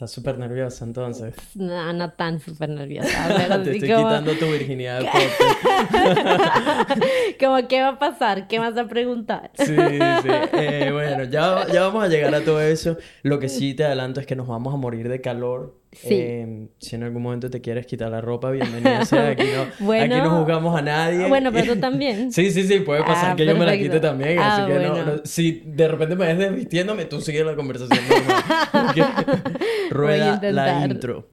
Estás súper nerviosa entonces. No, no tan súper nerviosa. Pero Te estoy quitando tu virginidad como, ¿qué va a pasar? ¿Qué vas a preguntar? sí, sí. Eh, bueno, ya, ya vamos a llegar a todo eso. Lo que sí te adelanto es que nos vamos a morir de calor Sí. Em, si en algún momento te quieres quitar la ropa, bienvenida sea. Aquí no, aquí no juzgamos a nadie. Bueno, pero tú también. sí, sí, sí, puede pasar ah, que yo me la quite también. así ah, que no, si de repente me ves desvistiéndome, tú sigues la conversación. Rueda la intro.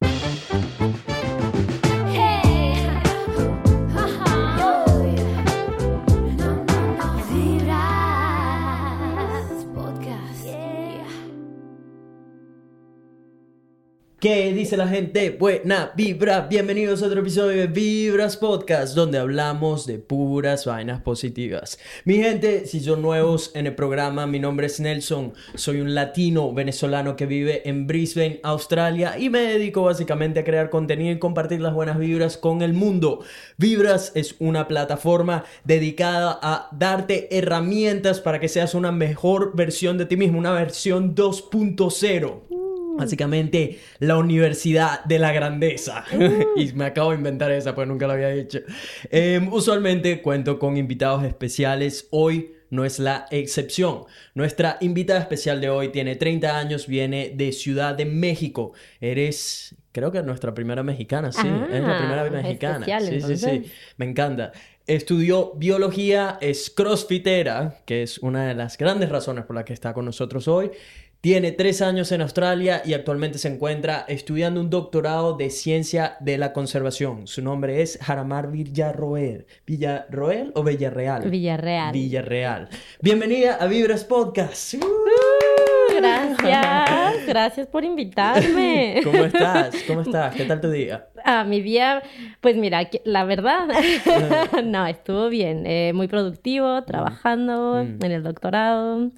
¿Qué dice la gente? Buena vibra, bienvenidos a otro episodio de Vibras Podcast, donde hablamos de puras vainas positivas. Mi gente, si son nuevos en el programa, mi nombre es Nelson, soy un latino venezolano que vive en Brisbane, Australia, y me dedico básicamente a crear contenido y compartir las buenas vibras con el mundo. Vibras es una plataforma dedicada a darte herramientas para que seas una mejor versión de ti mismo, una versión 2.0. Básicamente, la Universidad de la Grandeza. Uh. y me acabo de inventar esa, pues nunca lo había dicho. Em, usualmente cuento con invitados especiales. Hoy no es la excepción. Nuestra invitada especial de hoy tiene 30 años, viene de Ciudad de México. Eres, creo que nuestra primera mexicana, sí. es la primera ah, mexicana. sí, sí, sí. Me encanta. Estudió biología, es crossfitera, que es una de las grandes razones por las que está con nosotros hoy. Tiene tres años en Australia y actualmente se encuentra estudiando un doctorado de ciencia de la conservación. Su nombre es Jaramar Villarroel. ¿Villarroel o Villarreal? Villarreal. Villarreal. Bienvenida a Vibras Podcast. Uh, gracias, gracias por invitarme. ¿Cómo estás? ¿Cómo estás? ¿Qué tal tu día? Ah, mi día, pues mira, la verdad, no, estuvo bien, eh, muy productivo, trabajando mm. en el doctorado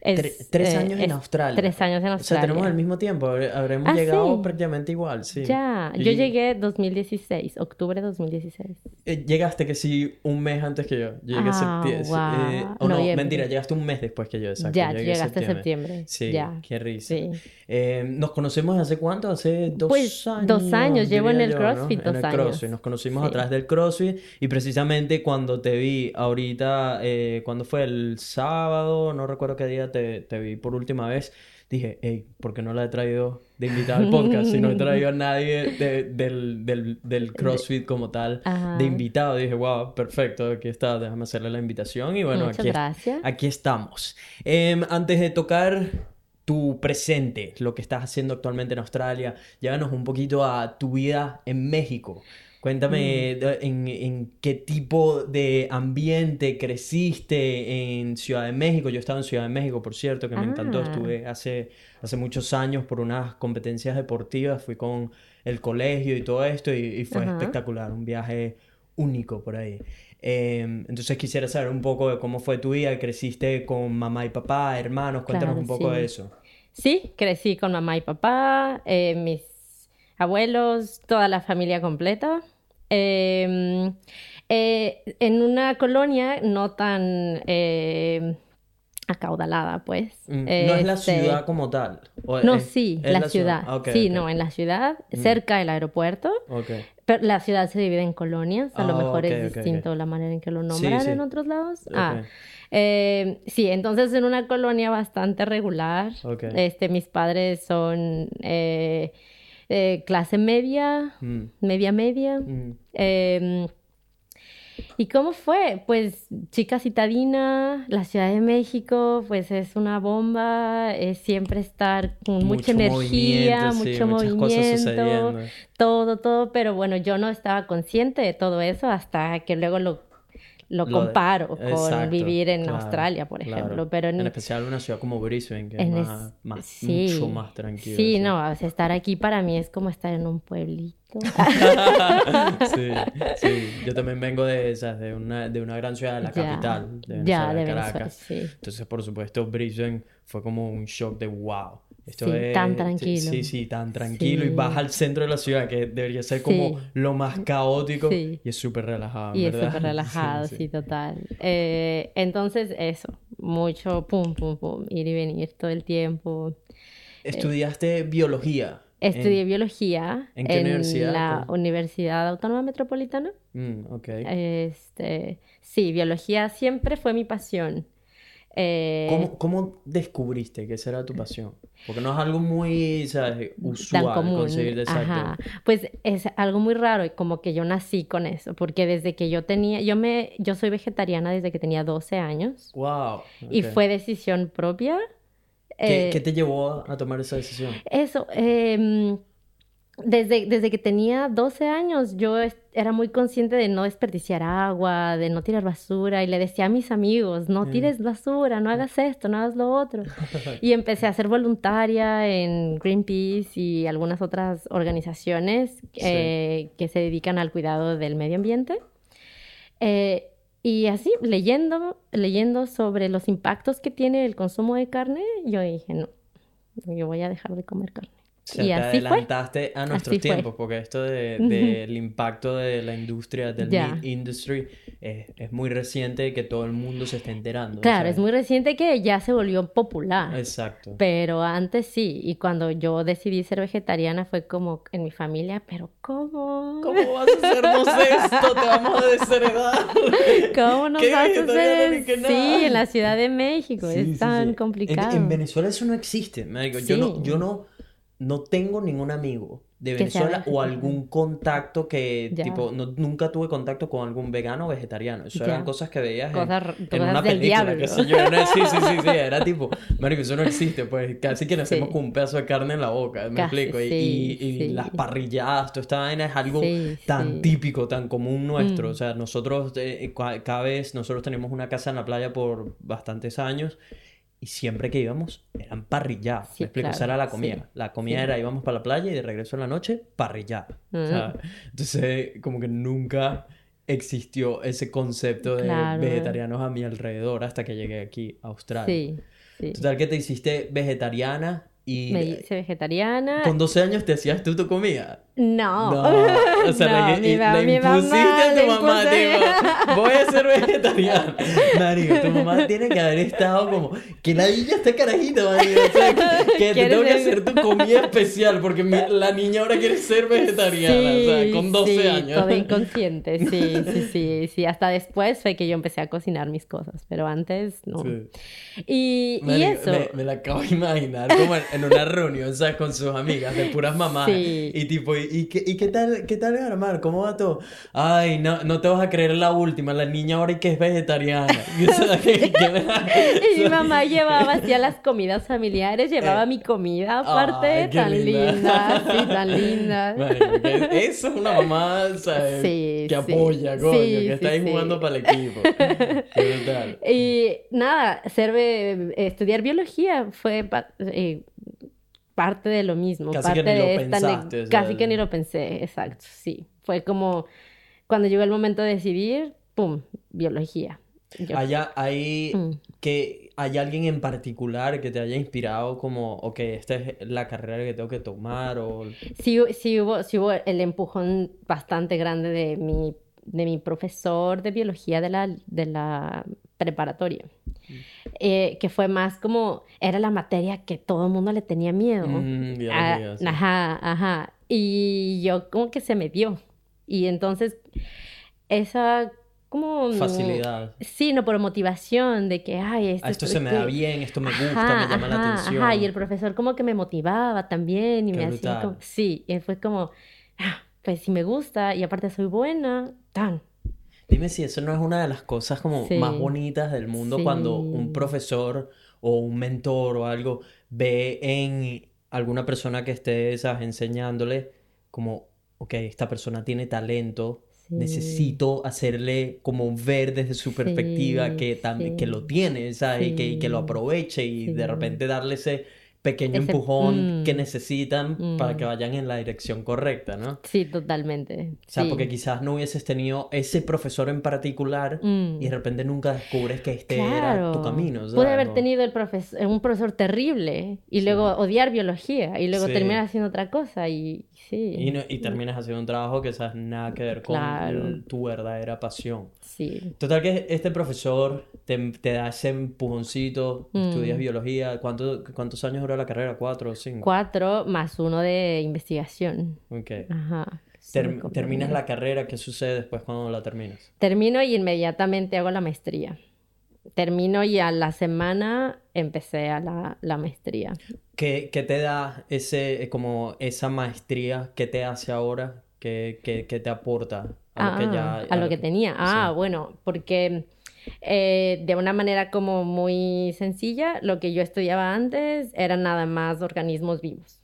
tres años en Australia. Tres años en Australia. O sea, tenemos el mismo tiempo. Habremos ah, llegado prácticamente igual, sí. Ya, yo llegué 2016, octubre de 2016. Eh, llegaste que sí un mes antes que yo. Llegué ah, septiembre. Eh, o no, mentira, llegaste un mes después que yo, exacto. Ya, llegaste en septiembre. Sí, qué risa. Sí. Eh, ¿Nos conocemos hace cuánto? Hace dos pues, años. Dos años, llevo en el CrossFit dos en el CrossFit. Nos conocimos a través del CrossFit y precisamente cuando te vi ahorita, cuando fue el sábado, no recuerdo qué día te, te vi por última vez, dije, hey, ¿por qué no la he traído de invitada al podcast? Si no he traído a nadie del, del, del, CrossFit como tal de invitado. Dije, wow, perfecto, aquí está, déjame hacerle la invitación. Y bueno, aquí, aquí estamos. Em, antes de tocar tu presente, lo que estás haciendo actualmente en Australia, llévanos un poquito a tu vida en México. Cuéntame mm. en, qué tipo de ambiente creciste en Ciudad de México. Yo estaba en Ciudad de México, por cierto, que me encantó. Ah. Estuve hace, hace muchos años por unas competencias deportivas. Fui con el colegio y todo esto y, fue espectacular. Un viaje único por ahí. Em, entonces quisiera saber un poco de cómo fue tu vida. ¿Creciste con mamá y papá, hermanos? Cuéntanos un poco de eso. Sí, crecí con mamá y papá. Eh, mis abuelos, toda la familia completa. Em, eh, en una colonia no tan eh, acaudalada, pues. Mm, no es la este, ciudad como tal. no, sí, la, ciudad. Sí, no, en la ciudad, mm. cerca del aeropuerto. Pero la ciudad se divide en colonias, a lo ah, mejor es distinto la manera en que lo nombran en otros lados. Ah, eh, sí, entonces en una colonia bastante regular. Este, mis padres son eh, clase media, mm. media media. ¿Y cómo fue? Pues chica citadina, la Ciudad de México, pues es una bomba, es siempre estar con mucha energía, mucho movimiento, todo, todo, pero bueno, yo no estaba consciente de todo eso hasta que luego lo lo, comparo con vivir en Australia, por ejemplo. Pero en, especial una ciudad como Brisbane, que es, más, mucho más tranquila. Sí, no, estar aquí para mí es como estar en un pueblito. sí, sí. Yo también vengo de esas, de una, de una gran ciudad, de la capital, de, ya, de Caracas. Entonces, por supuesto, Brisbane fue como un shock de wow sí, tan tranquilo. Sí, sí, tan tranquilo. Y vas al centro de la ciudad, que debería ser como lo más caótico. Y es súper relajado. Y es súper relajado, sí, total. Eh, entonces, eso, mucho pum, pum, pum, ir y venir todo el tiempo. ¿Estudiaste biología? Estudié biología ¿En, qué universidad? la Universidad Autónoma Metropolitana. Mm. Este, sí, biología siempre fue mi pasión. Eh, ¿Cómo, descubriste que esa era tu pasión? Porque no es algo muy usual conseguir de Ajá. Pues es algo muy raro y como que yo nací con eso, porque desde que yo tenía, yo me, yo soy vegetariana desde que tenía 12 años. Wow. Y fue decisión propia. ¿Qué, ¿Qué, te llevó a tomar esa decisión? Eso, eh, desde, desde que tenía 12 años yo era muy consciente de no desperdiciar agua, de no tirar basura y le decía a mis amigos, no mm. tires basura, no hagas esto, no hagas lo otro. y empecé a ser voluntaria en Greenpeace y algunas otras organizaciones eh, que se dedican al cuidado del medio ambiente. Eh, y así, leyendo, leyendo sobre los impactos que tiene el consumo de carne, yo dije, no, yo voy a dejar de comer carne y te adelantaste a nuestros tiempos, porque esto del impacto de la industria, del meat industry, es, muy reciente que todo el mundo se esté enterando. Claro, es muy reciente que ya se volvió popular. Exacto. Pero antes sí, y cuando yo decidí ser vegetariana fue como en mi familia, pero ¿cómo? ¿Cómo vas a hacernos esto? Te vamos a desheredar. ¿Cómo nos vas a hacer esto? Sí, en la Ciudad de México, es tan complicado. En, Venezuela eso no existe, Yo no, yo no no tengo ningún amigo de Venezuela o algún contacto que, tipo, no, nunca tuve contacto con algún vegano o vegetariano. Eso eran cosas que veías en, una película, que sí, sí, sí, sí, era tipo, marico, eso no existe, pues casi que nacemos con un pedazo de carne en la boca, me explico. Y, y, las parrilladas, toda esta vaina es algo tan típico, tan común nuestro. Mm. O sea, nosotros, eh, cada vez, nosotros tenemos una casa en la playa por bastantes años y siempre que íbamos eran parrilladas. me explico, esa era la comida. La comida era íbamos para la playa y de regreso en la noche, parrillada. entonces, como que nunca existió ese concepto de vegetarianos a mi alrededor hasta que llegué aquí a Australia. Sí, Total que te hiciste vegetariana y... Me hice vegetariana. ¿Con 12 años te hacías tú tu comida? No. No, o sea, le, impusiste a tu mamá, tipo, voy a ser vegetariana. Mario, tu mamá tiene que haber estado como, que la niña está carajita, Mario. O sea, que, te tengo que hacer tu comida especial, porque la niña ahora quiere ser vegetariana, o sea, con 12 sí, años. todo inconsciente, sí, sí, sí, sí. Hasta después fue que yo empecé a cocinar mis cosas, pero antes no. Y, y, eso. Me, la acabo de imaginar como en, una reunión, ¿sabes? Con sus amigas de puras mamás. Y tipo, ¿y qué, y qué tal, qué tal, Armar? ¿Cómo va todo? Ay, no, no te vas a creer la última, la niña ahora que es vegetariana. y mi mamá llevaba hacia las comidas familiares, llevaba mi comida aparte, tan linda. sí, tan linda. eso es una mamá, ¿sabes? que apoya, coño, que está ahí jugando para el equipo. y nada, ser, estudiar biología fue... Eh, parte de lo mismo, casi parte que ni de lo pensaste, casi que ni lo pensé, exacto, sí. Fue como cuando llegó el momento de decidir, pum, biología. Allá hay mm. que hay alguien en particular que te haya inspirado como, ok, esta es la carrera que tengo que tomar o... Sí, sí hubo, sí hubo el empujón bastante grande de mi, de mi profesor de biología de la, de la preparatoria. Eh, que fue más como, era la materia que todo el mundo le tenía miedo. Mm, ah, ajá, ajá. Y yo como que se me dio. Y entonces, esa como... Facilidad. Sí, no, por motivación de que, ay, esto, esto se me da bien, esto me gusta, me llama la atención. Ajá, y el profesor como que me motivaba también y me hacía como... Sí, y fue como, ah, pues si me gusta y aparte soy buena, tan, Dime si eso no es una de las cosas como más bonitas del mundo cuando un profesor o un mentor o algo ve en alguna persona que esté enseñándole como, ok, esta persona tiene talento, necesito hacerle como ver desde su perspectiva que, también, que lo tiene, ¿sabes? Y que, que, lo aproveche y de repente darle ese pequeño empujón que mm, necesitan para que mm. vayan en la dirección correcta, ¿no? Sí, totalmente. O sea, porque quizás no hubieses tenido ese profesor en particular y de mm. repente nunca descubres que este era tu camino. Puede haber tenido el profesor, un profesor terrible y luego odiar biología y luego terminar haciendo otra cosa y sí. Y, y terminas haciendo un trabajo que sabes nada que ver con tu verdadera pasión. Sí. Total que este profesor te, te da ese empujoncito, estudias biología, ¿cuántos años dura la carrera? ¿Cuatro o cinco? Cuatro más uno de investigación. Ok. Ajá. terminas la carrera, ¿qué sucede después cuando la terminas? Termino y inmediatamente hago la maestría. Termino y a la semana empecé a la, la maestría. ¿Qué, ¿Qué, te da ese, como esa maestría? ¿Qué te hace ahora? ¿Qué, qué, qué te aporta a lo que ya... A, lo que tenía. Ah, bueno, porque eh, de una manera como muy sencilla, lo que yo estudiaba antes eran nada más organismos vivos,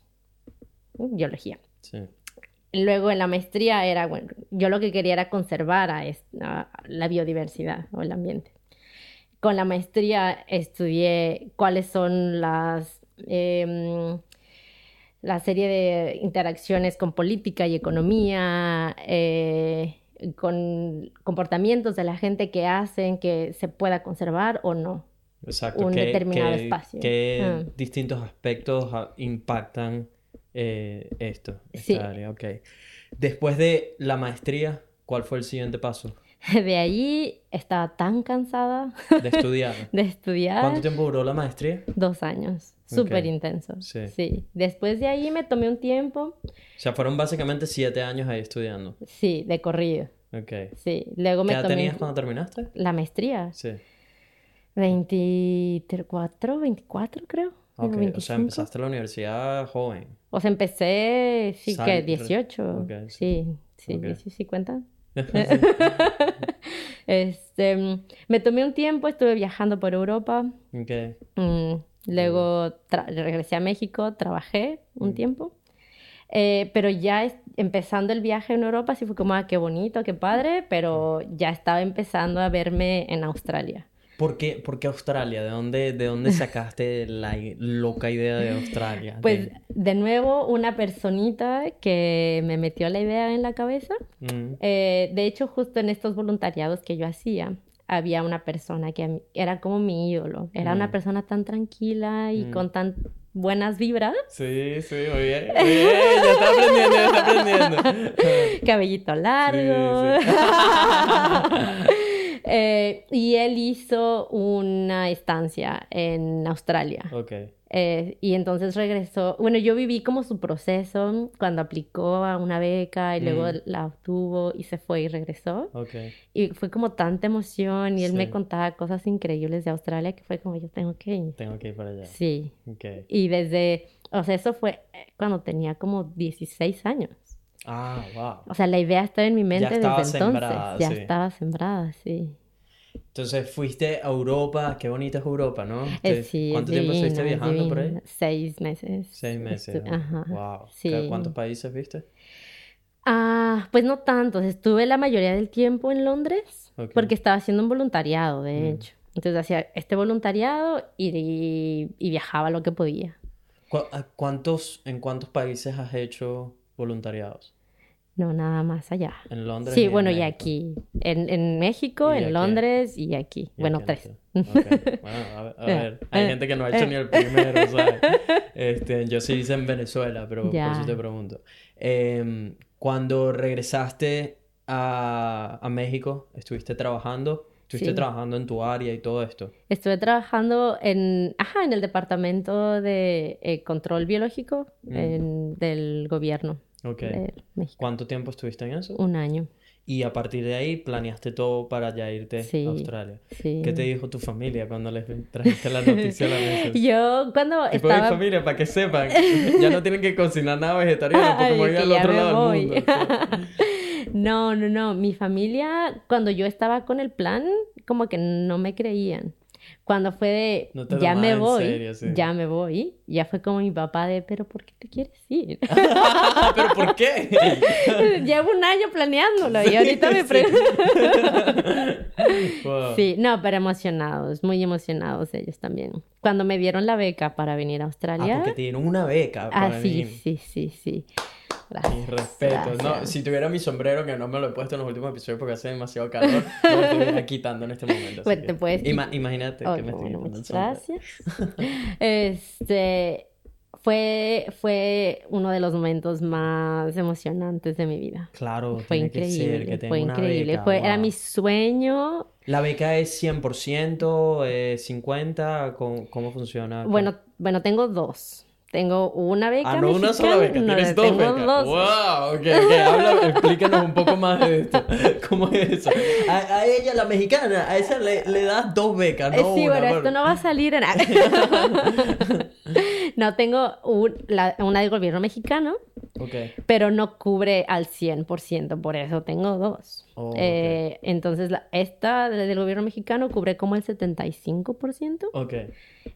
biología. Sí. Luego en la maestría era, bueno, yo lo que quería era conservar a, la biodiversidad o el ambiente. Con la maestría estudié cuáles son las... Em, la serie de interacciones con política y economía, eh, con comportamientos de la gente que hacen que se pueda conservar o no. un determinado espacio. ¿Qué ah. distintos aspectos ah, impactan eh, esto? sí. Después de la maestría, ¿cuál fue el siguiente paso? De ahí estaba tan cansada. De estudiar. de estudiar. ¿Cuánto tiempo duró la maestría? Dos años. Súper intenso. Sí. sí. Después de ahí me tomé un tiempo. O sea, fueron básicamente siete años ahí estudiando. Sí, de corrido. Ok. Sí. Luego me ¿Qué edad tenías cuando terminaste? La maestría. Sí. 24, 24 creo. Ok, o sea, empezaste la universidad joven. O sea, empecé, sí, que 18. Okay, sí, sí, sí, sí, cuenta. este, me tomé un tiempo, estuve viajando por Europa. Okay. Mm, luego regresé a México, trabajé un mm. tiempo. Eh, pero ya empezando el viaje en Europa, sí fue como, ah, qué bonito, qué padre, pero ya estaba empezando a verme en Australia. ¿Por qué, Australia? ¿De dónde, ¿De dónde sacaste la loca idea de Australia? Pues de, nuevo una personita que me metió la idea en la cabeza. Mm. Eh, de hecho, justo en estos voluntariados que yo hacía, había una persona que era como mi ídolo. Era una mm. persona tan tranquila y mm. con tan buenas vibras. Sí, sí, muy bien. Muy bien, ya está aprendiendo, ya está aprendiendo. Cabellito largo. Eh, y él hizo una estancia en Australia. Ok. Eh, y entonces regresó. Bueno, yo viví como su proceso cuando aplicó a una beca y luego mm. la obtuvo y se fue y regresó. Okay. Y fue como tanta emoción y él me contaba cosas increíbles de Australia que fue como yo tengo que ir. Tengo que ir para allá. Sí. Okay. Y desde, o sea, eso fue cuando tenía como 16 años. Ah, wow. O sea, la idea estaba en mi mente desde entonces. ya estaba sembrada, sí. Entonces fuiste a Europa, qué bonita es Europa, ¿no? Eh, sí, ¿Cuánto tiempo estuviste viajando por ahí? Seis meses. Seis meses. Ajá. Wow. ¿Cuántos países viste? Ah, pues no tantos. Estuve la mayoría del tiempo en Londres porque estaba haciendo un voluntariado, de mm. hecho. Entonces hacía este voluntariado y, y viajaba lo que podía. ¿Cuántos, ¿En cuántos países has hecho voluntariados? No, nada más allá. ¿En Londres? Sí, bueno, y aquí. En, en México, en Londres y aquí. bueno, tres. Bueno, a ver, hay eh, gente que no ha hecho eh. ni el primero, ¿sabes? Este, yo sí hice en Venezuela, pero por eso te pregunto. Em, cuando regresaste a, a, México, ¿estuviste trabajando? ¿Estuviste trabajando en tu área y todo esto? Estuve trabajando en, ajá, en el departamento de eh, control biológico mm. del gobierno. Ok. ¿Cuánto tiempo estuviste en eso? Un año. Y a partir de ahí planeaste todo para ya irte a Australia. Sí. ¿Qué te dijo tu familia cuando les trajiste la noticia a la mesa? Yo cuando tipo estaba... mi familia, para que sepan, ya no tienen que cocinar nada vegetariano porque voy al otro lado del mundo. no, no, no. Mi familia, cuando yo estaba con el plan, como que no me creían. Cuando fue de, ya me voy, ya me voy, ya fue como mi papá de, pero ¿por qué te quieres ir? ¿Pero por qué? Llevo un año planeándolo y ahorita me preguntan. Sí, no, pero emocionados, muy emocionados ellos también. Cuando me dieron la beca para venir a Australia. Ah, porque te dieron una beca para ah, sí, sí, sí, sí. Mis respetos. No, si tuviera mi sombrero, que no me lo he puesto en los últimos episodios porque hace demasiado calor, no lo estoy quitando en este momento. Pues te puedes... imagínate que me estoy Gracias. este... fue, fue uno de los momentos más emocionantes de mi vida. Claro, fue increíble. fue increíble. fue, Era mi sueño. ¿La beca es 100%, eh, 50%? ¿Cómo, cómo funciona? Bueno, bueno, tengo dos. Tengo una beca. Ah, no una sola beca, tienes dos becas. ¡Wow! Ok, ok, habla, explícanos un poco más de esto. ¿Cómo es eso? A, ella, la mexicana, a esa le, le das dos becas, ¿no? Eh, sí, bueno, esto no va a salir en. no, tengo una del gobierno mexicano. Okay. Pero no cubre al 100%, por eso tengo dos. Oh, eh, entonces, esta del gobierno mexicano cubre como el 75%. Ok.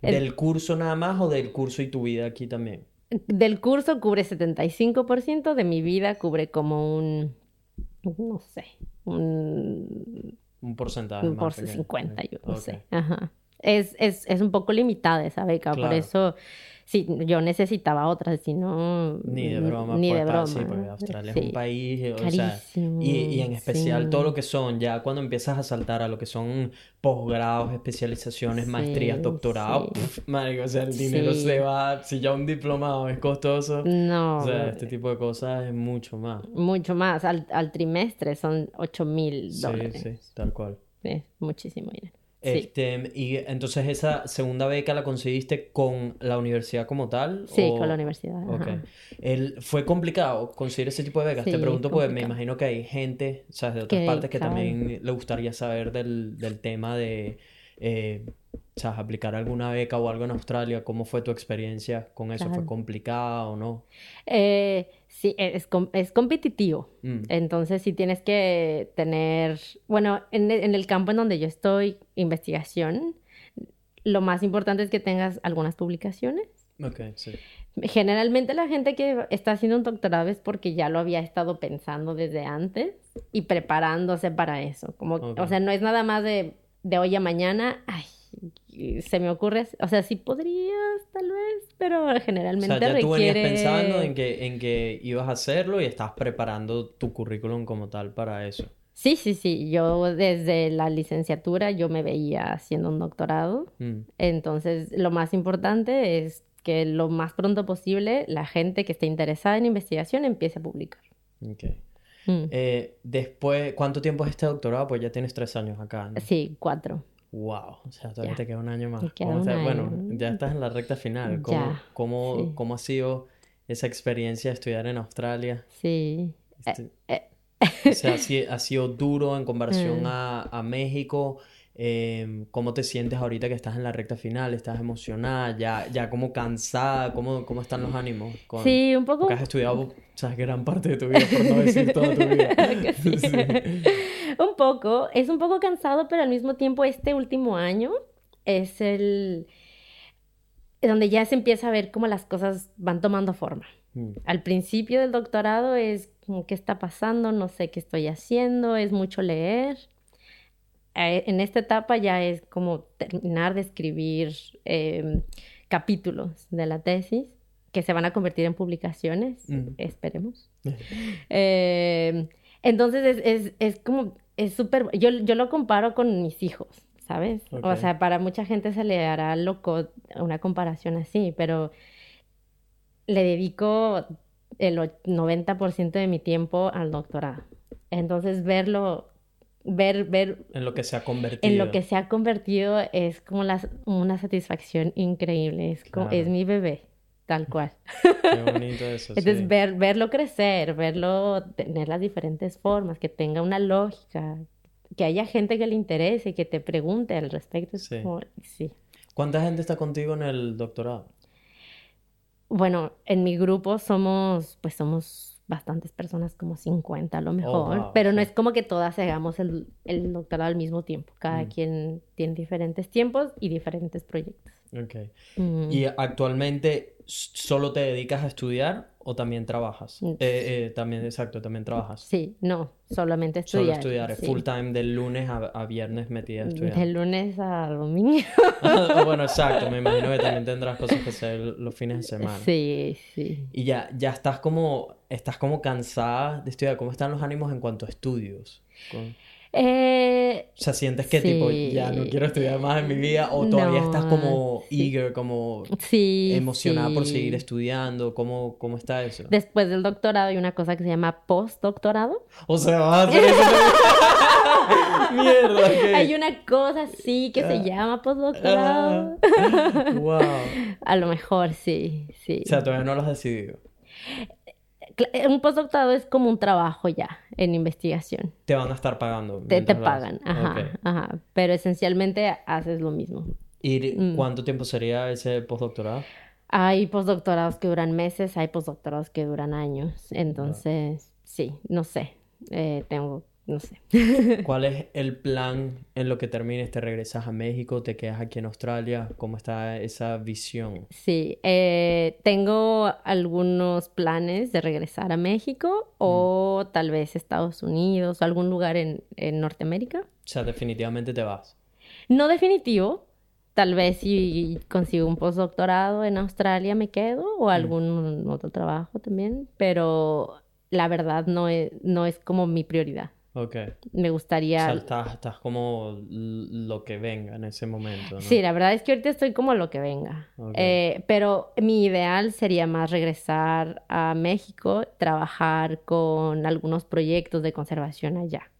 ¿Del curso nada más o del curso y tu vida aquí también? Del curso cubre 75%, de mi vida cubre como un, no sé, un... Un porcentaje. Un por 50, yo no sé. Ajá. Es, es, es, un poco limitada esa beca, por eso Sí, yo necesitaba otras, si no... Ni de broma. Ni de broma. Sí, porque Australia es un país, o sea, y, y en especial todo lo que son, ya cuando empiezas a saltar a lo que son posgrados, especializaciones, maestrías, doctorados, marico, o sea, el dinero se va, si ya un diplomado es costoso, no. O sea, este tipo de cosas es mucho más. Mucho más, al, al trimestre son 8 mil dólares. Sí, sí, tal cual. Es muchísimo dinero. Este, y entonces esa segunda beca la conseguiste con la universidad como tal? Sí, con la universidad. El, ¿Fue complicado conseguir ese tipo de becas? Te pregunto porque me imagino que hay gente, ¿sabes? De otras partes que también le gustaría saber del, del tema de eh, aplicar alguna beca o algo en Australia, ¿cómo fue tu experiencia con eso? ¿Fue complicado o no? Eh, sí, es, es competitivo. Mm. Entonces, sí tienes que tener, bueno, en, en, el campo en donde yo estoy, investigación, lo más importante es que tengas algunas publicaciones. Ok, sí. Generalmente la gente que está haciendo un doctorado es porque ya lo había estado pensando desde antes y preparándose para eso. Como, O sea, no es nada más de de hoy a mañana, ay, se me ocurre, o sea, sí podrías tal vez, pero generalmente o sea, ya tú venías pensando en que, en que ibas a hacerlo y estás preparando tu currículum como tal para eso. Sí, sí, sí. Yo desde la licenciatura yo me veía haciendo un doctorado. Mm. Entonces, lo más importante es que lo más pronto posible la gente que esté interesada en investigación empiece a publicar. Okay. Mm. Eh, después, ¿cuánto tiempo es este doctorado? Pues ya tienes tres años acá. Sí, cuatro. Wow, o sea, todavía te queda un año más. Bueno, ya estás en la recta final. ¿Cómo, cómo, ha sido esa experiencia de estudiar en Australia? Sí. Este, eh, eh. O sea, ha sido duro en comparación mm. a, a México. Eh, ¿Cómo te sientes ahorita que estás en la recta final? ¿Estás emocionada? ¿Ya, ya como cansada? ¿Cómo, cómo están los ánimos? Sí, un poco. Porque has estudiado, o sea, gran parte de tu vida, por no decir toda tu vida. un poco. Es un poco cansado, pero al mismo tiempo este último año es el... donde ya se empieza a ver cómo las cosas van tomando forma. Mm. Al principio del doctorado es como, ¿qué está pasando? No sé qué estoy haciendo, es mucho leer en esta etapa ya es como terminar de escribir em, capítulos de la tesis que se van a convertir en publicaciones, esperemos. Em, entonces es, es, como, es súper, yo, yo lo comparo con mis hijos, ¿sabes? O sea, para mucha gente se le hará loco una comparación así, pero le dedico el 90% de mi tiempo al doctorado. Entonces verlo ver, ver... En lo que se ha convertido. En lo que se ha convertido es como una satisfacción increíble, es, como, es mi bebé, tal cual. Qué bonito eso. Entonces, ver, verlo crecer, verlo tener las diferentes formas, que tenga una lógica, que haya gente que le interese, que te pregunte al respecto. Es Como, sí. ¿Cuánta gente está contigo en el doctorado? Bueno, en mi grupo somos, pues somos bastantes personas, como 50 a lo mejor, oh, pero no es como que todas hagamos el, el doctorado al mismo tiempo, cada mm. quien tiene diferentes tiempos y diferentes proyectos. Ok. Mm. ¿Y actualmente solo te dedicas a estudiar o también trabajas? Mm. Eh, eh, también, exacto, también trabajas. Sí, no, solamente estudiar. Solo estudiar, full time del lunes a, viernes metida a estudiar. Del lunes a domingo. Ah, bueno, exacto, me imagino que también tendrás cosas que hacer los fines de semana. Sí, sí. Y ya, ya estás como, estás como cansada de estudiar. ¿Cómo están los ánimos en cuanto a estudios? Eh, o sea, sientes que tipo ya no quiero estudiar más en mi vida o todavía estás como eager, como sí, emocionada por seguir estudiando. ¿Cómo, ¿Cómo está eso? Después del doctorado hay una cosa que se llama postdoctorado. O sea, vas a hacer eso. Mierda. Hay una cosa sí que se ah. llama postdoctorado. wow. a lo mejor sí, sí. O sea, todavía no lo has decidido. Un postdoctorado es como un trabajo ya en investigación. Te van a estar pagando. Te, te pagan, ajá, ajá. Pero esencialmente haces lo mismo. ¿Y mm. cuánto tiempo sería ese postdoctorado? Hay postdoctorados que duran meses, hay postdoctorados que duran años. Entonces, sí, no sé. Eh, tengo no sé. ¿Cuál es el plan en lo que termines? ¿Te regresas a México? ¿Te quedas aquí en Australia? ¿Cómo está esa visión? Sí, eh, tengo algunos planes de regresar a México o mm. tal vez Estados Unidos o algún lugar en, Norteamérica. O sea, definitivamente te vas. No definitivo, tal vez si consigo un postdoctorado en Australia me quedo o mm. algún otro trabajo también, pero la verdad no no es como mi prioridad. Ok. Me gustaría... O sea, estás, como lo que venga en ese momento, ¿no? Sí, la verdad es que ahorita estoy como lo que venga. Eh, pero mi ideal sería más regresar a México, trabajar con algunos proyectos de conservación allá.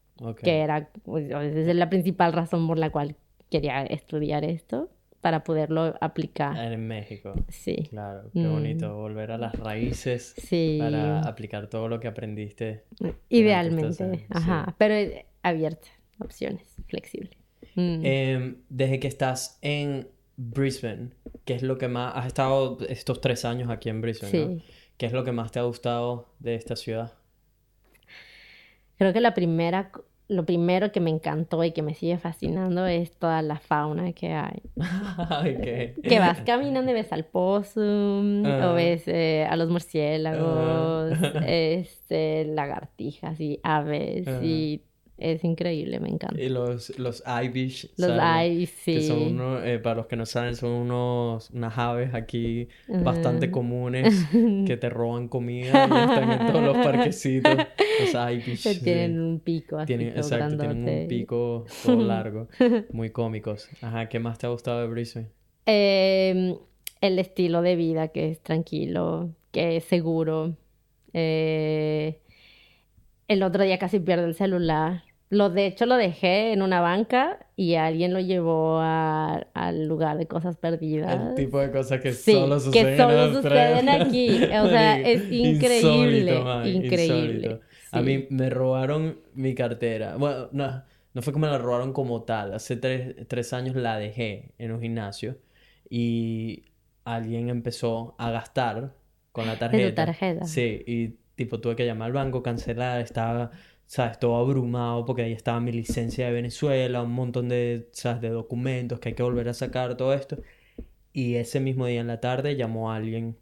Que era, pues, es la principal razón por la cual quería estudiar esto para poderlo aplicar. En México. Sí. Claro, qué bonito mm. volver a las raíces sí. para aplicar todo lo que aprendiste. Idealmente, ajá, pero abierta, opciones, flexible. Mm. Em, desde que estás en Brisbane, ¿qué es lo que más... Has estado estos tres años aquí en Brisbane, sí. ¿no? ¿Qué es lo que más te ha gustado de esta ciudad? Creo que la primera lo primero que me encantó y que me sigue fascinando es toda la fauna que hay. Que vas caminando y ves al possum, o ah. ves eh, a los murciélagos, este, lagartijas y aves y es increíble, me encanta. Y los, los. Los Irish, sí. Que son unos, eh, para los que no saben, son unos, unas aves aquí bastante comunes que te roban comida y están en todos los parquecitos. Los Irish. tienen un pico así. Tienen, exacto, tienen un pico todo largo. Muy cómicos. Ajá, ¿qué más te ha gustado de Brisbane? Em, el estilo de vida que es tranquilo, que es seguro. Eh, el otro día casi pierdo el celular lo de hecho lo dejé en una banca y alguien lo llevó al lugar de cosas perdidas. El tipo de cosas que solo suceden, que solo suceden aquí. O sea, es increíble. increíble. A mí me robaron mi cartera. Bueno, no, no fue que me la robaron como tal. Hace tres, tres años la dejé en un gimnasio y alguien empezó a gastar con la tarjeta. ¿De tu tarjeta? Sí, y tipo tuve que llamar al banco, cancelar, estaba ¿sabes? Todo abrumado porque ahí estaba mi licencia de Venezuela, un montón de, ¿sabes? de documentos que hay que volver a sacar, todo esto. Y ese mismo día en la tarde llamó a alguien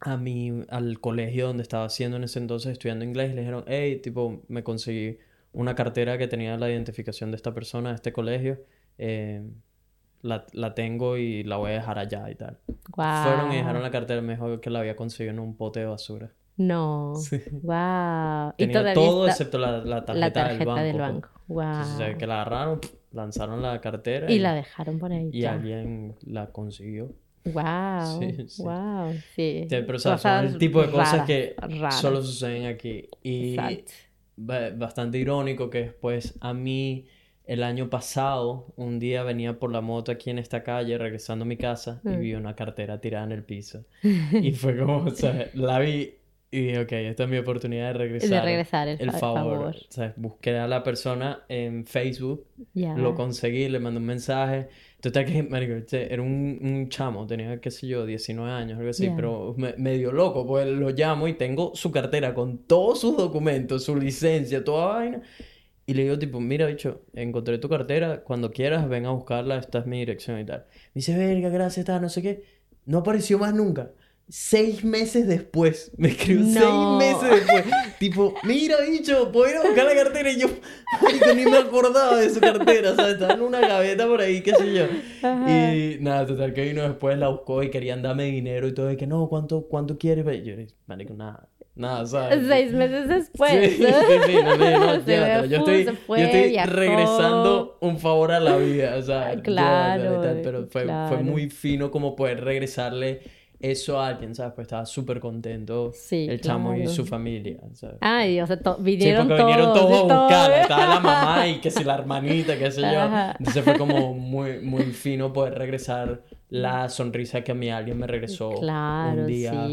a mí, al colegio donde estaba haciendo en ese entonces estudiando inglés y le dijeron, hey, tipo, me conseguí una cartera que tenía la identificación de esta persona, de este colegio. Eh, la, la, tengo y la voy a dejar allá y tal. Fueron y dejaron la cartera mejor que la había conseguido en un pote de basura. No. Wow. Tenía todo excepto la, tarjeta, del banco. Wow. Entonces, que la agarraron, lanzaron la cartera. Y, la dejaron por ahí. Y alguien la consiguió. Wow. Sí, sí. Wow. Sí. Pero, son el tipo de cosas que solo suceden aquí. Y bastante irónico que después a mí el año pasado, un día venía por la moto aquí en esta calle, regresando a mi casa, y mm. vi una cartera tirada en el piso. y fue como, o sea, la vi y ok, esta es mi oportunidad de regresar. De regresar el, favor. O sea, busqué a la persona en Facebook, lo conseguí, le mandé un mensaje. Total que, marico, era un, un, chamo, tenía, qué sé yo, 19 años, algo así, pero me, medio loco, pues lo llamo y tengo su cartera con todos sus documentos, su licencia, toda vaina. Y le digo, tipo, mira, bicho, encontré tu cartera, cuando quieras ven a buscarla, esta es mi dirección y tal. Me dice, verga, gracias, está, no sé qué. No apareció más nunca. Seis meses después, me escribió seis meses después. tipo, mira, bicho, puedo ir a buscar la cartera. Y yo, ni me acordaba de su cartera, ¿sabes? Estaba en una gaveta por ahí, qué sé yo. Y nada, total, que vino después, la buscó y querían darme dinero y todo. Y que no, ¿cuánto, cuánto quieres? Y yo, marico, nada. nada, ¿sabes? Seis meses después. Sí, sí, sí, no, no, no yo estoy, yo estoy regresando un favor a la vida, o sea, claro, pero fue, fue muy fino como poder regresarle eso a alguien, ¿sabes? Pues estaba súper contento sí, el chamo y su familia, ¿sabes? Ay, o sea, vinieron, sí, porque vinieron todos a buscar, estaba la mamá y que si la hermanita, qué sé yo. Entonces fue como muy, muy fino poder regresar la sonrisa que a mí alguien me regresó un día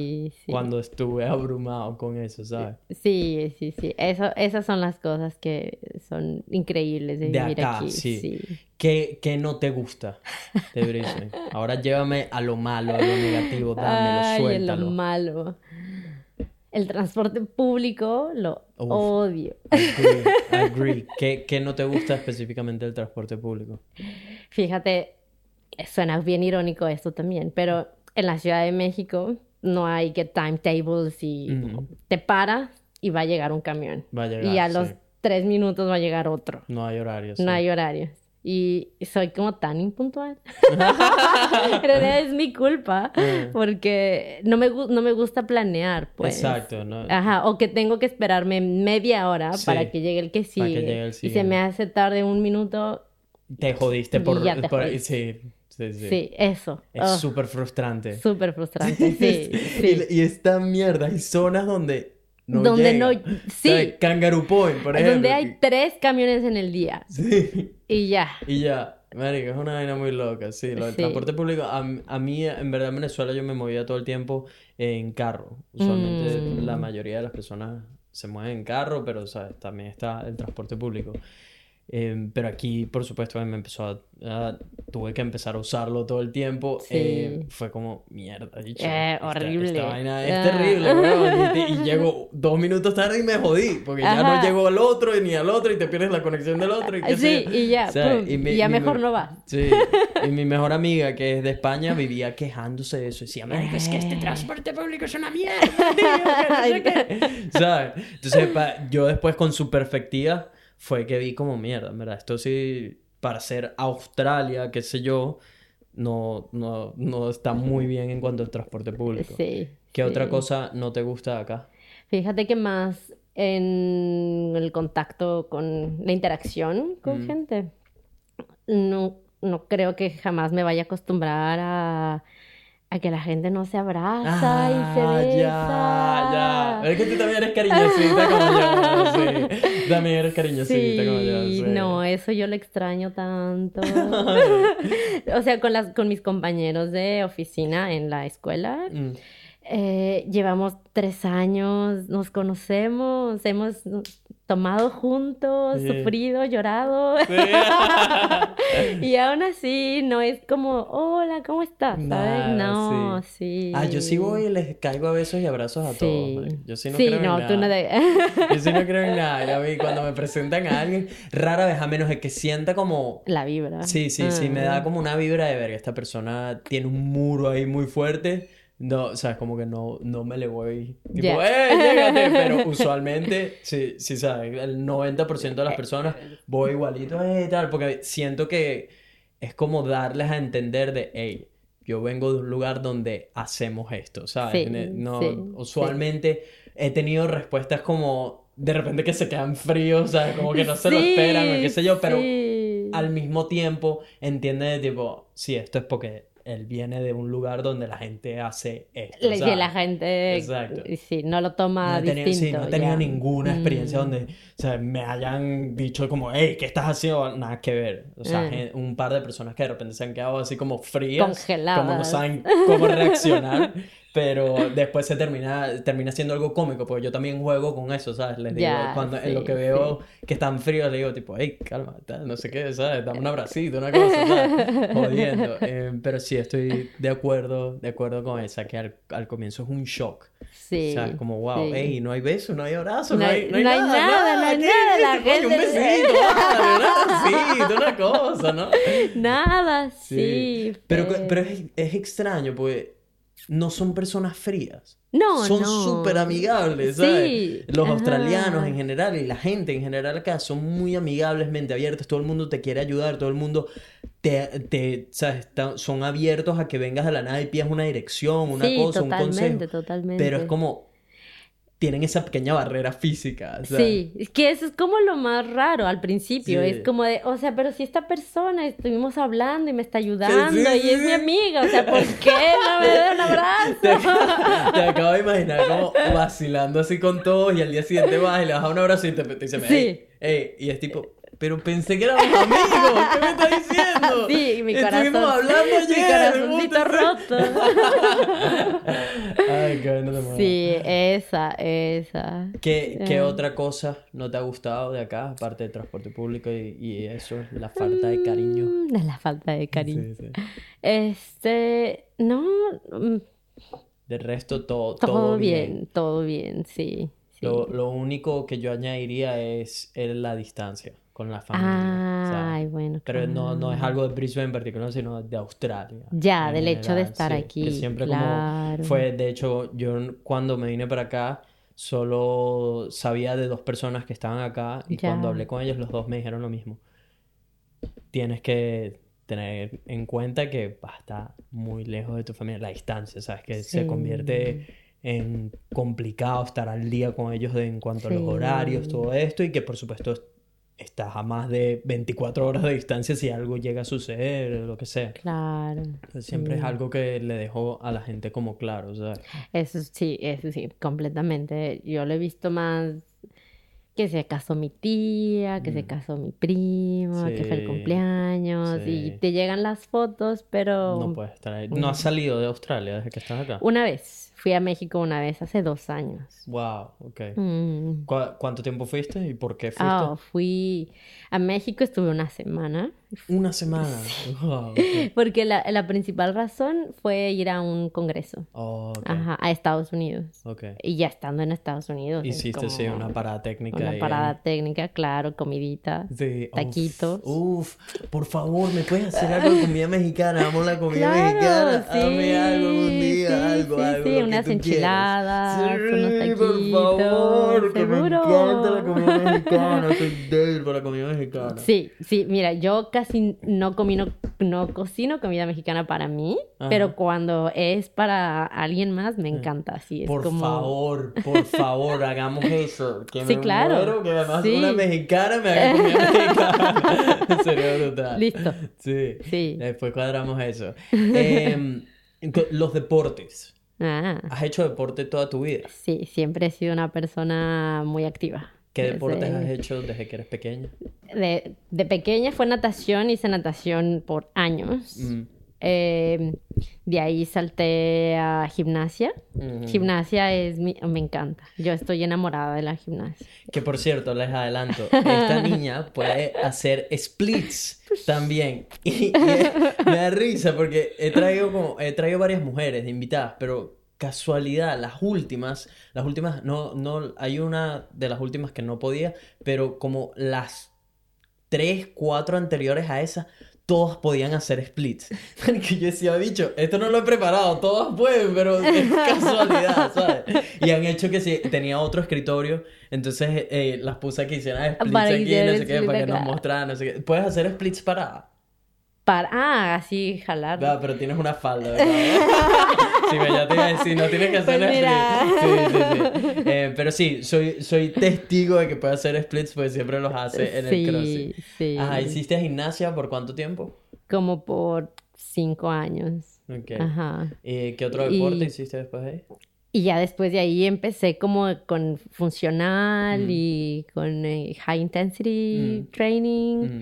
cuando estuve abrumado con eso, ¿sabes? Sí, sí, sí. Eso, esas son las cosas que son increíbles de, vivir aquí. Sí. ¿Qué, ¿Qué, no te gusta de Brisbane? Ahora llévame a lo malo, a lo negativo, dámelo, Ay, suéltalo. lo malo. El transporte público lo odio. Agree, agree. ¿Qué, ¿Qué no te gusta específicamente del transporte público? Fíjate, suena bien irónico esto también, pero en la Ciudad de México no hay que timetables y te paras y va a llegar un camión. Va a llegar, y a los tres minutos va a llegar otro. No hay horarios. No hay horarios. Y soy como tan impuntual. en realidad es mi culpa mm. porque no me, no me gusta planear, pues. Exacto, ¿no? Ajá, o que tengo que esperarme media hora para que llegue el que sigue. Que llegue el Y se me hace tarde un minuto. Te jodiste por, por Sí. Sí, eso. Es oh. súper frustrante. Súper frustrante, sí. sí. Y, esta mierda, hay zonas donde no Donde no... Sí. Kangaroo Point, por ejemplo. Donde hay tres camiones en el día. Sí. Y ya. Y ya. Marica, es una vaina muy loca, sí. Lo del transporte público, a, mí, en verdad, en Venezuela yo me movía todo el tiempo en carro. Usualmente mm. la mayoría de las personas se mueven en carro, pero ¿sabes? también está el transporte público. Em, pero aquí, por supuesto, me empezó a, Tuve que empezar a usarlo todo el tiempo. Eh, fue como, mierda, dicho, eh, horrible. Esta, vaina es terrible, weón. Y, y, llego dos minutos tarde y me jodí. Porque ya no llego al otro ni al otro y te pierdes la conexión del otro. Y qué sí, y ya, y, ya mejor no va. Sí. y mi mejor amiga, que es de España, vivía quejándose de eso. Decía, es que este transporte público es una mierda, tío, que no sé ¿Sabes? Entonces, yo después con su perspectiva fue que vi como mierda, ¿verdad? Esto sí, para ser Australia, qué sé yo, no, no, no está muy bien en cuanto al transporte público. Sí. ¿Qué otra cosa no te gusta acá? Fíjate que más en el contacto con la interacción con mm. gente. No, no creo que jamás me vaya a acostumbrar a a que la gente no se abraza y se ah, besa. Ya, ya. Es que tú también eres cariñosita como yo. Sí. También eres cariñosita como yo. Sí. No, eso yo lo extraño tanto. o sea, con, las, con mis compañeros de oficina en la escuela. Mm. Eh, llevamos tres años, nos conocemos, hemos tomado juntos, sufrido, llorado. y aún así no es como, hola, ¿cómo estás? No, sí. Ah, yo sí voy y les caigo a besos y abrazos a todos. Yo sí no creo en nada. Tú no yo sí no creo en nada. cuando me presentan a alguien, rara vez, a menos de que sienta como... La vibra. Sí, sí, sí, me da ah. como una vibra de ver que esta persona tiene un muro ahí muy fuerte no, o sea, como que no, no me le voy. Tipo, ¡eh, llégate! Pero usualmente, sí, sí, ¿sabes? El 90% de las personas voy igualito, ¡eh, tal! Porque siento que es como darles a entender de, hey, yo vengo de un lugar donde hacemos esto, ¿sabes? no, usualmente he tenido respuestas como de repente que se quedan fríos, ¿sabes? Como que no se lo esperan o qué sé yo, pero al mismo tiempo entiende tipo, sí, esto es porque él viene de un lugar donde la gente hace esto. Y la gente Exacto. Sí, no lo toma no distinto. sí, no he tenido ninguna experiencia mm. donde o sea, me hayan dicho como, hey, ¿qué estás haciendo? Nada que ver. O sea, mm. un par de personas que de repente se han quedado así como frías. Congeladas. Como no saben cómo reaccionar. pero después se termina, termina siendo algo cómico, porque yo también juego con eso, ¿sabes? Les digo, cuando en lo que veo que están fríos, le digo, tipo, hey, calma, no sé qué, ¿sabes? Dame un abracito, una cosa, ¿sabes? Jodiendo. Eh, pero sí, estoy de acuerdo, de acuerdo con esa, que al, al comienzo es un shock. Sí. O sea, como, wow, hey, no hay beso, no hay abrazo, no, hay, no hay, nada, nada, no hay nada, la gente... Un besito, nada, sí, una cosa, ¿no? Nada, sí. Pero, pero, pero es, es extraño, porque no son personas frías. No, son súper amigables, ¿sabes? Los australianos en general y la gente en general acá son muy amigablesmente abiertos, todo el mundo te quiere ayudar, todo el mundo te, te ¿sabes? son abiertos a que vengas a la nada y pidas una dirección, una cosa, un consejo. Totalmente, Pero es como tienen esa pequeña barrera física. Sí, es que eso es como lo más raro al principio. Es como de, o sea, pero si esta persona estuvimos hablando y me está ayudando y es mi amiga, o sea, ¿por qué no me da un abrazo? Te, acabo de imaginar como vacilando así con todos y al día siguiente vas y le das un abrazo y te, te dice, hey, hey, y es tipo, pero pensé que éramos amigos. ¿Qué me estás diciendo? Sí, mi corazón. Estuvimos hablando ayer. Mi corazoncito roto. Ay, qué no te Sí, esa, esa. ¿Qué, ¿Qué, otra cosa no te ha gustado de acá, aparte del transporte público y, y eso? La falta de cariño. Mm, la falta de cariño. Sí, sí. Este, no. Mm. De resto, todo, todo, todo bien. Todo bien, sí. Lo, lo, único que yo añadiría es, es la distancia con la familia. Ay, bueno. Pero no, no es algo de Brisbane en particular, sino de Australia. Ya, del hecho de estar aquí. Que siempre como fue, de hecho, yo cuando me vine para acá, solo sabía de dos personas que estaban acá y cuando hablé con ellos, los dos me dijeron lo mismo. Tienes que tener en cuenta que vas a estar muy lejos de tu familia, la distancia, ¿sabes? Que se convierte en complicado estar al día con ellos en cuanto a los horarios, todo esto, y que por supuesto estás a más de 24 horas de distancia si algo llega a suceder o lo que sea. Claro. siempre es algo que le dejo a la gente como claro, ¿sabes? Eso sí, eso sí, completamente. Yo lo he visto más que se casó mi tía, que se mm. casó mi primo, que fue el cumpleaños y te llegan las fotos, pero... No puedes estar ahí. No has salido de Australia desde que estás acá. Una vez. Fui a México una vez hace dos años. Wow, ok. Mm. ¿Cuánto tiempo fuiste y por qué fuiste? Ah, fui a México, estuve una semana. Una semana. Porque la, la, principal razón fue ir a un congreso. Oh, Ajá, a Estados Unidos. Okay. Y ya estando en Estados Unidos. Hiciste, sí, una parada técnica. Una parada técnica, claro, comidita, sí. taquitos. Uf, por favor, ¿me puedes hacer algo de comida mexicana? Amo la comida mexicana. Sí, Dame algo un día, algo, sí, algo. Sí, unas enchiladas, unos taquitos. por favor, que me encanta la comida mexicana. Soy débil para la comida mexicana. Sí, sí, mira, yo casi no comino, no cocino comida mexicana para mí, pero cuando es para alguien más me encanta. Así es por como... favor, por favor, hagamos eso. Que sí, me claro. Muero, que además sí. una mexicana me haga comida mexicana. Sería brutal. Listo. Sí. sí. Después cuadramos eso. Eh, los deportes. Ah. ¿Has hecho deporte toda tu vida? Sí, siempre he sido una persona muy activa. ¿Qué deportes has hecho desde que eres pequeña? De, de, pequeña fue natación, hice natación por años. Eh, de ahí salté a gimnasia. Gimnasia es mi, me encanta. Yo estoy enamorada de la gimnasia. Que por cierto, les adelanto, esta niña puede hacer splits también. Y, me da risa porque he traído como, he traído varias mujeres invitadas, pero casualidad, las últimas, las últimas, no, no, hay una de las últimas que no podía, pero como las tres, cuatro anteriores a esa, todas podían hacer splits. Que yo decía, bicho, esto no lo he preparado, todas pueden, pero es casualidad, ¿sabes? Y han hecho que si tenía otro escritorio, entonces eh, las puse que hicieran splits aquí, no sé qué, para que nos mostraran, no sé qué. Puedes hacer splits para para... Ah, así jalar. No, pero tienes una falda, ¿verdad? sí, ya te iba a decir, no tienes que hacer pues splits. Sí, sí, sí. Eh, pero sí, soy, soy testigo de que puede hacer splits porque siempre los hace en el crossfit. Sí, Ajá, ¿hiciste gimnasia por cuánto tiempo? Como por cinco años. Ok. Ajá. ¿Y qué otro deporte hiciste después de ahí? Y ya después de ahí empecé como con funcional mm. y con eh, high intensity mm. training. Mm.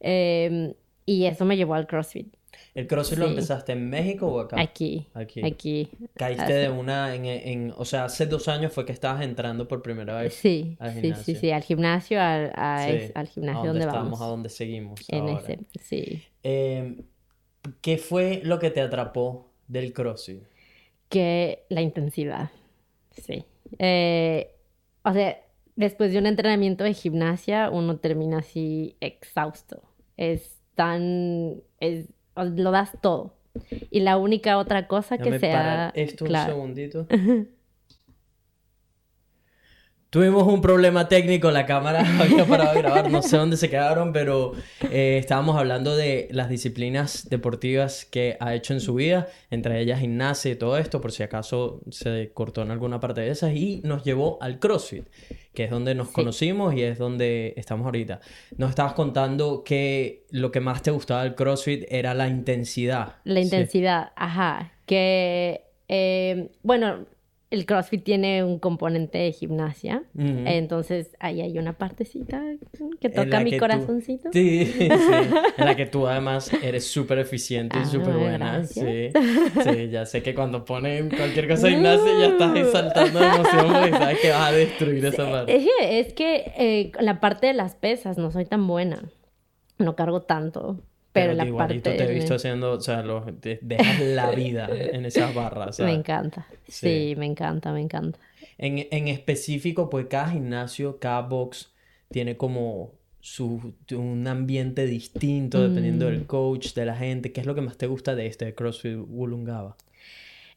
Eh, y eso me llevó al CrossFit. ¿El CrossFit lo empezaste en México o acá? Aquí. Aquí. Aquí. Caíste de una, en, en, o sea, hace dos años fue que estabas entrando por primera vez. Sí, sí, sí, sí, al gimnasio, al, al gimnasio donde vamos. a donde seguimos. En ese, sí. Em, ¿Qué fue lo que te atrapó del CrossFit? Que la intensidad, sí. Eh, o sea, después de un entrenamiento de gimnasia, uno termina así exhausto. Es tan... Es, lo das todo. Y la única otra cosa que sea... esto un segundito. Tuvimos un problema técnico, la cámara había parado de grabar, no sé dónde se quedaron, pero eh, estábamos hablando de las disciplinas deportivas que ha hecho en su vida, entre ellas gimnasia y todo esto, por si acaso se cortó en alguna parte de esas, y nos llevó al CrossFit, que es donde nos conocimos y es donde estamos ahorita. Nos estabas contando que lo que más te gustaba del CrossFit era la intensidad. La intensidad, ajá, que, eh, bueno, el CrossFit tiene un componente de gimnasia, entonces ahí hay una partecita que toca mi corazoncito. Sí, sí, en la que tú además eres súper eficiente y ah, súper buena. Sí, sí, ya sé que cuando ponen cualquier cosa de gimnasia ya estás saltando de emoción porque sabes que vas a destruir esa parte. Es que, es que eh, la parte de las pesas no soy tan buena, no cargo tanto. Pero, la parte... te he visto haciendo, o sea, dejas la vida en esas barras. Me encanta. Sí. me encanta, me encanta. En, en específico, pues cada gimnasio, cada box tiene como su, un ambiente distinto dependiendo del mm. coach, de la gente. ¿Qué es lo que más te gusta de este CrossFit Wollongaba?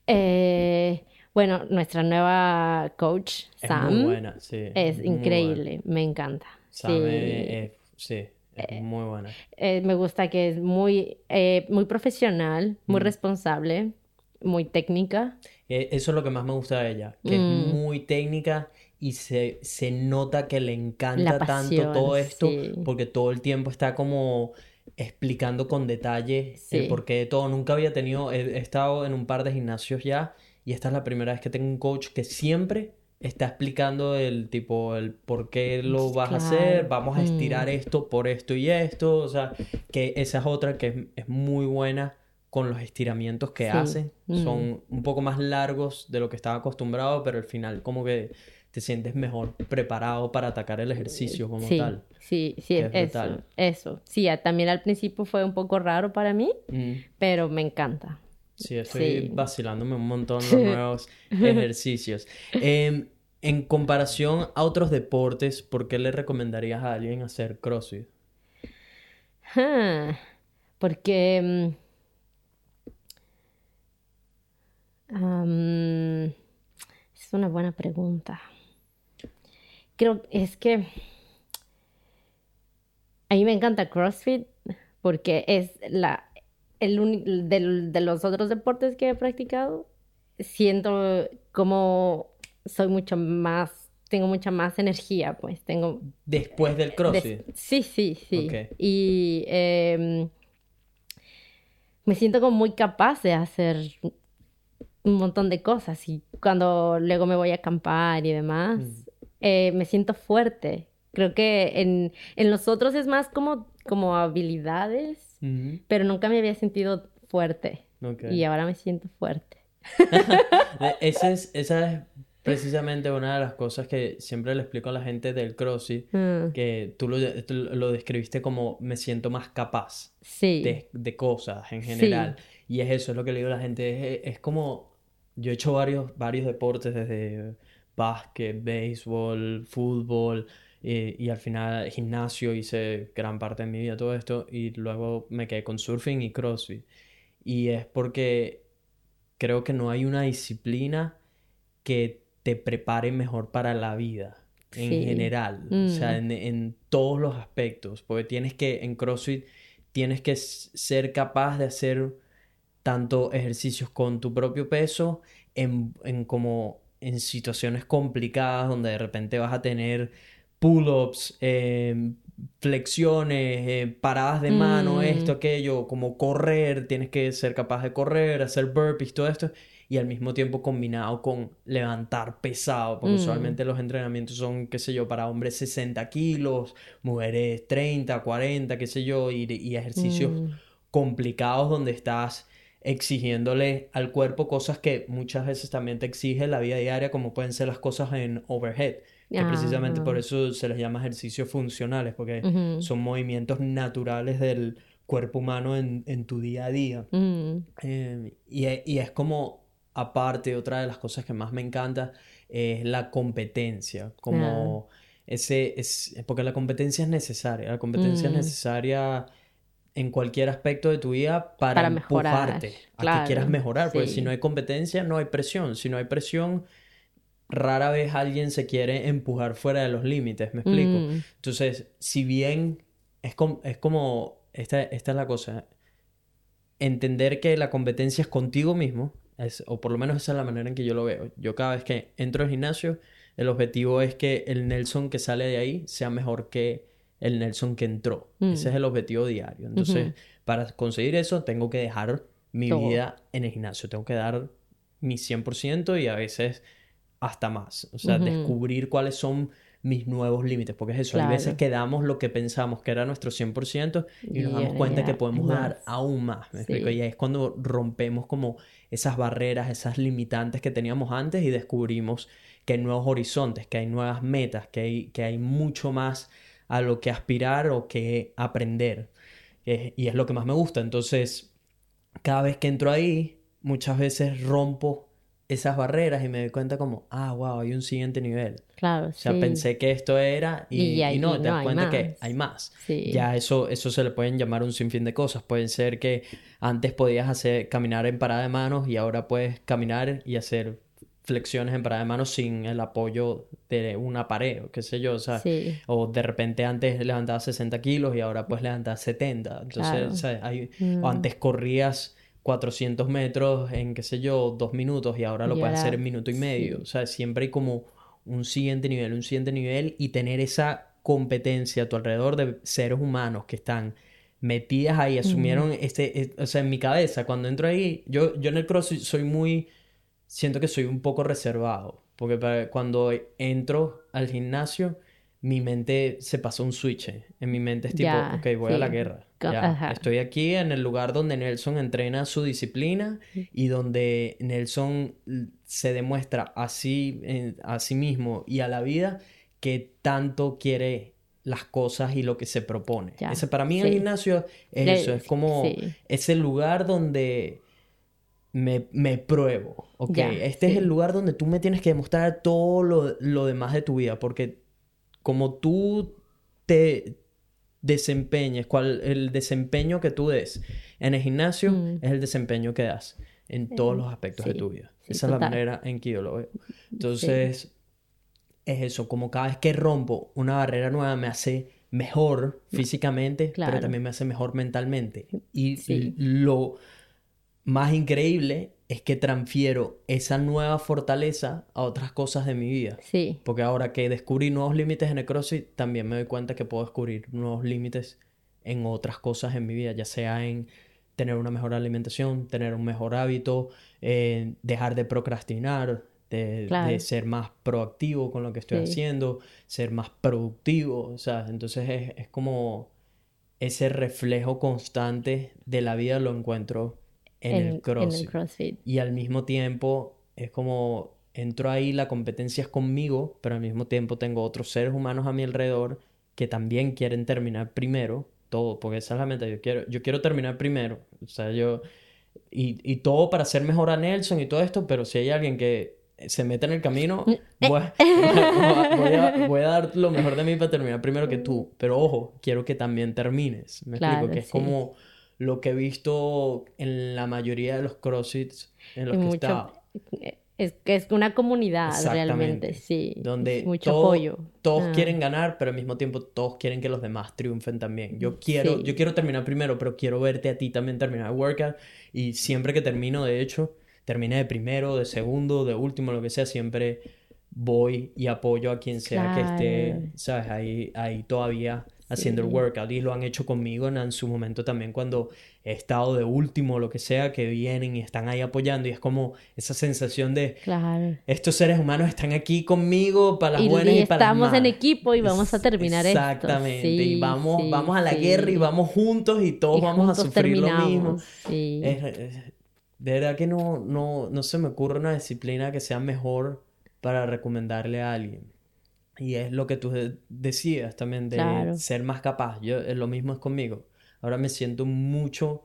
Eh, bueno, nuestra nueva coach, Sam. Es muy buena, sí. Es increíble, me encanta. Sam sí. sí. Eh, muy buena. Eh, me gusta que es muy, eh, muy profesional, muy responsable, muy técnica. eso es lo que más me gusta de ella, que es mm. muy técnica y se, se nota que le encanta tanto todo esto porque todo el tiempo está como explicando con detalle el porqué de todo. Nunca había tenido, he estado en un par de gimnasios ya y esta es la primera vez que tengo un coach que siempre está explicando el tipo, el por qué lo vas a hacer, vamos a estirar mm. esto por esto y esto, o sea, que esa es otra que es, muy buena con los estiramientos que hace, mm. son un poco más largos de lo que estaba acostumbrado, pero al final como que te sientes mejor preparado para atacar el ejercicio como tal. Sí, sí, es eso, eso. Sí, también al principio fue un poco raro para mí, mm. pero me encanta. Sí, estoy vacilándome un montón los nuevos ejercicios. Em, en comparación a otros deportes, ¿por qué le recomendarías a alguien hacer CrossFit? porque... Mm, es una buena pregunta. Creo es que a mí me encanta CrossFit porque es la el de los otros deportes que he practicado, siento como soy mucho más, tengo mucha más energía, pues tengo... Después del CrossFit. sí, sí, sí. Y em, me siento como muy capaz de hacer un montón de cosas y cuando luego me voy a acampar y demás, mm. eh, me siento fuerte. Creo que en, en los otros es más como, como habilidades pero nunca me había sentido fuerte. Y ahora me siento fuerte. esa, es, esa es precisamente una de las cosas que siempre le explico a la gente del CrossFit, mm. que tú lo, describiste como me siento más capaz de, cosas en general. Y es eso, es lo que le digo a la gente, es, como, yo he hecho varios, varios deportes desde básquet, béisbol, fútbol, y, al final gimnasio hice gran parte de mi vida todo esto y luego me quedé con surfing y crossfit. Y es porque creo que no hay una disciplina que te prepare mejor para la vida en general, o sea, mm. en, en, todos los aspectos, porque tienes que, en CrossFit, tienes que ser capaz de hacer tanto ejercicios con tu propio peso, en, en como en situaciones complicadas donde de repente vas a tener pull-ups, em, flexiones, eh, paradas de mano, mm. esto, aquello, como correr, tienes que ser capaz de correr, hacer burpees, todo esto, y al mismo tiempo combinado con levantar pesado, porque mm. usualmente los entrenamientos son, qué sé yo, para hombres 60 kilos, mujeres 30, 40, qué sé yo, y, y ejercicios mm. complicados donde estás exigiéndole al cuerpo cosas que muchas veces también te exige la vida diaria, como pueden ser las cosas en overhead que precisamente por eso se les llama ejercicios funcionales, porque son movimientos naturales del cuerpo humano en, en tu día a día. Eh, y, y, es como, aparte, otra de las cosas que más me encanta es la competencia, como ese, es, porque la competencia es necesaria, la competencia es necesaria en cualquier aspecto de tu vida para, para empujarte a que quieras mejorar, porque si no hay competencia no hay presión, si no hay presión rara vez alguien se quiere empujar fuera de los límites, ¿me explico? Mm. Entonces, si bien es, es como, esta, esta es la cosa, entender que la competencia es contigo mismo, es, o por lo menos esa es la manera en que yo lo veo. Yo cada vez que entro al gimnasio, el objetivo es que el Nelson que sale de ahí sea mejor que el Nelson que entró. Mm. Ese es el objetivo diario. Entonces, para conseguir eso, tengo que dejar mi vida en el gimnasio. Tengo que dar mi 100% y a veces hasta más. O sea, descubrir cuáles son mis nuevos límites, porque es eso, hay veces que damos lo que pensamos que era nuestro 100% y nos damos cuenta que podemos dar aún más, ¿me explico? Y ahí es cuando rompemos como esas barreras, esas limitantes que teníamos antes y descubrimos que hay nuevos horizontes, que hay nuevas metas, que hay, que hay mucho más a lo que aspirar o que aprender. y es lo que más me gusta. Entonces, cada vez que entro ahí, muchas veces rompo esas barreras y me doy cuenta como, ah, wow, hay un siguiente nivel. Claro, O sea, pensé que esto era y, no, te das cuenta que hay más. Ya eso, eso se le pueden llamar un sinfín de cosas. Pueden ser que antes podías hacer, caminar en parada de manos y ahora puedes caminar y hacer flexiones en parada de manos sin el apoyo de una pared o qué sé yo, o sea, o de repente antes levantabas 60 kilos y ahora puedes levantar 70. Entonces, o, sea, hay, o mm. antes corrías 400 metros en, qué sé yo, dos minutos y ahora lo puedes hacer en minuto y medio. O sea, siempre hay como un siguiente nivel, un siguiente nivel y tener esa competencia a tu alrededor de seres humanos que están metidas ahí, asumieron este, e, o sea, en mi cabeza, cuando entro ahí, yo, yo en el cross soy muy, siento que soy un poco reservado, porque cuando entro al gimnasio, mi mente se pasó un switch. En mi mente es tipo, ok, voy a la guerra. Estoy aquí en el lugar donde Nelson entrena su disciplina y donde Nelson se demuestra así a sí mismo y a la vida que tanto quiere las cosas y lo que se propone. Ese, para mí el gimnasio es eso, es como ese lugar donde me, me pruebo, ¿ok? este es el lugar donde tú me tienes que demostrar todo lo, lo demás de tu vida, porque como tú te desempeñes, cuál el desempeño que tú des en el gimnasio mm. es el desempeño que das en todos los aspectos de tu vida. Esa es la manera en que yo lo veo. Entonces, es eso, como cada vez que rompo una barrera nueva me hace mejor mm. físicamente, pero también me hace mejor mentalmente. y lo más increíble es que transfiero esa nueva fortaleza a otras cosas de mi vida. Sí. Porque ahora que descubrí nuevos límites en el CrossFit, también me doy cuenta que puedo descubrir nuevos límites en otras cosas en mi vida, ya sea en tener una mejor alimentación, tener un mejor hábito, eh, dejar de procrastinar, de, ser más proactivo con lo que estoy haciendo, ser más productivo, o sea, entonces es, es como ese reflejo constante de la vida lo encuentro en, el CrossFit. Y al mismo tiempo es como entro ahí, la competencia es conmigo, pero al mismo tiempo tengo otros seres humanos a mi alrededor que también quieren terminar primero, todo, porque esa es la meta, yo quiero, yo quiero terminar primero, o sea, yo, y, y todo para ser mejor a Nelson y todo esto, pero si hay alguien que se mete en el camino, voy, voy, a, dar lo mejor de mí para terminar primero que tú, pero ojo, quiero que también termines, me explico, que es como lo que he visto en la mayoría de los crossfits en los que está. Es que es una comunidad realmente, sí. Donde mucho apoyo. Todos ah. quieren ganar, pero al mismo tiempo todos quieren que los demás triunfen también. Yo quiero, yo quiero terminar primero, pero quiero verte a ti también terminar el workout. Y siempre que termino, de hecho, terminé de primero, de segundo, de último, lo que sea, siempre voy y apoyo a quien sea que esté, ¿sabes? Ahí, ahí todavía haciendo el workout y lo han hecho conmigo en, su momento también cuando he estado de último o lo que sea, que vienen y están ahí apoyando y es como esa sensación de claro. estos seres humanos están aquí conmigo para las buenas y, para las malas. Estamos en equipo y vamos a terminar Exactamente, y vamos, vamos a la guerra y vamos juntos y todos vamos a sufrir lo mismo. de verdad que no, no, no se me ocurre una disciplina que sea mejor para recomendarle a alguien. Y es lo que tú decías también de ser más capaz. Yo, lo mismo es conmigo. Ahora me siento mucho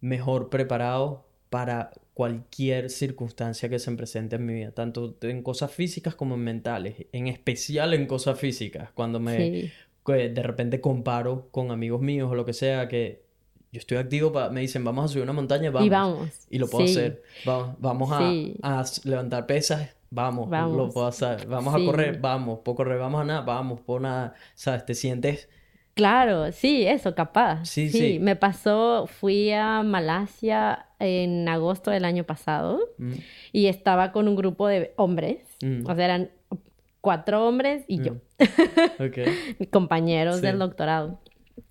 mejor preparado para cualquier circunstancia que se presente en mi vida, tanto en cosas físicas como en mentales, en especial en cosas físicas, cuando me de repente comparo con amigos míos o lo que sea, que yo estoy activo, me dicen, vamos a subir una montaña, vamos. Y vamos. Y lo puedo hacer. Vamos, vamos a, a levantar pesas vamos, lo puedo hacer. Vamos a correr, vamos, puedo correr, vamos a nada, vamos, puedo nada. ¿Sabes? Te sientes... Claro, sí, eso, capaz. Sí, sí, Me pasó, fui a Malasia en agosto del año pasado mm. y estaba con un grupo de hombres, mm. o sea, eran cuatro hombres y yo, mm. compañeros del doctorado.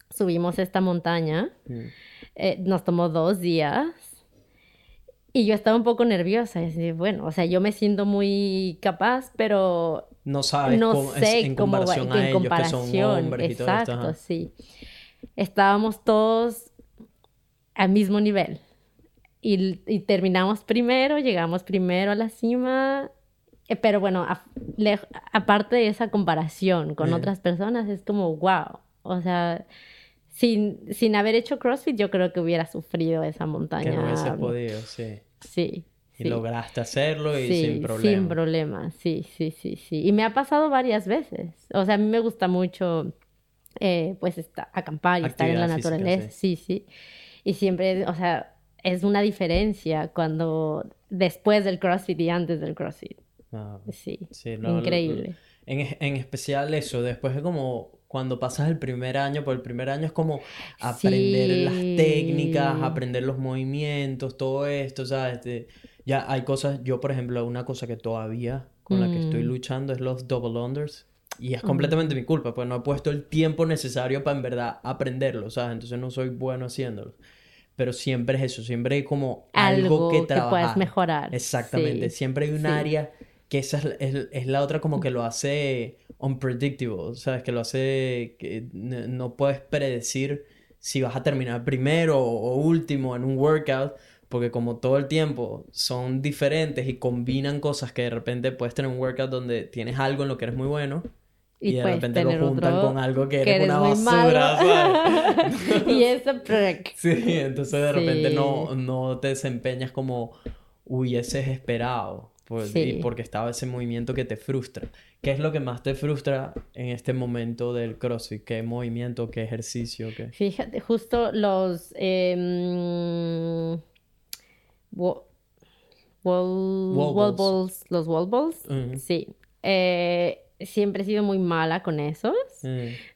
Subimos esta montaña, eh, nos tomó dos días y yo estaba un poco nerviosa. Y así, bueno, o sea, yo me siento muy capaz, pero no sabes no cómo, sé en comparación a ellos, que son hombres exacto, y todo esto. sí. Estábamos todos al mismo nivel. Y, y, terminamos primero, llegamos primero a la cima. Eh, pero bueno, aparte de esa comparación con otras personas, es como, wow. O sea, sin, sin haber hecho CrossFit, yo creo que hubiera sufrido esa montaña. Que no hubiese podido, sí. Sí. Y lograste hacerlo y sin problema. Sin problema, sí, sí, sí, sí. Y me ha pasado varias veces. O sea, a mí me gusta mucho, eh, pues, acampar y estar en la naturaleza. sí, sí. Y siempre, o sea, es una diferencia cuando después del CrossFit y antes del CrossFit. Ah, sí, increíble. en, en especial eso, después de como cuando pasas el primer año, pues el primer año es como aprender las técnicas, aprender los movimientos, todo esto, ¿sabes? ya hay cosas, yo por ejemplo, una cosa que todavía con la que estoy mm. luchando es los double unders. Y es completamente mi culpa, pues no he puesto el tiempo necesario para en verdad aprenderlo, ¿sabes? Entonces no soy bueno haciéndolo. Pero siempre es eso, siempre hay como algo, que trabajar. que puedes mejorar. Exactamente, siempre hay un área que esa es, es, la otra como que lo hace unpredictable, ¿sabes? Que lo hace que no puedes predecir si vas a terminar primero o último en un workout, porque como todo el tiempo son diferentes y combinan cosas que de repente puedes tener un workout donde tienes algo en lo que eres muy bueno y, de repente lo juntan con algo que, eres, una basura, ¿sabes? y eso Sí, entonces de repente no, no te desempeñas como hubieses esperado. Pues, porque estaba ese movimiento que te frustra. ¿Qué es lo que más te frustra en este momento del CrossFit? ¿Qué movimiento, qué ejercicio? Qué... Fíjate, justo los... Eh, wall, balls, los wall balls, sí. Eh, siempre he sido muy mala con esos,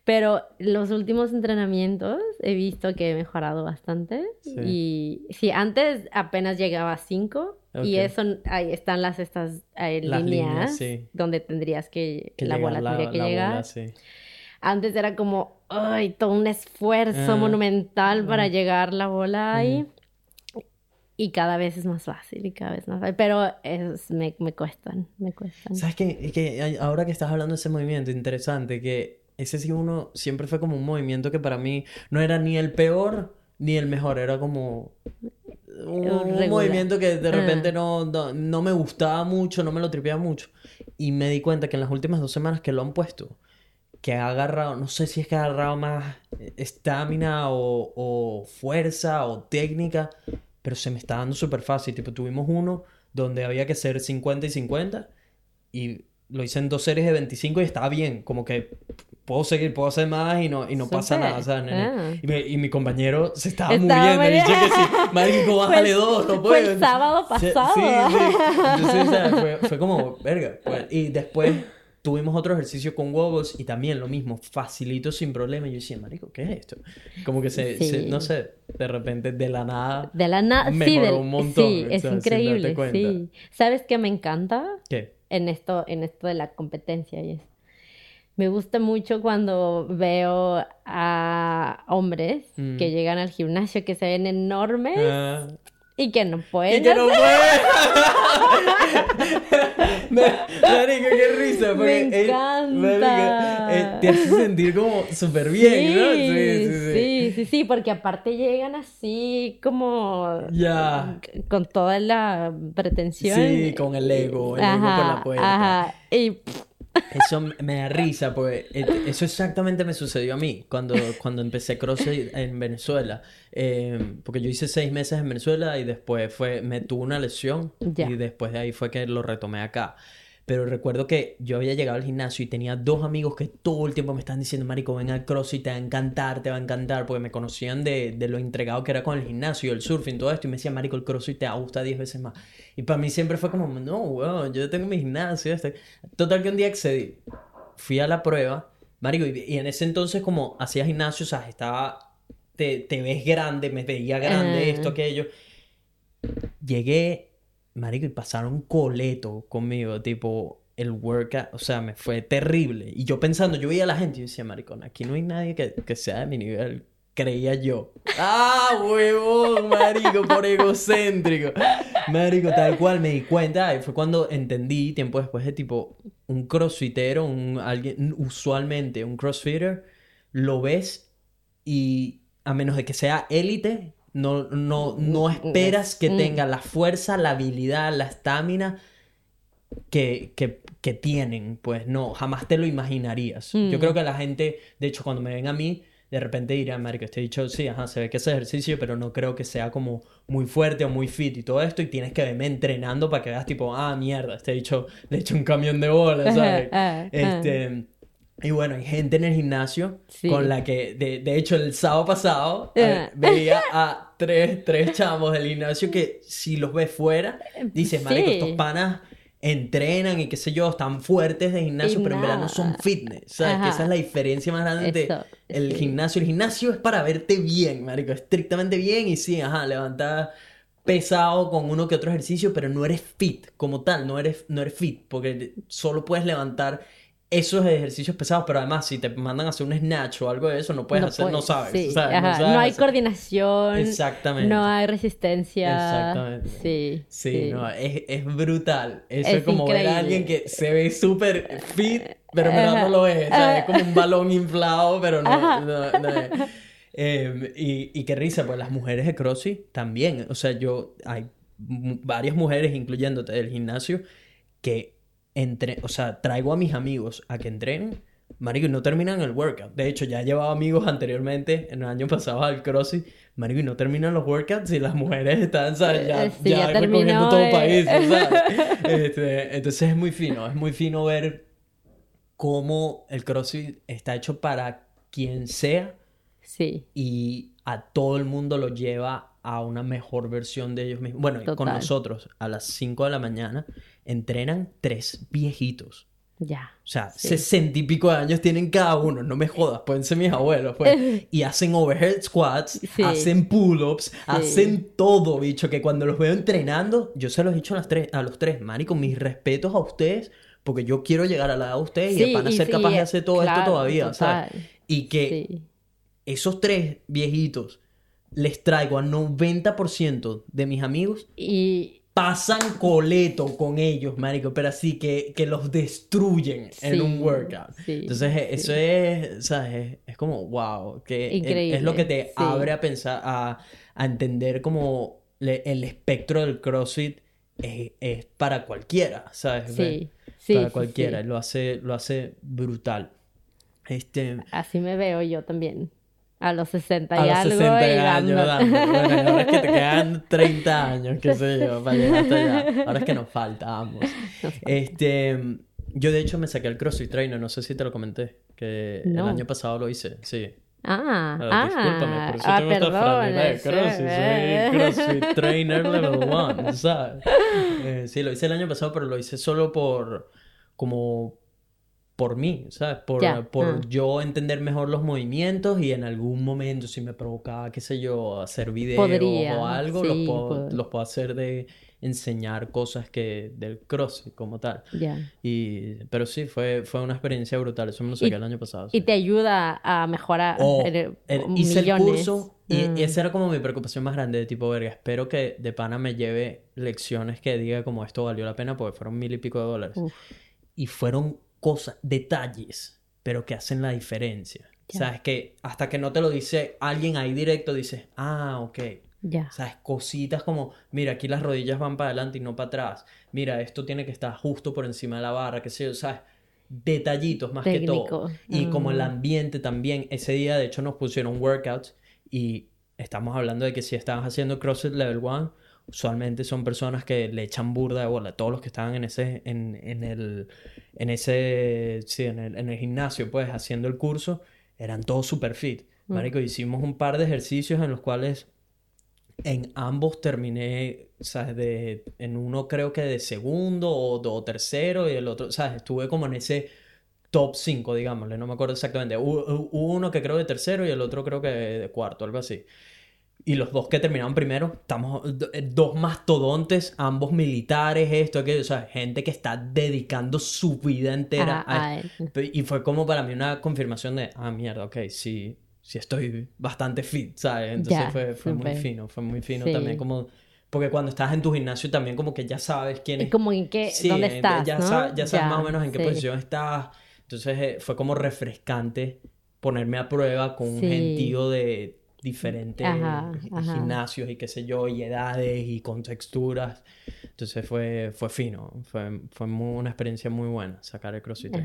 pero los últimos entrenamientos he visto que he mejorado bastante. Y sí, antes apenas llegaba a 5 y eso, ahí están las estas líneas, donde tendrías que, la bola tendría que llegar. Antes era como, ay, todo un esfuerzo ah. monumental para llegar la bola ahí. Y cada vez es más fácil y cada vez más fácil. Pero es, me, me cuestan, me cuestan. ¿Sabes qué? Que ahora que estás hablando de ese movimiento, interesante, que ese sí uno siempre fue como un movimiento que para mí no era ni el peor ni el mejor, era como un, movimiento que de repente ah. no, no, me gustaba mucho, no me lo tripeaba mucho. Y me di cuenta que en las últimas dos semanas que lo han puesto, que ha agarrado, no sé si es que ha agarrado más estamina o, o fuerza o técnica, pero se me está dando súper fácil. Tipo, tuvimos uno donde había que ser 50 y 50 y lo hice en dos series de 25 y estaba bien, como que puedo seguir, puedo hacer más y no, y no pasa nada, ah. y, y, mi compañero se estaba, muriendo, y dije que sí, marico, bájale dos, no puedo. Fue el sábado pasado. Sí, sí, Entonces, fue, fue, como, verga, pues, y después tuvimos otro ejercicio con huevos y también lo mismo, facilito sin problema. Y yo decía, marico, ¿qué es esto? Como que se, no sé, de repente de la nada. De la nada, sí, un montón. Sí, es increíble, sí. ¿Sabes qué me encanta? ¿Qué? En esto, en esto de la competencia y Me gusta mucho cuando veo a hombres mm. que llegan al gimnasio que se ven enormes. Ah. Y que no pueden. Y que no pueden. marico, qué risa. Porque me encanta. Eh, te hace sentir como súper bien, ¿no? Sí sí sí, sí sí sí, porque aparte llegan así como. Ya. Con toda la pretensión. Sí, con el ego, el ego por la puerta. Ajá. Y eso me da risa, porque eso exactamente me sucedió a mí cuando, cuando empecé CrossFit en Venezuela. Em, porque yo hice seis meses en Venezuela y después fue, me tuve una lesión y después de ahí fue que lo retomé acá. Pero recuerdo que yo había llegado al gimnasio y tenía dos amigos que todo el tiempo me estaban diciendo, Marico, ven al CrossFit, te va a encantar, te va a encantar, porque me conocían de, de lo entregado que era con el gimnasio, el surfing, todo esto, y me decían, Marico, el CrossFit te va a gustar 10 veces más. Y para mí siempre fue como, no, weón, yo tengo mi gimnasio. Este". Total que un día accedí, fui a la prueba, Marico, y, en ese entonces como hacía gimnasio, o sea, estaba, te, te ves grande, me veía grande, esto, aquello. Llegué marico, y pasaron coleto conmigo, tipo, el workout, o sea, me fue terrible. Y yo pensando, yo veía a la gente y decía, maricón, aquí no hay nadie que, que sea de mi nivel, creía yo. ¡Ah, huevón, marico, por egocéntrico! Marico, tal cual me di cuenta, y fue cuando entendí, tiempo después de tipo, un crossfitero, un, alguien, usualmente un crossfitter, lo ves y a menos de que sea élite, no, no, no esperas que mm. tenga la fuerza, la habilidad, la estamina que, que, que, tienen. Pues no, jamás te lo imaginarías. Yo mm. creo que la gente, de hecho, cuando me ven a mí, de repente dirán, Marico, este dicho, sí, ajá, se ve que es ejercicio, pero no creo que sea como muy fuerte o muy fit y todo esto, y tienes que verme entrenando para que veas tipo, ah, mierda, este dicho le he hecho un camión de bola, ¿sabes? este, y bueno, hay gente en el gimnasio con la que, de, de, hecho, el sábado pasado eh, veía a tres, tres chamos del gimnasio que si los ves fuera, dices, marico, estos panas entrenan y qué sé yo, están fuertes de gimnasio, pero en verdad no son fitness. ¿Sabes? Que esa es la diferencia más grande entre el gimnasio. El gimnasio es para verte bien, marico, estrictamente bien y sí, ajá, levantar pesado con uno que otro ejercicio, pero no eres fit como tal, no eres, no eres fit, porque solo puedes levantar esos ejercicios pesados, pero además si te mandan a hacer un snatch o algo de eso, no puedes hacer, no sabes. no, hay coordinación. Exactamente. No hay resistencia. Exactamente. Sí. Sí, no, es, es, brutal. Eso es, como ver a alguien que se ve súper fit, pero en verdad no lo es. O sea, es como un balón inflado, pero no, no, es. Em, y, y qué risa, pues las mujeres de CrossFit también. O sea, yo, hay varias mujeres, incluyéndote del gimnasio, que entre, o sea, traigo a mis amigos a que entrenen, marico, y no terminan el workout. De hecho, ya he llevado amigos anteriormente, en el año pasado al CrossFit, marico, y no terminan los workouts y las mujeres están, ¿sabes? Ya, ya, recogiendo todo el país, este, entonces es muy fino, es muy fino ver cómo el CrossFit está hecho para quien sea. Sí. Y a todo el mundo lo lleva a una mejor versión de ellos mismos. Bueno, con nosotros, a las 5 de la mañana, entrenan tres viejitos. Ya. O sea, sesenta y pico de años tienen cada uno, no me jodas, pueden ser mis abuelos, pues. Y hacen overhead squats, hacen pull-ups, hacen todo, bicho, que cuando los veo entrenando, yo se los he dicho a, las tres, a los tres, Mari, con mis respetos a ustedes, porque yo quiero llegar a la edad de ustedes y van a ser capaces de hacer todo esto todavía, ¿sabes? Y que esos tres viejitos les traigo a 90% de mis amigos y pasan coleto con ellos, marico, pero así que, que los destruyen en un workout. Entonces, eso es, ¿sabes? Es, como, wow, que es, lo que te abre a pensar, a, a entender como el espectro del CrossFit es, para cualquiera, ¿sabes? Sí, sí. Para cualquiera, Lo, hace, lo hace brutal. Este... Así me veo yo también. A los 60 y a los 60 años dando. Bueno, ahora es que te quedan 30 años, qué sé yo, para llegar hasta allá. Ahora es que nos falta ambos. Este, yo de hecho me saqué el CrossFit Trainer, no sé si te lo comenté, que el año pasado lo hice, sí. Ah, ah, discúlpame, por eso ah, tengo esta CrossFit, soy CrossFit Trainer Level 1, ¿sabes? Eh, sí, lo hice el año pasado, pero lo hice solo por, como por mí, ¿sabes? Por, por ah. yo entender mejor los movimientos y en algún momento si me provocaba, qué sé yo, hacer videos o algo, los, puedo, los, puedo, hacer de enseñar cosas que del crossfit como tal. Ya. Y, pero sí, fue, fue una experiencia brutal, eso me lo saqué el año pasado. Y te ayuda a mejorar. Oh, hice el curso y, mm. esa era como mi preocupación más grande, de tipo, verga, espero que de pana me lleve lecciones que diga como esto valió la pena porque fueron mil y pico de dólares. Y fueron cosas, detalles, pero que hacen la diferencia. Sabes que hasta que no te lo dice alguien ahí directo, dices, ah, ok. Ya. Sabes, cositas como, mira, aquí las rodillas van para adelante y no para atrás. Mira, esto tiene que estar justo por encima de la barra, qué sé yo, sabes. Detallitos más que todo. Y como el mm. ambiente también. Ese día, de hecho, nos pusieron workouts y estamos hablando de que si estabas haciendo CrossFit Level 1 usualmente son personas que le echan burda de bola. Todos los que estaban en ese, en, en el, en ese, sí, en el, en el gimnasio, pues, haciendo el curso, eran todos super fit. Mm. Marico, hicimos un par de ejercicios en los cuales en ambos terminé, ¿sabes? De, en uno creo que de segundo o, tercero y el otro, ¿sabes? Estuve como en ese top 5, digámosle, no me acuerdo exactamente. Hubo, uno que creo de tercero y el otro creo que de cuarto, algo así. Y los dos que terminaron primero, estamos eh, dos mastodontes, ambos militares, esto, aquello, o sea, gente que está dedicando su vida entera a, Y fue como para mí una confirmación de, ah, mierda, ok, sí, sí estoy bastante fit, ¿sabes? Entonces fue, fue muy fino, fue muy fino también como... Porque cuando estás en tu gimnasio también como que ya sabes quién es. Como en qué, dónde estás, ya, sabes, ya sabes más o menos en qué posición estás. Entonces eh, fue como refrescante ponerme a prueba con un gentío de diferentes gimnasios y qué sé yo, y edades y con texturas. Entonces fue, fue fino, fue, fue una experiencia muy buena sacar el CrossFit.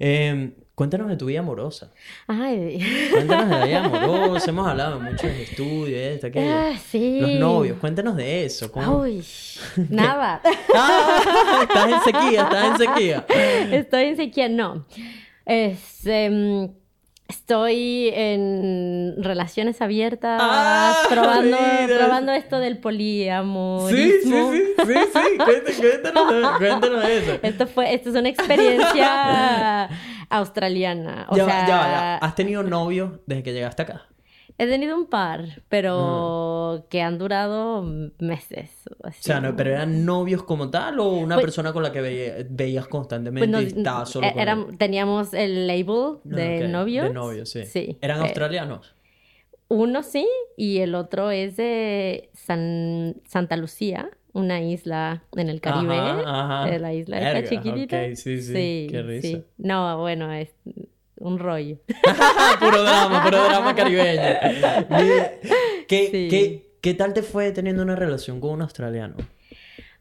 Eh, cuéntanos de tu vida amorosa. Ay. Cuéntanos de la vida amorosa. Hemos hablado mucho de estudios, esto, aquello. Ah, sí. Los novios, cuéntanos de eso. Uy, nada. ah, estás en sequía, estás en sequía. Estoy en sequía, no. Es, em, Estoy en relaciones abiertas, ah, probando, probando esto del poliamor. Sí, sí, sí, sí, sí. Cuéntanos, cuéntanos, eso. Esto, fue, esto es una experiencia australiana. O ya, sea... ya, ¿Has tenido novio desde que llegaste acá? He tenido un par, pero que han durado meses. o sea, no, pero eran novios como tal o una pues persona con la que veías constantemente pues y estabas solo con Teníamos el label de novios. De novios, sí. ¿Eran eh, australianos? Uno sí, y el otro es de San, Santa Lucía, una isla en el Caribe. Ajá, la isla está chiquitita. sí, sí, Qué risa. No, bueno, es un rollo. puro drama, puro drama caribeño. ¿Qué, tal te fue teniendo una relación con un australiano?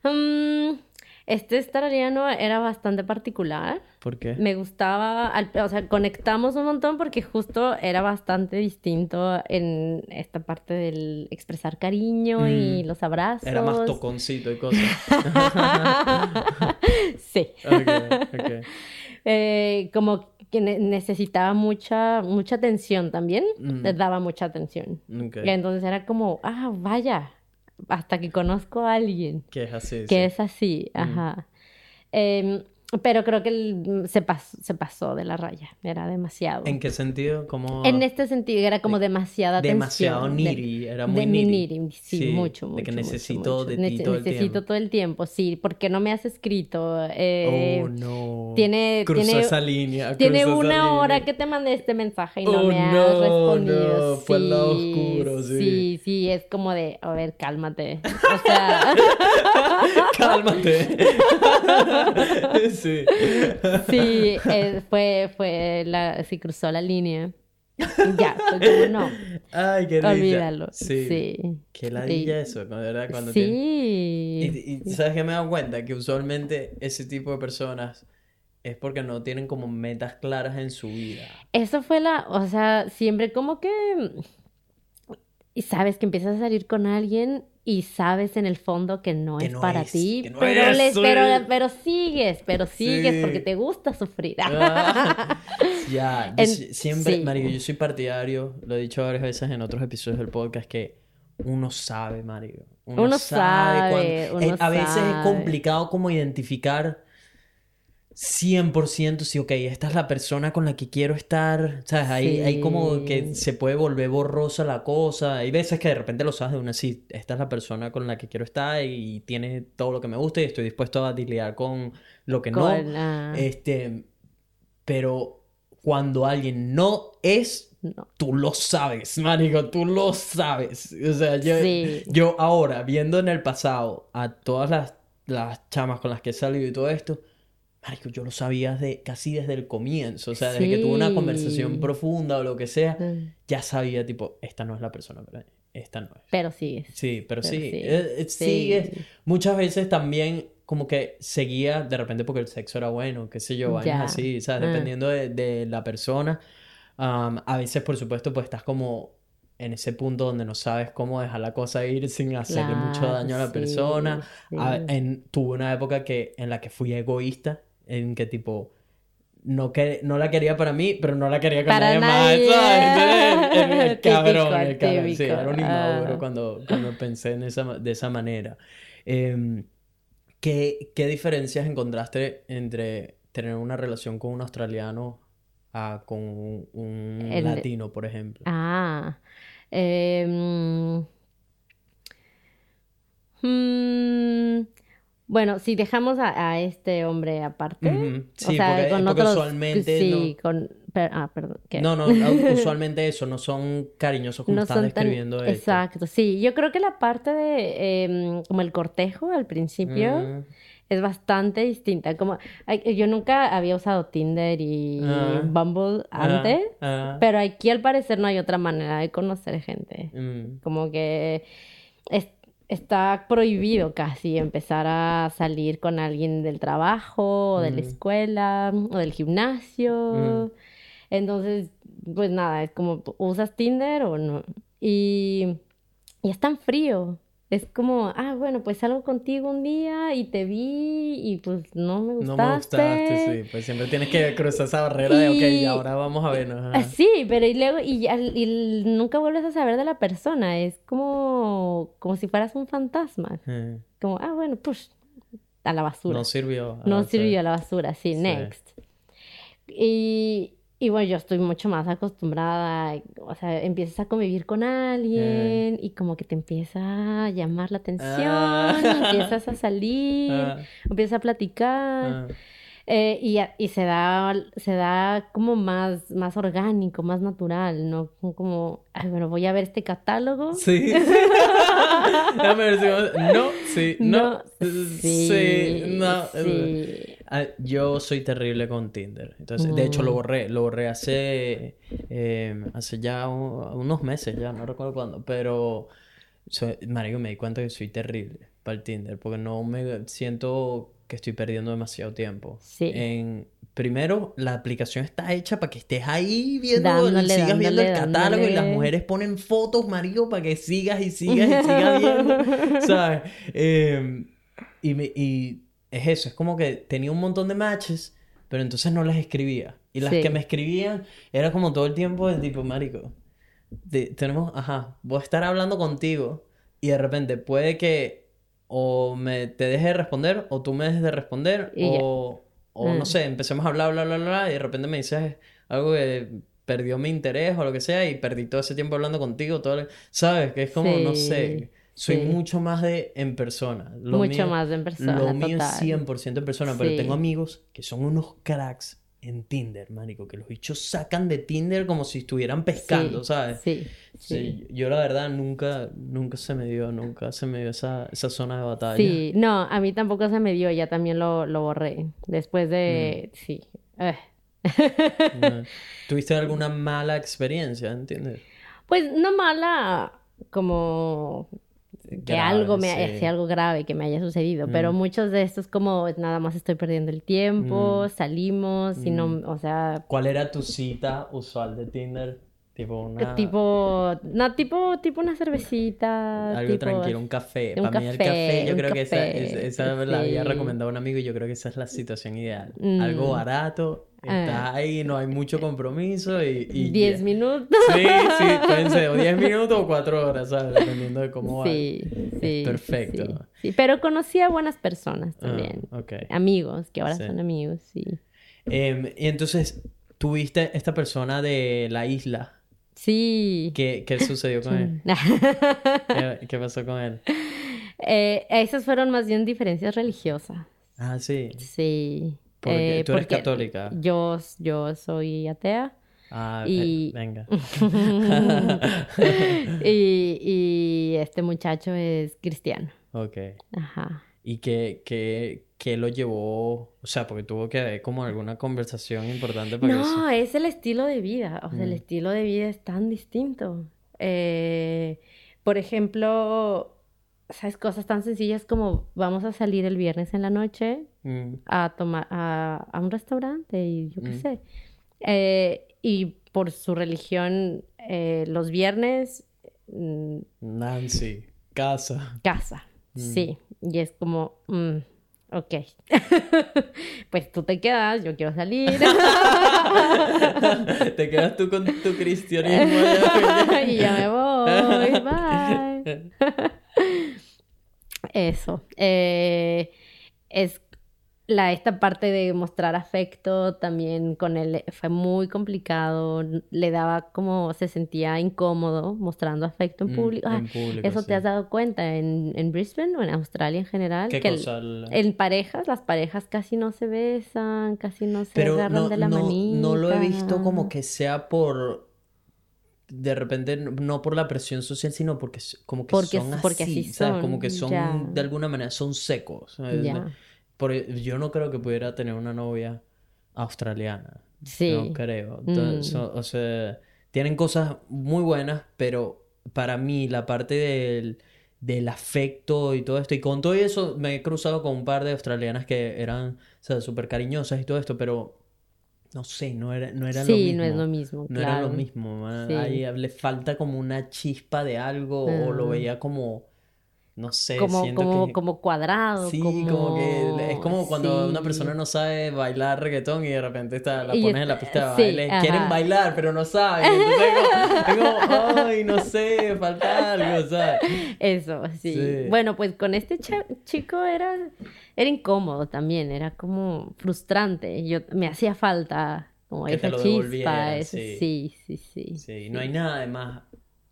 Mm, este australiano era bastante particular. ¿Por qué? Me gustaba, o sea, conectamos un montón porque justo era bastante distinto en esta parte del expresar cariño y mm. los abrazos. Era más toconcito y cosas. sí. Eh, como que necesitaba mucha, mucha atención también, mm. les daba mucha atención. Y entonces era como, ah, vaya, hasta que conozco a alguien. Que es así. Que es así, mm. ajá. Pero creo que se, pasó, se pasó de la raya, era demasiado. ¿En qué sentido? Como... En este sentido, era como demasiada Demasiado needy, era muy needy. sí, mucho, mucho. De que necesito de ti todo el Necesito todo el tiempo, sí, porque no me has escrito. Eh, oh, no. Tiene, cruzó esa línea. Tiene una hora que te mandé este mensaje y no oh, me has respondido. No, fue el lado oscuro, sí. Sí, sí, es como de, a ver, cálmate. O sea... cálmate. Sí. Sí, eh, fue, fue la, sí, cruzó la línea. Ya, fue no. Ay, qué Olvídalo. Sí. sí. Qué ladilla eso, de verdad, cuando Sí. Y, y, sabes que me he dado cuenta que usualmente ese tipo de personas es porque no tienen como metas claras en su vida. Eso fue la, o sea, siempre como que y sabes que empiezas a salir con alguien y sabes en el fondo que no es para ti, pero, pero, pero, sigues, pero sigues porque te gusta sufrir. Ah, ya, siempre, Mario, yo soy partidario, lo he dicho varias veces en otros episodios del podcast, que uno sabe, Mario. Uno, sabe. a veces es complicado como identificar 100% sí, ok, esta es la persona con la que quiero estar, ¿sabes? Ahí, hay como que se puede volver borrosa la cosa. Hay veces que de repente lo sabes de una, sí, esta es la persona con la que quiero estar y tiene todo lo que me gusta y estoy dispuesto a lidiar con lo que no. Este, pero cuando alguien no es, tú lo sabes, marico, tú lo sabes. O sea, yo, yo ahora, viendo en el pasado a todas las, las chamas con las que he salido y todo esto, yo lo sabía de, casi desde el comienzo. O sea, desde que tuve una conversación profunda o lo que sea, ya sabía, tipo, esta no es la persona, pero esta no es. Pero sigues. Sí, pero, sí. Eh, eh, Muchas veces también como que seguía de repente porque el sexo era bueno, qué sé yo, vainas así, ¿sabes? Ah. Dependiendo de, de, la persona. a veces, por supuesto, pues estás como en ese punto donde no sabes cómo dejar la cosa ir sin hacerle mucho daño a la persona. en, tuve una época que, en la que fui egoísta, en que tipo, no, que, no la quería para mí, pero no la quería con nadie, más. El, cabrón, el cabrón. Sí, era un inmaduro ah. cuando, cuando pensé en esa, de esa manera. Em, ¿qué, ¿Qué diferencias encontraste entre tener una relación con un australiano a con un, latino, por ejemplo? Ah. Eh, bueno, si dejamos a, este hombre aparte, sí, o sea, con otros, usualmente sí, con ah, perdón, No, no, usualmente eso, no son cariñosos como no estás describiendo tan... Exacto, sí, yo creo que la parte de em, como el cortejo al principio mm. es bastante distinta, como yo nunca había usado Tinder y ah. Bumble ah, antes, pero aquí al parecer no hay otra manera de conocer gente, mm. como que está prohibido casi empezar a salir con alguien del trabajo, o de la mm. escuela, o del gimnasio. Mm. Entonces, pues nada, es como, ¿usas Tinder o no? Y, y es tan frío. Es como, ah, bueno, pues salgo contigo un día y te vi y pues no me gustaste. No me gustaste, sí. Pues siempre tienes que cruzar esa barrera de, ok, ahora vamos a vernos. Ah, sí, pero y luego, y, y, nunca vuelves a saber de la persona. Es como, como si fueras un fantasma. Como, ah, bueno, pues, a la basura. No sirvió. No sirvió a la basura, sí, next. Y, y bueno, yo estoy mucho más acostumbrada, o sea, empiezas a convivir con alguien y como que te empieza a llamar la atención, ah. empiezas a salir, ah. empiezas a platicar. Ah. Eh, y, y, se da, se da como más, más orgánico, más natural, ¿no? Como, ay, bueno, voy a ver este catálogo. Sí. no, sí, no, sí, no. Yo soy terrible con Tinder. Entonces, de hecho, lo mm. borré. Lo borré hace, em, hace ya unos meses, ya no recuerdo cuándo. Pero, soy, marico, me di cuenta que soy terrible para el Tinder. Porque no me siento que estoy perdiendo demasiado tiempo. Sí. En, primero, la aplicación está hecha para que estés ahí viendo, sigas viendo el catálogo y las mujeres ponen fotos, marido, para que sigas y sigas y sigas viendo, ¿sabes? Em, y, me, y es eso, es como que tenía un montón de matches, pero entonces no las escribía. Y las que me escribían era como todo el tiempo de tipo, marico, tenemos, ajá, voy a estar hablando contigo y de repente puede que o me te deje de responder o tú me dejes de responder o, o no mm. sé, empecemos a hablar, bla, bla, bla, y de repente me dices algo que perdió mi interés o lo que sea y perdí todo ese tiempo hablando contigo, todo, ¿sabes? Que es como, no sé, soy mucho más de en persona. mucho más de en persona. Lo mío es 100% en persona, pero tengo amigos que son unos cracks en Tinder, mánico, que los bichos sacan de Tinder como si estuvieran pescando, ¿sabes? Sí, sí, Yo la verdad nunca, nunca se me dio, nunca se me dio esa, esa zona de batalla. Sí, no, a mí tampoco se me dio, ya también lo, lo borré. Después de, mm. sí. Eh. ¿Tuviste alguna mala experiencia en Tinder? Pues no mala, como que algo me haya, algo grave que me haya sucedido, pero mm. muchos de estos como nada más estoy perdiendo el tiempo, mm. salimos y no, mm. o sea... ¿Cuál era tu cita usual de Tinder? Tipo una... Tipo, no, tipo, tipo una cervecita. Algo tranquilo, un café. Para mí el café, yo creo que esa, esa, la había recomendado un amigo y yo creo que esa es la situación ideal. Algo barato, Está ah. ahí, no hay mucho compromiso y... y diez minutos. Sí, sí, ser o diez minutos o cuatro horas, ¿sabes? Dependiendo de cómo va. Sí, sí. perfecto. Sí, pero conocí a buenas personas ah, también. Amigos, que ahora son amigos, sí. Em, y entonces, ¿tuviste esta persona de la isla? Sí. ¿Qué, qué sucedió con él? ¿Qué, pasó con él? Eh, esas fueron más bien diferencias religiosas. Ah, sí. Sí. Porque eh, tú eres católica. Yo, yo soy atea. Ah, y... venga. y, y, este muchacho es cristiano. Ok. Ajá. ¿Y qué, qué, qué, lo llevó? O sea, porque tuvo que haber como alguna conversación importante para No, es el estilo de vida. O sea, el mm. estilo de vida es tan distinto. Eh, por ejemplo, ¿sabes? Cosas tan sencillas como vamos a salir el viernes en la noche mm. a tomar a, un restaurante y yo qué mm. sé. Eh, y por su religión eh, los viernes... Nancy, casa. Casa, mm. sí. Y es como, mm, ok, pues tú te quedas, yo quiero salir. te quedas tú con tu cristianismo. y ya me voy, bye. Eso. Eh, es la, esta parte de mostrar afecto también con él fue muy complicado, le daba como se sentía incómodo mostrando afecto en mm, público. Ah, ¿Eso te has dado cuenta en, en, Brisbane o en Australia en general? que en parejas, las parejas casi no se besan, casi no se agarran de la no, manita. No lo he visto como que sea por de repente no por la presión social, sino porque como que son así, porque así son, como que son de alguna manera son secos. Porque yo no creo que pudiera tener una novia australiana. Sí. No creo. Mm. o sea, tienen cosas muy buenas, pero para mí la parte del, del afecto y todo esto, y con todo eso me he cruzado con un par de australianas que eran, o súper cariñosas y todo esto, pero no sé, no era, no era lo mismo. Sí, no es lo mismo. No era lo mismo. Ahí le falta como una chispa de algo, o lo veía como no sé, como, siento como, como cuadrado. Sí, como... que es como cuando una persona no sabe bailar reggaetón y de repente está, la pones en la pista de baile. Quieren bailar, pero no saben. Entonces como, ay, no sé, falta algo, ¿sabes? Eso, sí. Bueno, pues con este chico era, era incómodo también, era como frustrante. Yo, me hacía falta como esa chispa. sí, sí, sí. Sí, no hay nada de más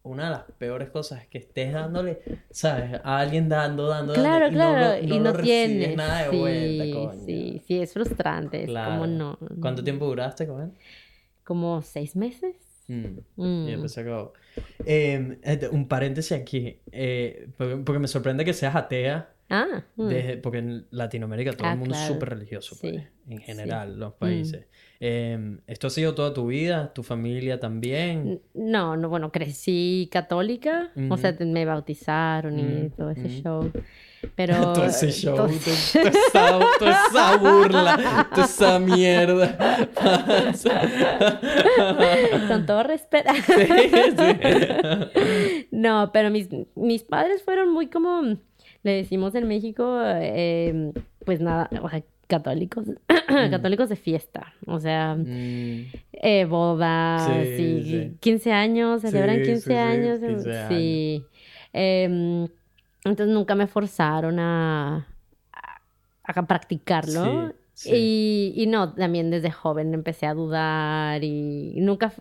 una de las peores cosas es que estés dándole, ¿sabes? A alguien dando, dando, claro, dando. Claro, y no, y no, tienes nada de sí, vuelta, coño. Sí, sí, es frustrante. Es como no. ¿Cuánto tiempo duraste con él? Como seis meses. Mm. Mm. Y después se acabó. Em, este, un paréntesis aquí, eh, porque, me sorprende que seas atea. Ah, mm. porque en Latinoamérica todo el ah, mundo es súper religioso, pues, en general, los países. Em, ¿Esto ha sido toda tu vida? ¿Tu familia también? No, no, bueno, crecí católica, o sea, me bautizaron y todo ese show. Pero... todo ese show, todo... Toda, esa, burla, toda esa mierda. Con todo respeto. no, pero mis, mis padres fueron muy como, le decimos en México, eh, pues nada, o sea, católicos, mm. católicos de fiesta, o sea, mm. eh, bodas, sí, 15 años, celebran 15, años, sí. Em, entonces nunca me forzaron a, a, practicarlo. Y, y, no, también desde joven empecé a dudar y, nunca,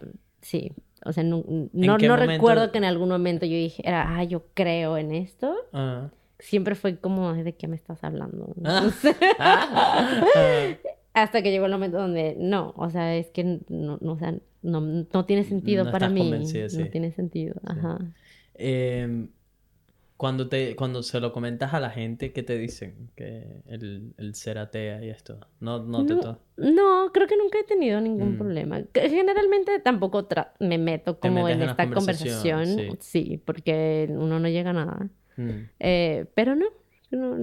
sí, o sea, no, no, recuerdo que en algún momento yo dije, ah, yo creo en esto. Ah siempre fue como, ¿de qué me estás hablando? Hasta que llegó el momento donde, no, o sea, es que no, no, o sea, no, no tiene sentido para mí. No tiene sentido, ajá. Em, cuando, te, cuando se lo comentas a la gente, ¿qué te dicen? Que el, el ser atea y esto. No, no, te no, creo que nunca he tenido ningún mm. problema. Generalmente tampoco me meto como en esta conversación. Sí. sí. porque uno no llega a nada. Mm. Eh, pero no, no,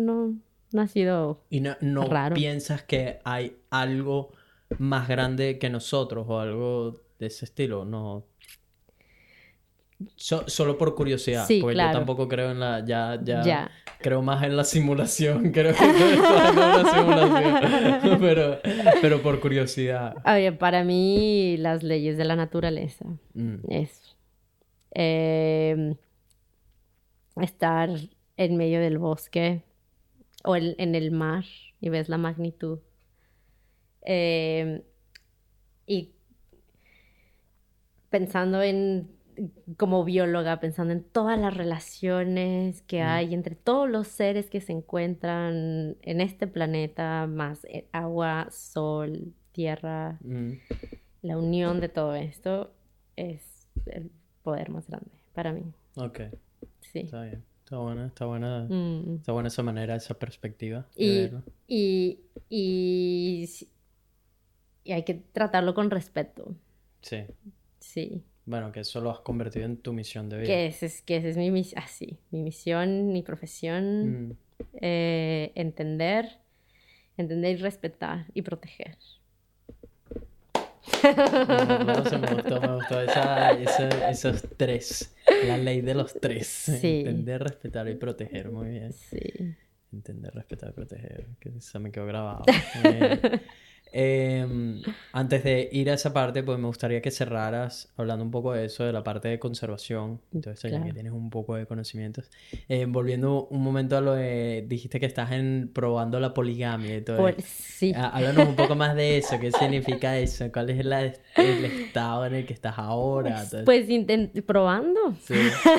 no, ha sido ¿Y no, piensas que hay algo más grande que nosotros o algo de ese estilo? No. solo por curiosidad, porque yo tampoco creo en la. Ya, ya, Creo más en la simulación. Creo que la simulación. pero, pero por curiosidad. Oye, para mí, las leyes de la naturaleza. Mm. Es. Eh, estar en medio del bosque o en el mar y ves la magnitud. Eh, y pensando en, como bióloga, pensando en todas las relaciones que mm. hay entre todos los seres que se encuentran en este planeta, más eh, agua, sol, tierra, mm. la unión de todo esto es el poder más grande para mí. Ok. Sí. Está bien. Está buena, está buena, mm. está buena esa manera, esa perspectiva. Y, y, y, y, hay que tratarlo con respeto. Sí. Sí. Bueno, que eso lo has convertido en tu misión de vida. Que esa es, que es mi misión, ah, mi misión, mi profesión. Mm. Eh, entender, entender y respetar y proteger. Me gustó, me gustó. encantó esa, esos tres. La ley de los tres. Sí. Entender, respetar y proteger. Muy bien. Sí. Entender, respetar y proteger. Que eso me quedó grabado. Em, antes de ir a esa parte, pues me gustaría que cerraras hablando un poco de eso, de la parte de conservación. Entonces, ya que tienes un poco de conocimientos. Eh, volviendo un momento a lo de. Dijiste que estás en, probando la poligamia y todo. Pues, sí. Ah, háblanos un poco más de eso. ¿Qué significa eso? ¿Cuál es el estado en el que estás ahora? Pues, probando. Sí.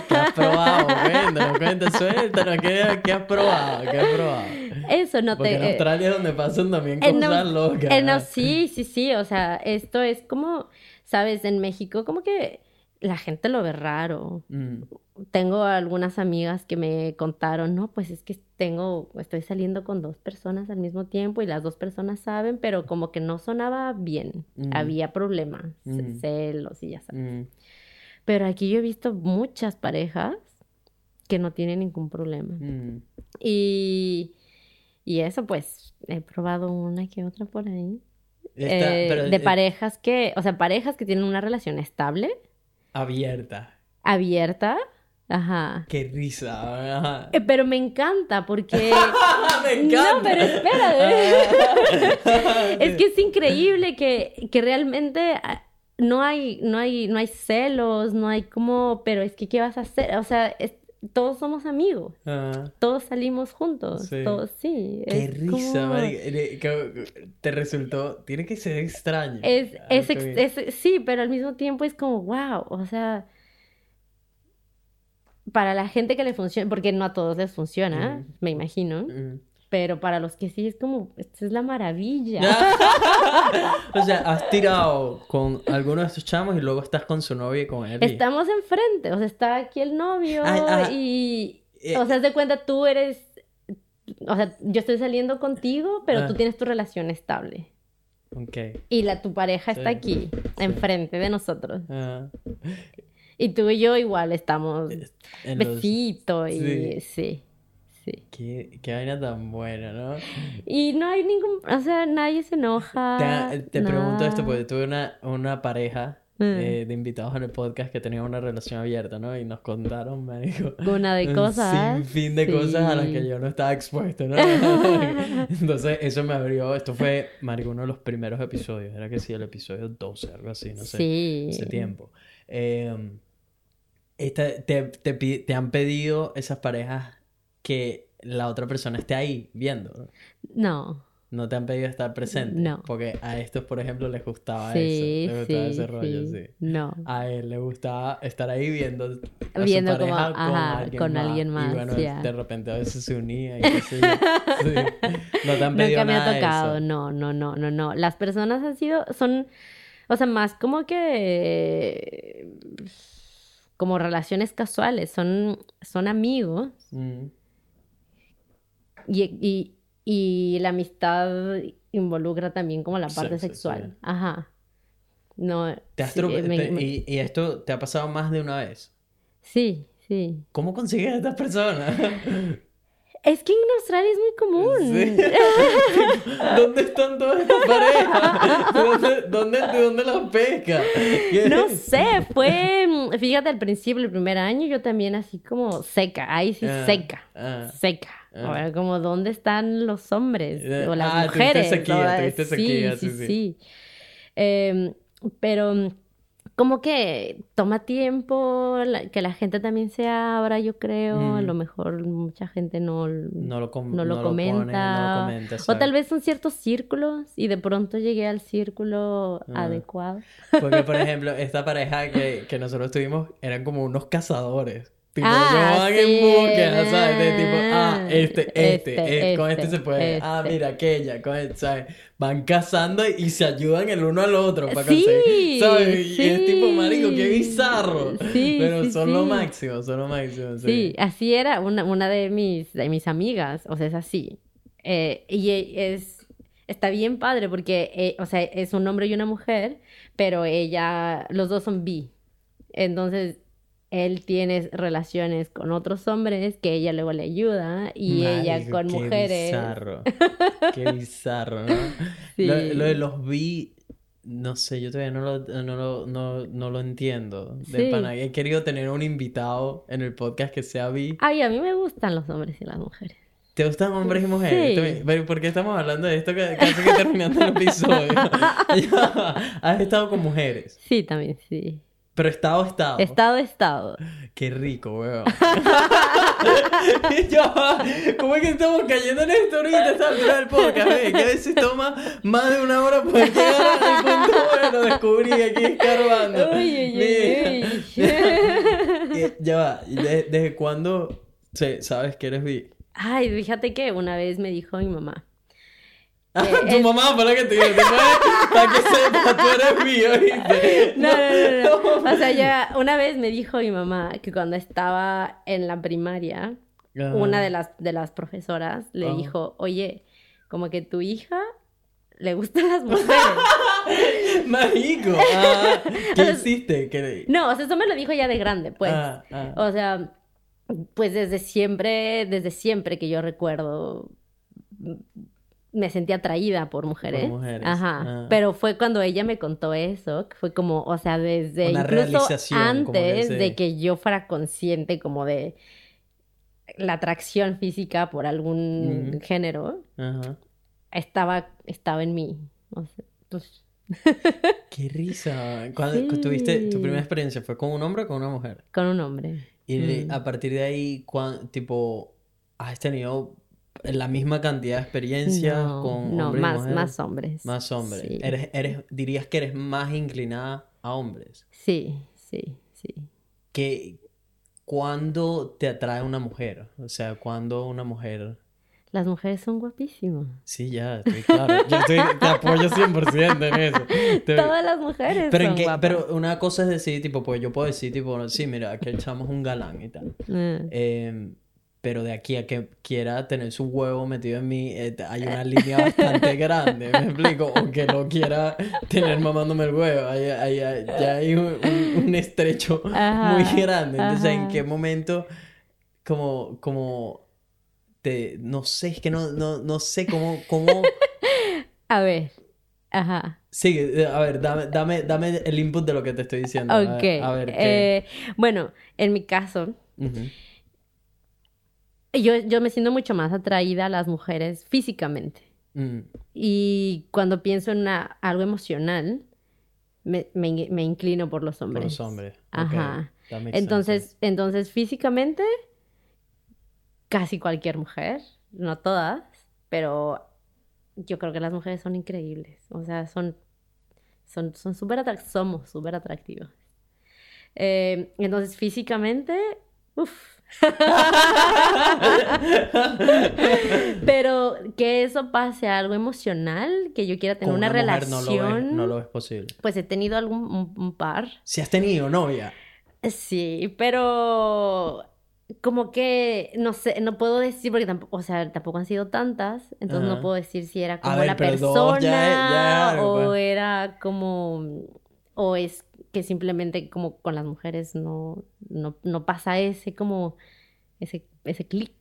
¿Qué has probado? Cuéntanos, cuéntanos, suéltanos. ¿Qué, ¿Qué, has probado? ¿Qué has probado? Eso no Porque te. En Australia es donde pasan también cosas locas. Bueno, sí, sí, sí, o sea, esto es como, sabes, en México como que la gente lo ve raro. Mm. Tengo algunas amigas que me contaron, no, pues es que tengo, estoy saliendo con dos personas al mismo tiempo y las dos personas saben, pero como que no sonaba bien, mm. había problemas, mm. celos y ya sabes. Pero aquí yo he visto muchas parejas que no tienen ningún problema. Y y eso, pues, he probado una que otra por ahí. Eh, de parejas que, o sea, parejas que tienen una relación estable. Abierta. Abierta. Ajá. Qué risa. Eh, pero me encanta porque. me encanta. No, pero espera. es que es increíble que, que realmente ah, no hay, no hay, no hay celos, no hay como, pero es que ¿qué vas a hacer? O sea, es, todos somos amigos. Ah. Todos salimos juntos. Sí. Todos, sí. Qué risa, Te resultó. Tiene que ser extraño. Es, es, sí, pero al mismo tiempo es como, wow. O sea. Para la gente que le funciona, porque no a todos les funciona, me imagino. Pero para los que sí es como, esta es la maravilla. o sea, has tirado con alguno de estos chamos y luego estás con su novia y con él. Estamos enfrente, o sea, está aquí el novio y... Eh, o sea, haz de cuenta, tú eres... O sea, yo estoy saliendo contigo, pero tú ah. tienes tu relación estable. Ok. Y la, tu pareja está aquí, enfrente de nosotros. Ah. Y tú y yo igual estamos besito y sí. Sí. Qué, qué vaina tan buena, ¿no? Y no hay ningún, o sea, nadie se enoja. Te, pregunto esto porque tuve una, una pareja mm. eh, de invitados en el podcast que tenía una relación abierta, ¿no? Y nos contaron, me dijo... Una de cosas. Sin fin de cosas a las que yo no estaba expuesto, ¿no? Entonces, eso me abrió... Esto fue, marico, uno de los primeros episodios. Era que sí, el episodio 12, algo así, no sé. Sí. Ese tiempo. Eh, te, te, te han pedido esas parejas que la otra persona esté ahí viendo. No. No te han pedido estar presente. No. Porque a estos, por ejemplo, les gustaba eso. Les gustaba ese rollo, sí. No. A él le gustaba estar ahí viendo a viendo su pareja con, alguien, con más. alguien más. Y bueno, de repente a veces se unía y así. sí. No te han pedido Nunca me ha tocado. No, no, no, no, no. Las personas han sido, son, o sea, más como que como relaciones casuales, son, son amigos. Mm. Y, y, la amistad involucra también como la parte sexual. Ajá. No, ¿Te has y, y, esto te ha pasado más de una vez? Sí, sí. ¿Cómo consigues a estas personas? Es que en Australia es muy común. ¿Dónde están todas estas parejas? ¿Dónde, dónde, ¿De dónde las pesca? No sé, fue, fíjate, al principio, el primer año, yo también así como seca, ahí sí ah, seca, ah. seca. Ah. como, ¿dónde están los hombres eh, o las mujeres? Sequía, sí, sequía, sí, sí, sí. Eh, pero como que toma tiempo que la gente también se abra, yo creo. A lo mejor mucha gente no, no lo, no lo comenta. o tal vez son ciertos círculos y de pronto llegué al círculo ah. adecuado. Porque, por ejemplo, esta pareja que, que nosotros tuvimos eran como unos cazadores. Tipo, ah, van en búsqueda, ¿sabes? De tipo, ah, este, este, este, con este, este se puede. Ah, mira, aquella, con este, ¿sabes? Van cazando y se ayudan el uno al otro para sí, conseguir, ¿sabes? Sí, y es tipo, marico, qué bizarro. Sí, Pero son lo máximo, son lo máximo. Sí, así era una, una de, mis, de mis amigas, o sea, es así. Eh, y es, está bien padre porque, eh, o sea, es un hombre y una mujer, pero ella, los dos son bi. Entonces, él tiene relaciones con otros hombres que ella luego le ayuda y ella con mujeres. Bizarro. qué bizarro, ¿no? Lo, de los bi No sé, yo todavía no lo, no lo, no, no lo entiendo. De sí. He querido tener un invitado en el podcast que sea bi. Ay, a mí me gustan los hombres y las mujeres. ¿Te gustan hombres y mujeres? Sí. ¿Por qué estamos hablando de esto casi que terminando el episodio? ¿Has estado con mujeres? Sí, también, sí. Pero estado, estado. Estado, estado. Qué rico, weón. ¿Cómo es que estamos cayendo en esto ahorita altura del podcast? ¿eh? Que a veces toma más de una hora para llegar al punto bueno. Descubrí aquí escarbando. Uy, uy, uy. ya va. ¿Desde cuándo sabes que eres bi? Ay, fíjate que una vez me dijo mi mamá. Ah, tu mamá para que te diga, para que sepa, tú eres mío, ¿viste? No, no, no, no. O sea, ya una vez me dijo mi mamá que cuando estaba en la primaria, una de las, de las profesoras le dijo, oye, como que tu hija le gustan las mujeres. Marico. Ah, ¿Qué hiciste? No, o sea, eso me lo dijo ya de grande, pues. Ah, o sea, pues desde siempre, desde siempre que yo recuerdo me sentí atraída por mujeres. Por mujeres. Ajá. Ah. Pero fue cuando ella me contó eso, que fue como, o sea, desde incluso antes de que yo fuera consciente como de la atracción física por algún género, Ajá. estaba estaba en mí. O sea, pues... Qué risa. ¿Cuándo tuviste tu primera experiencia fue con un hombre o con una mujer? Con un hombre. Y mm. a partir de ahí, tipo, has tenido la misma cantidad de experiencia con no, más, más hombres. Más hombres. Eres, eres, dirías que eres más inclinada a hombres. Sí, sí, sí. ¿Qué, ¿Cuándo te atrae una mujer? O sea, ¿cuándo una mujer... Las mujeres son guapísimas. Sí, ya, estoy claro. Yo estoy, te apoyo 100% en eso. Todas las mujeres pero son guapas. Pero una cosa es decir, tipo, pues yo puedo decir, tipo, sí, mira, que echamos un galán y tal. Mm. Eh, pero de aquí a que quiera tener su huevo metido en mí, eh, hay una línea bastante grande, ¿me explico? O que no quiera tener mamándome el huevo, hay, ya hay un, estrecho muy grande. Entonces, ¿en qué momento, como, como, te, no sé, es que no, no, no sé cómo, cómo... a ver, ajá. Sigue, a ver, dame, dame, dame el input de lo que te estoy diciendo. Ok. A ver, eh, bueno, en mi caso... Yo, yo me siento mucho más atraída a las mujeres físicamente. Mm. Y cuando pienso en algo emocional, me, me, inclino por los hombres. Por los hombres. Ajá. Entonces, entonces, físicamente, casi cualquier mujer, no todas, pero yo creo que las mujeres son increíbles. O sea, son son son súper atractivas, somos súper atractivos. Eh, entonces, físicamente, uff, Pero que eso pase a algo emocional, que yo quiera tener una, relación. No lo, es posible. Pues he tenido algún un, par. Si has tenido novia. Sí, pero como que no sé, no puedo decir porque tampoco, o sea, tampoco han sido tantas, entonces no puedo decir si era como la persona o era como o es que simplemente como con las mujeres no, no, pasa ese como ese, ese clic.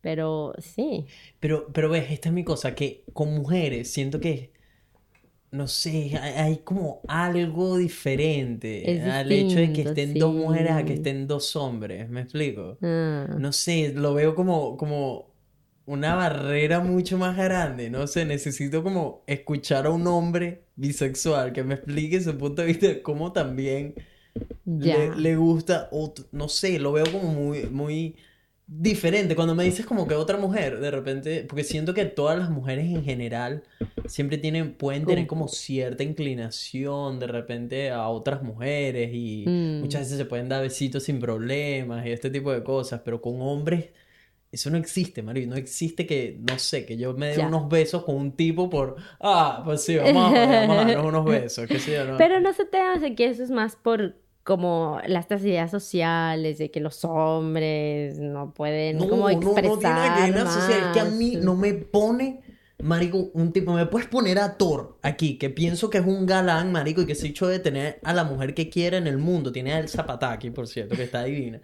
Pero sí. Pero, pero ves, esta es mi cosa, que con mujeres siento que, no sé, hay, como algo diferente al hecho de que estén dos mujeres a que estén dos hombres, ¿me explico? Ah. No sé, lo veo como, como una barrera mucho más grande, no sé, necesito como escuchar a un hombre bisexual que me explique su punto de vista de cómo también le, gusta, o no sé, lo veo como muy, muy diferente. Cuando me dices como que otra mujer, de repente, porque siento que todas las mujeres en general siempre tienen, pueden tener como cierta inclinación de repente a otras mujeres y mm. muchas veces se pueden dar besitos sin problemas y este tipo de cosas, pero con hombres eso no existe, Mario. No existe que, no sé, que yo me dé unos besos con un tipo por. Ah, pues sí, vamos a, darnos unos besos, qué sé yo, ¿no? Pero no se te hace que eso es más por como las ideas sociales de que los hombres no pueden como expresar no, no tiene que que a mí no me pone marico un tipo me puedes poner a Thor aquí que pienso que es un galán marico y que se hecho de tener a la mujer que quiera en el mundo tiene El Zapataki por cierto que está divina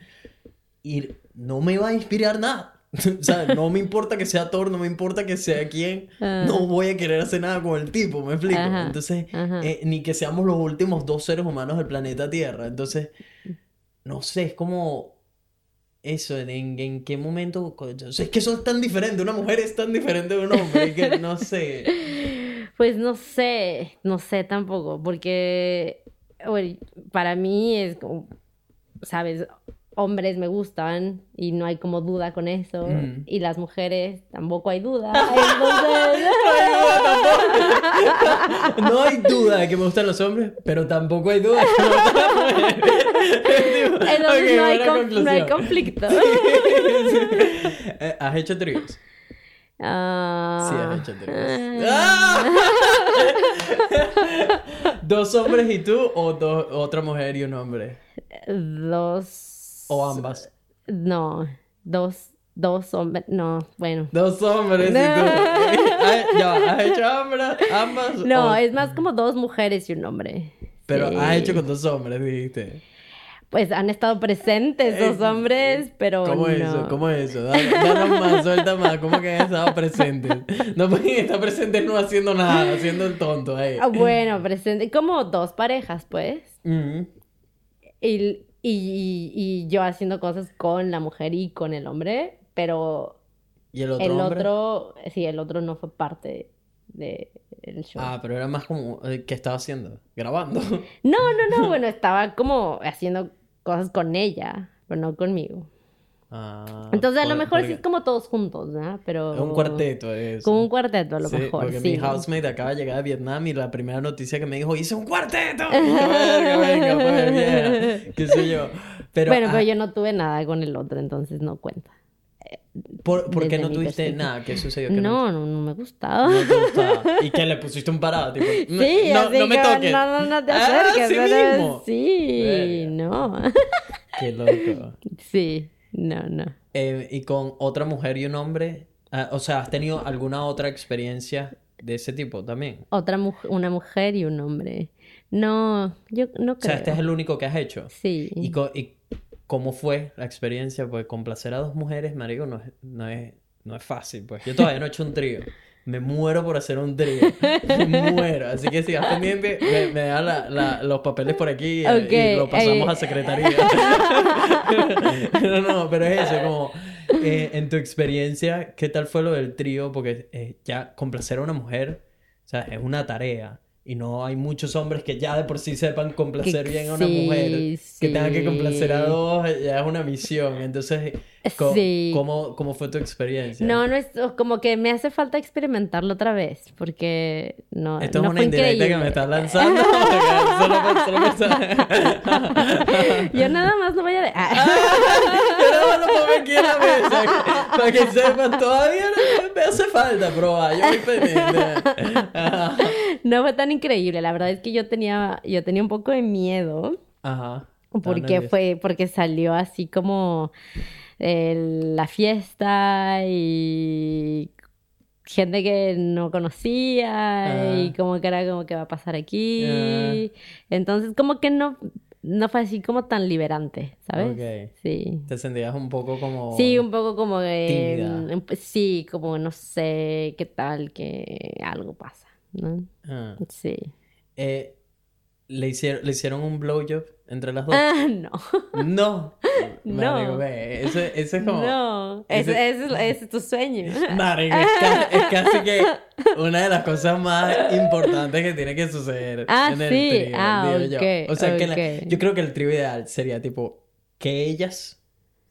y no me va a inspirar nada o sea, no me importa que sea Thor, no me importa que sea quien, ah. no voy a querer hacer nada con el tipo, ¿me explico? Entonces, eh, ni que seamos los últimos dos seres humanos del planeta Tierra. Entonces, no sé, es como eso, en, en qué momento, es que son tan diferentes, una mujer es tan diferente de un hombre, que no sé. Pues no sé, no sé tampoco, porque para mí es como, sabes, hombres me gustan y no hay como duda con eso. Mm. Y las mujeres tampoco hay duda. no hay duda de que me gustan los hombres, pero tampoco hay duda de que me gustan las mujeres. Entonces no, hay no, hay conflicto. Eh, ¿Has hecho tríos? Ah. Sí, has hecho tríos. Ah. ¿Dos hombres y tú o dos, otra mujer y un hombre? Dos ¿O ambas? No, dos, dos hombres, no, bueno. Dos hombres y tú. ya, ¿has hecho ambas? ambas no, es más como dos mujeres y un hombre. Pero has hecho con dos hombres, dijiste. Pues han estado presentes dos hombres, pero ¿Cómo es eso? ¿Cómo es eso? Danos más, suelta más. ¿Cómo que han estado presentes? No pueden estar presentes no haciendo nada, haciendo el tonto ahí. Ah, bueno, presentes. Como dos parejas, pues. Y y, y, yo haciendo cosas con la mujer y con el hombre, pero ¿Y el otro? El otro, sí, el otro no fue parte del show. Ah, pero era más como, eh, ¿qué estaba haciendo? ¿Grabando? No, no, no, bueno, estaba como haciendo cosas con ella, pero no conmigo. Ah, Entonces a lo mejor sí es como todos juntos, ¿no? Pero... Es un cuarteto eso. Como un cuarteto a lo sí, mejor, porque sí. mi housemate acaba de llegar a Vietnam y la primera noticia que me dijo, hice un cuarteto. venga, venga, pues, qué sé yo. Pero, bueno, pero ah yo no tuve nada con el otro, entonces no cuenta. ¿Por, ¿por qué no tuviste nada? ¿Qué sucedió? Que no, no, no, me gustaba. No te gustaba. ¿Y qué? ¿Le pusiste un parado? Tipo, sí, no, no me toques. No, no, no te ah, acerques. Ah, sí, mismo. sí no. Qué loco. Sí. No, no. Eh, y con otra mujer y un hombre, ah, o sea, ¿has tenido alguna otra experiencia de ese tipo también? Otra mujer, una mujer y un hombre. No, yo no creo. O sea, este es el único que has hecho. Sí. ¿Y, y cómo fue la experiencia? Pues complacer a dos mujeres, marico, no es, no es, no es fácil, pues. Yo todavía no he hecho un trío. Me muero por hacer un trío. Me muero. Así que si vas pendiente, me, me da la, los papeles por aquí y lo pasamos a secretaría. no, no, pero es eso, como eh, en tu experiencia, ¿qué tal fue lo del trío? Porque eh, ya complacer a una mujer, o sea, es una tarea. Y no hay muchos hombres que ya de por sí sepan complacer bien a una mujer. Que tengan que complacer a dos, ya es una misión. Entonces, ¿cómo, ¿cómo, fue tu experiencia? No, no es como que me hace falta experimentarlo otra vez. Porque no. Esto no es una indirecta que me estás lanzando. Yo nada más lo voy a. Ah. Yo nada más lo pongo aquí en la mesa. Para que sepan, todavía me hace falta probar. Yo voy pendiente. no fue tan increíble. La verdad es que yo tenía, yo tenía un poco de miedo. Ajá. Porque fue, porque salió así como la fiesta y gente que no conocía y como que era como que va a pasar aquí. Entonces como que no, no fue así como tan liberante, ¿sabes? Sí. ¿Te sentías un poco como... Sí, un poco como de... Sí, como no sé qué tal, que algo pasa. ¿no? Ah. Sí. Eh, ¿le, hicieron, ¿Le hicieron un blowjob entre las dos? Ah, no. No. No. ve, ese, ese, es como. No, ese, ese, es, tu sueño. Marico, es, casi, que una de las cosas más importantes que tiene que suceder ah, en el sí. trío. Ah, okay, yo. O sea, que yo creo que el trío ideal sería tipo que ellas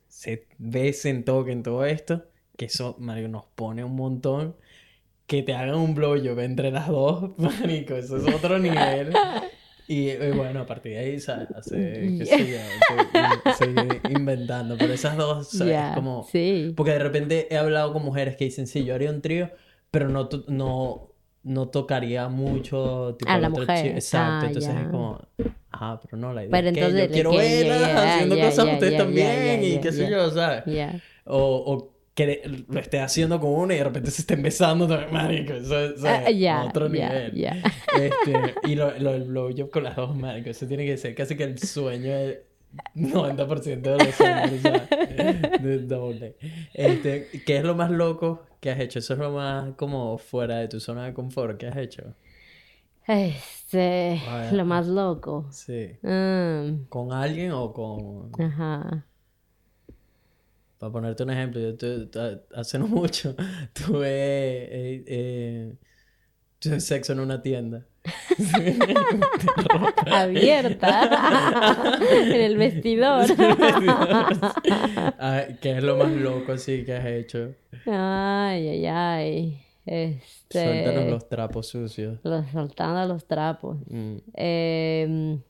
se besen, toquen todo esto, que eso, Marico, nos pone un montón que te hagan un blowjob entre las dos, marico, eso es otro nivel. Y, bueno, a partir de ahí se hace, qué sé yo, seguir inventando. Pero esas dos, ¿sabes? como... Sí. Porque de repente he hablado con mujeres que dicen, sí, yo haría un trío, pero no, no, no tocaría mucho tipo, a la mujer. Exacto, ah, entonces es como, ah, pero no, la idea pero es que entonces, yo quiero verla haciendo cosas ustedes también y qué sé yo, ¿sabes? O, o que lo esté haciendo con uno y de repente se estén besando también, marico. Eso, es uh, otro nivel. Este, y lo, lo, lo, yo con las dos, marico. Eso tiene que ser casi que el sueño de, 90% de los hombres, doble. Este, ¿Qué es lo más loco que has hecho? Eso es lo más como fuera de tu zona de confort que has hecho. Este, lo más loco. Sí. Mm. ¿Con alguien o con...? Ajá. Para ponerte un ejemplo, yo hace no mucho tuve eh, eh, sexo en una tienda. Abierta. en el vestidor. ¿Qué es lo más loco así que has hecho? Ay, ay, ay. Este... Suéltanos los trapos sucios. Los, soltando los trapos. Mm. Em,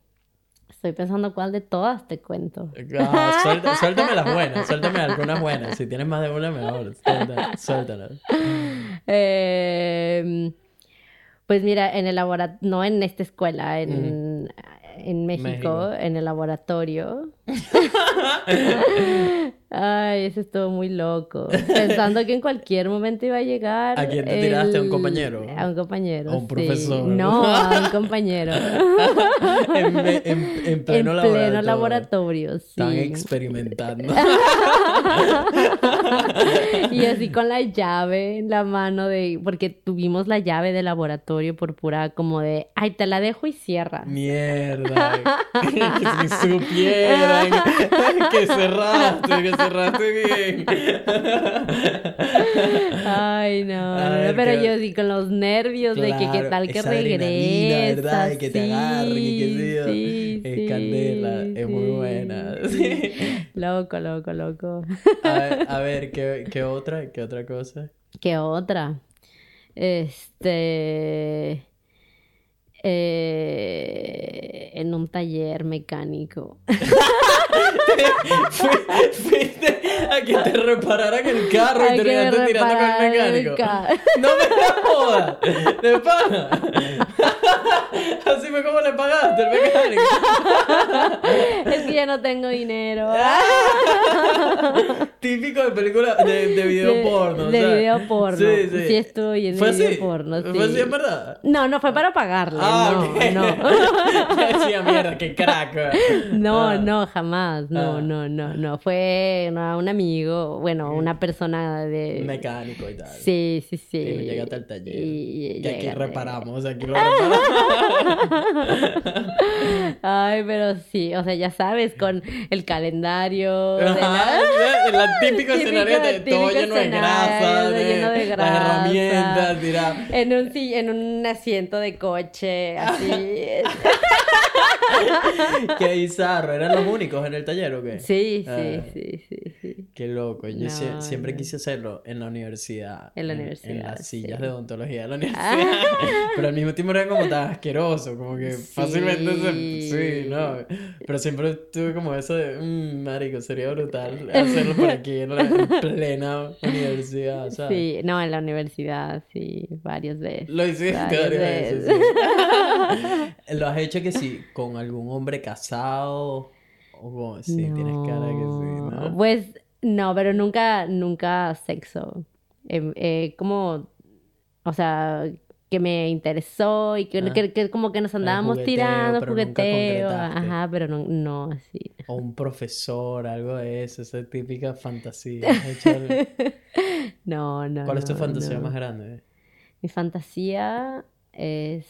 estoy pensando cuál de todas te cuento. Ah, suéltame las buenas, suéltame algunas buenas. Si tienes más de una, mejor. Suéltalas. Eh, pues mira, en el laboratorio, no en esta escuela, en, en México, en el laboratorio. Ay, eso estuvo muy loco. Pensando que en cualquier momento iba a llegar. ¿A quién te tiraste? ¿A un compañero? A un compañero. ¿A un profesor? No, a un compañero. en, en, pleno en pleno laboratorio. sí. Están experimentando. y así con la llave en la mano de. Porque tuvimos la llave de laboratorio por pura, como de. Ay, te la dejo y cierra. Mierda. si que cerraste, que cerraste bien. Ay, no. pero yo sí con los nervios de que qué tal que regresa. ¿verdad? que te agarre, que sí, Es candela, es muy buena. Loco, loco, loco. A ver, ¿qué, ¿qué otra? ¿Qué otra cosa? ¿Qué otra? Este eh, en un taller mecánico. Fuiste a que te repararan el carro y terminaste tirando con el mecánico. no me jodas, de pana. Así fue como le pagaste el mecánico. es que ya no tengo dinero. Típico de película de, de video porno. De video porno. Sí, sí. sí estoy en ¿Fue video así? porno. ¿Fue así en verdad? No, no fue para pagarle. Ah, no, no. Decía mierda, qué crack. No, ah. no, jamás. No, ah. no, no, no. Fue un amigo, bueno, una persona de. Mecánico y tal. Sí, sí, sí. Y llegaste al taller. Y, aquí reparamos, aquí lo reparamos. Ay, pero sí, o sea, ya sabes, con el calendario. De la... el típico escenario de todo lleno de grasa, de, lleno de grasa. Las herramientas, mira. En un, en un asiento de coche, así. qué bizarro, ¿eran los únicos en el taller o qué? Sí, sí, ah. sí, sí, sí. Qué loco, yo siempre quise hacerlo en la universidad. En la universidad. En, las sillas de odontología de la universidad. Pero al mismo tiempo era como tan asqueroso, como que fácilmente se... Sí, no. Pero siempre tuve como eso de, mmm, marico, sería brutal hacerlo por aquí en la plena universidad, ¿sabes? Sí, no, en la universidad, sí, varias veces. Lo hiciste varias, veces. ¿Lo has hecho que sí con algún hombre casado? O sí, tienes cara que sí, ¿no? Pues no, pero nunca, nunca sexo. Eh, eh, como, o sea, que me interesó y que, que, como que nos andábamos tirando, jugueteo, ajá, pero no, no así. O un profesor, algo de eso, esa típica fantasía. no, no. ¿Cuál es tu fantasía más grande? Mi fantasía es,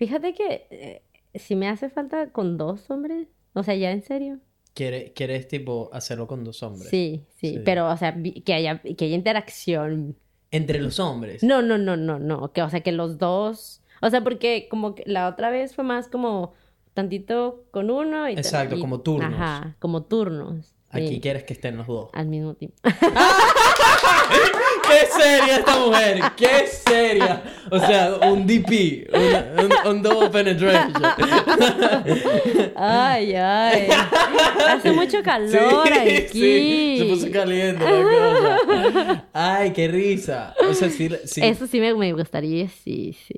fíjate que eh, si me hace falta con dos hombres, o sea, ya en serio. ¿Quieres, ¿Quieres tipo hacerlo con dos hombres? Sí, sí, pero o sea, que haya, que haya interacción entre los hombres. No, no, no, no, no. Que, o sea, que los dos. O sea, porque como que la otra vez fue más como tantito con uno y Exacto, como turnos. Ajá, como turnos. Aquí quieres que estén los dos. Al mismo tiempo. ¡Qué seria esta mujer! ¡Qué seria! O sea, un DP, un, double penetration. Ay, ay. Hace mucho calor aquí. Sí, se puso caliente la cosa. Ay, qué risa. O sea, sí, sí. Eso sí me, me gustaría, sí, sí.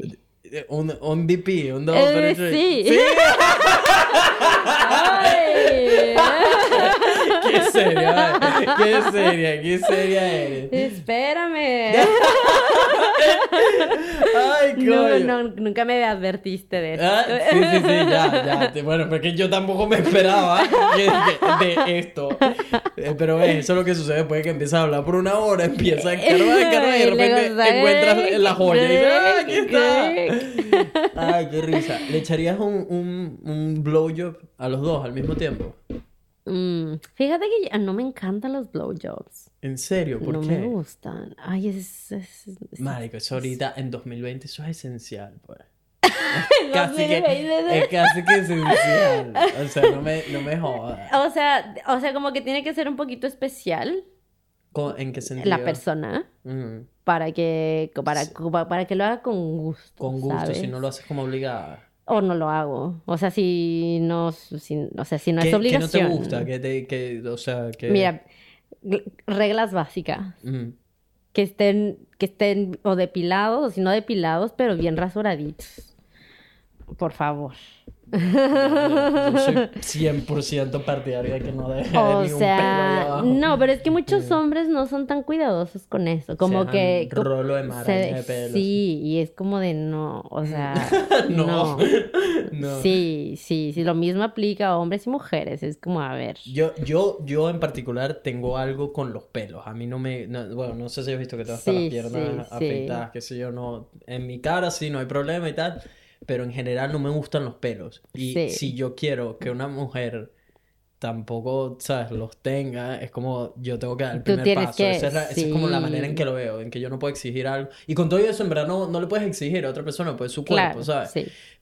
Un, un DP, un double eh, penetration. Sí. ¿Sí? Ay. Qué seria, qué seria, qué seria eres. Espérame. Ay, coño. No, nunca me advertiste de eso. Ah, sí, sí, sí, ya, ya. Bueno, porque yo tampoco me esperaba de, esto. Eh, pero eso es lo que sucede después de que empiezas a hablar por una hora, empiezas a encargar, encargar y de repente encuentras la joya y dices, ¡ah, aquí está! Ay, qué risa. ¿Le echarías un, un, un blowjob a los dos al mismo tiempo? Mm, fíjate que no me encantan los blowjobs. ¿En serio? ¿Por qué? No me gustan. Ay, es... es, Marico, eso ahorita en 2020 eso es esencial, pues. Es casi, que, es casi que esencial. O sea, no me, no me jodas. O sea, o sea, como que tiene que ser un poquito especial. ¿En qué sentido? La persona. Para que para, para que lo haga con gusto. Con gusto, si no lo haces como obligada o no lo hago. O sea, si no, o sea, si no es obligación. ¿Qué no te gusta? Que te, que, o sea, que... Mira, reglas básicas. Que estén, que estén o depilados, o si no depilados, pero bien rasuraditos. Por favor. Yo soy 100% partidario de que no deje o sea, No, pero es que muchos hombres no son tan cuidadosos con eso. Como que. Rolo de de pelo. Sí, y es como de no. O sea. no. no. Sí, sí, sí. Lo mismo aplica a hombres y mujeres. Es como, a ver. Yo, yo, yo en particular tengo algo con los pelos. A mí no me. bueno, no sé si has visto que todas las piernas afeitadas, qué sé yo, no. En mi cara sí, no hay problema y tal pero en general no me gustan los pelos. Y si yo quiero que una mujer tampoco, ¿sabes?, los tenga, es como yo tengo que dar el primer paso. esa, es como la manera en que lo veo, en que yo no puedo exigir algo. Y con todo eso, en verdad, no, no le puedes exigir a otra persona, pues su cuerpo, ¿sabes?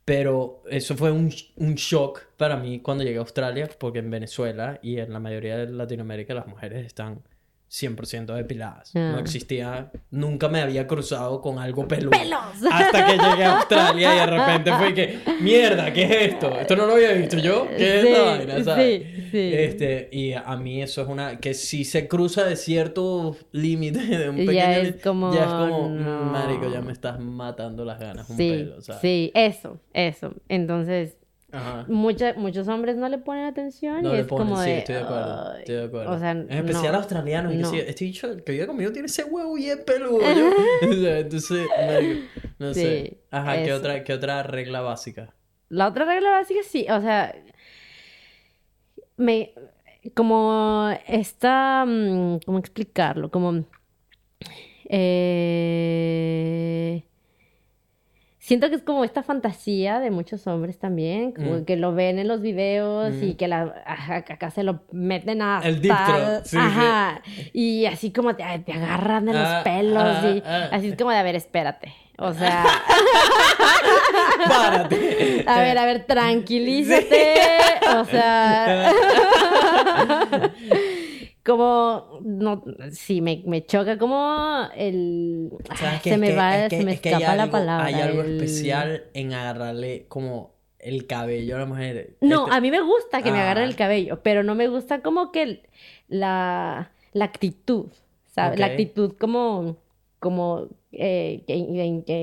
Pero eso fue un, un, shock para mí cuando llegué a Australia, porque en Venezuela y en la mayoría de Latinoamérica las mujeres están 100% depiladas. No ah. existía, nunca me había cruzado con algo peludo. ¡Pelos! Hasta que llegué a Australia y de repente fue que, mierda, ¿qué es esto? Esto no lo había visto yo. ¿Qué es esta vaina? ¿sabes? Sí, sí. Este, y a mí eso es una, que si se cruza de cierto límite, de un pequeño ya es como, ya es como, mm, marico, ya me estás matando las ganas un sí, pelo, ¿sabes? Sí, eso, eso. Entonces, muchos hombres no le ponen atención y es como sí, de... estoy de acuerdo, estoy de acuerdo. O sea, en especial australianos. No. Que este dicho que vive conmigo tiene ese huevo bien peludo. Entonces, no, sé. Ajá, ¿qué otra, ¿qué otra regla básica? La otra regla básica sí, o sea... Me... Como está... Mm, ¿Cómo explicarlo? Como... Eh siento que es como esta fantasía de muchos hombres también, como mm. que lo ven en los videos y mm. que la, acá se lo meten a... El dictro, sí, Ajá, y así como te, agarran de los ah, pelos ah, y ah. así es como de, a ver, espérate. O sea... Párate. A ver, a ver, tranquilízate. O sea como no sí me, me choca como el se me va se me escapa la palabra hay algo especial en agarrarle como el cabello a la mujer no este a mí me gusta que me agarren el ah. cabello pero no me gusta como que la la actitud ¿sabes? la actitud como como eh, que,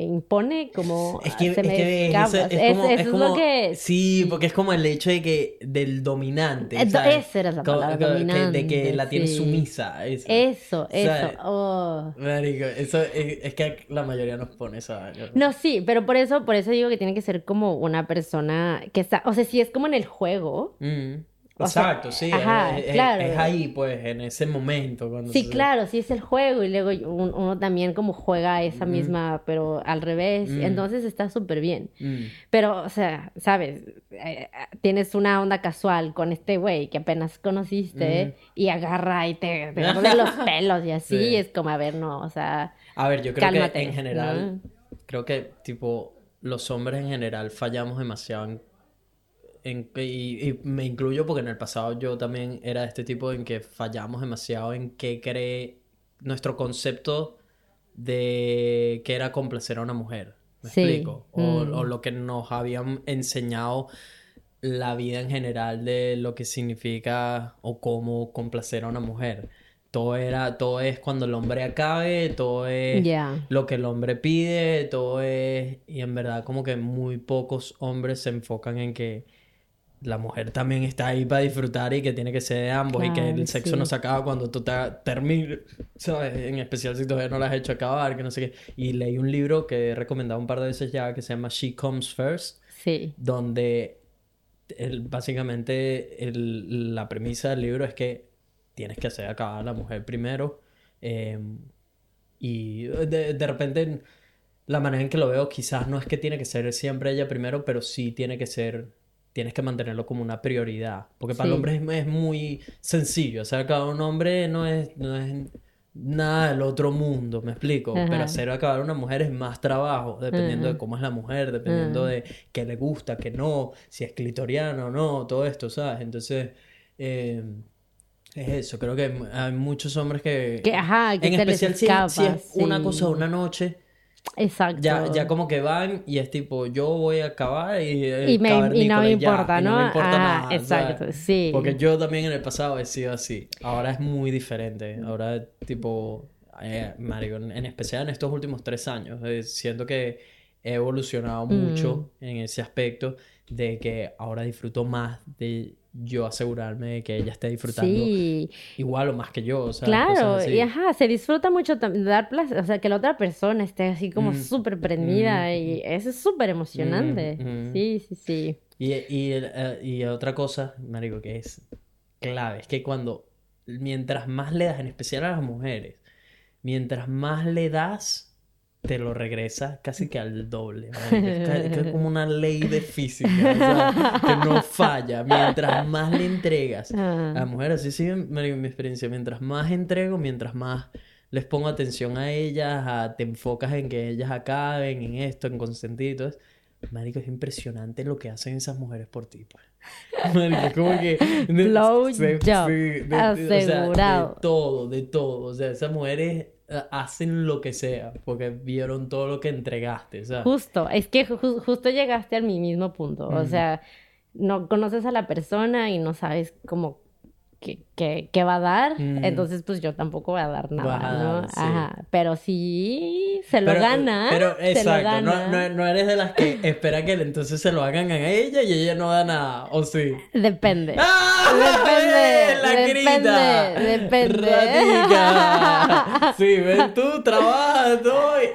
impone como es que, se me es, es, como, lo que sí porque es como el hecho de que del dominante esa era la palabra dominante de que la tiene sumisa eso eso, eso. Oh. eso es, que la mayoría nos pone esa no sí pero por eso por eso digo que tiene que ser como una persona que está o sea si es como en el juego mm. Exacto, sí. es, claro. es, ahí, pues, en ese momento. Cuando sí, claro, sí es el juego y luego uno, también como juega esa misma, pero al revés. Entonces está súper bien. Pero, o sea, sabes, eh, tienes una onda casual con este güey que apenas conociste y agarra y te, te los pelos y así. Es como, a ver, no, o sea. A ver, yo creo que en general, creo que, tipo, los hombres en general fallamos demasiado en y, me incluyo porque en el pasado yo también era de este tipo en que fallamos demasiado en qué cree nuestro concepto de que era complacer a una mujer. ¿Me explico? O, mm. o, lo que nos habían enseñado la vida en general de lo que significa o cómo complacer a una mujer. Todo era, todo es cuando el hombre acabe, todo es lo que el hombre pide, todo es, y en verdad como que muy pocos hombres se enfocan en que la mujer también está ahí para disfrutar y que tiene que ser de ambos y que el sexo no se acaba cuando tú te termines, ¿sabes? En especial si todavía no lo has hecho acabar, que no sé qué. Y leí un libro que he recomendado un par de veces ya que se llama She Comes First. Sí. Donde el, básicamente el, la premisa del libro es que tienes que hacer acabar a la mujer primero. Em, y de, de repente la manera en que lo veo quizás no es que tiene que ser siempre ella primero, pero sí tiene que ser tienes que mantenerlo como una prioridad. Porque para el hombre es, muy sencillo. O sea, cada un hombre no es, no es nada del otro mundo, me explico. Pero hacer acabar una mujer es más trabajo, dependiendo de cómo es la mujer, dependiendo de qué le gusta, qué no, si es clitoriano o no, todo esto, ¿sabes? Entonces, eh, es eso. Creo que hay muchos hombres que. que ajá, que en especial si, es una cosa una noche Exacto. Ya, ya como que van y es tipo, yo voy a acabar y, y, me, y no me importa, ¿no? no me importa ah, nada. Exacto, sí. Porque yo también en el pasado he sido así. Ahora es muy diferente. Ahora, tipo, eh, Mario, en especial en estos últimos tres años, eh, siento que he evolucionado mucho mm. en ese aspecto de que ahora disfruto más de yo asegurarme de que ella esté disfrutando igual o más que yo. O sea, claro, y ajá, se disfruta mucho dar placer, o sea, que la otra persona esté así como mm, súper prendida mm, y eso es súper emocionante. Sí, sí, sí. Y, y, eh, y otra cosa, Marico, que es clave, es que cuando, mientras más le das, en especial a las mujeres, mientras más le das, te lo regresa casi que al doble. Es, como una ley de física, que no falla. Mientras más le entregas a la mujer, así sigue mi experiencia. Mientras más entrego, mientras más les pongo atención a ellas, te enfocas en que ellas acaben, en esto, en consentir y todo eso. Marico, es impresionante lo que hacen esas mujeres por ti, pues. Marico, como que... Blow job. Asegurado. de todo, de todo. O sea, esas mujeres hacen lo que sea porque vieron todo lo que entregaste. Justo, es que justo llegaste al mismo punto. O sea, no conoces a la persona y no sabes cómo que, va a dar, mm. entonces pues yo tampoco voy a dar nada, ¿no? Ajá, pero sí se lo gana. Pero exacto, No, no, eres de las que espera que entonces se lo hagan a ella y ella no da nada, ¿o sí? Depende. ¡Ah! Depende. La depende, depende. Sí, ven tú, trabajas tú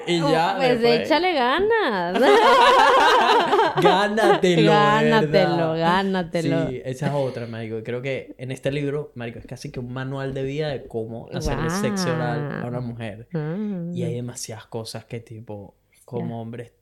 y ya. Pues échale ganas. gánatelo. Gánatelo, gánatelo. Sí, esa es otra, marico. Creo que en este libro marico, es casi que un manual de vida de cómo hacerle sexo oral a una mujer. Y hay demasiadas cosas que tipo, como hombres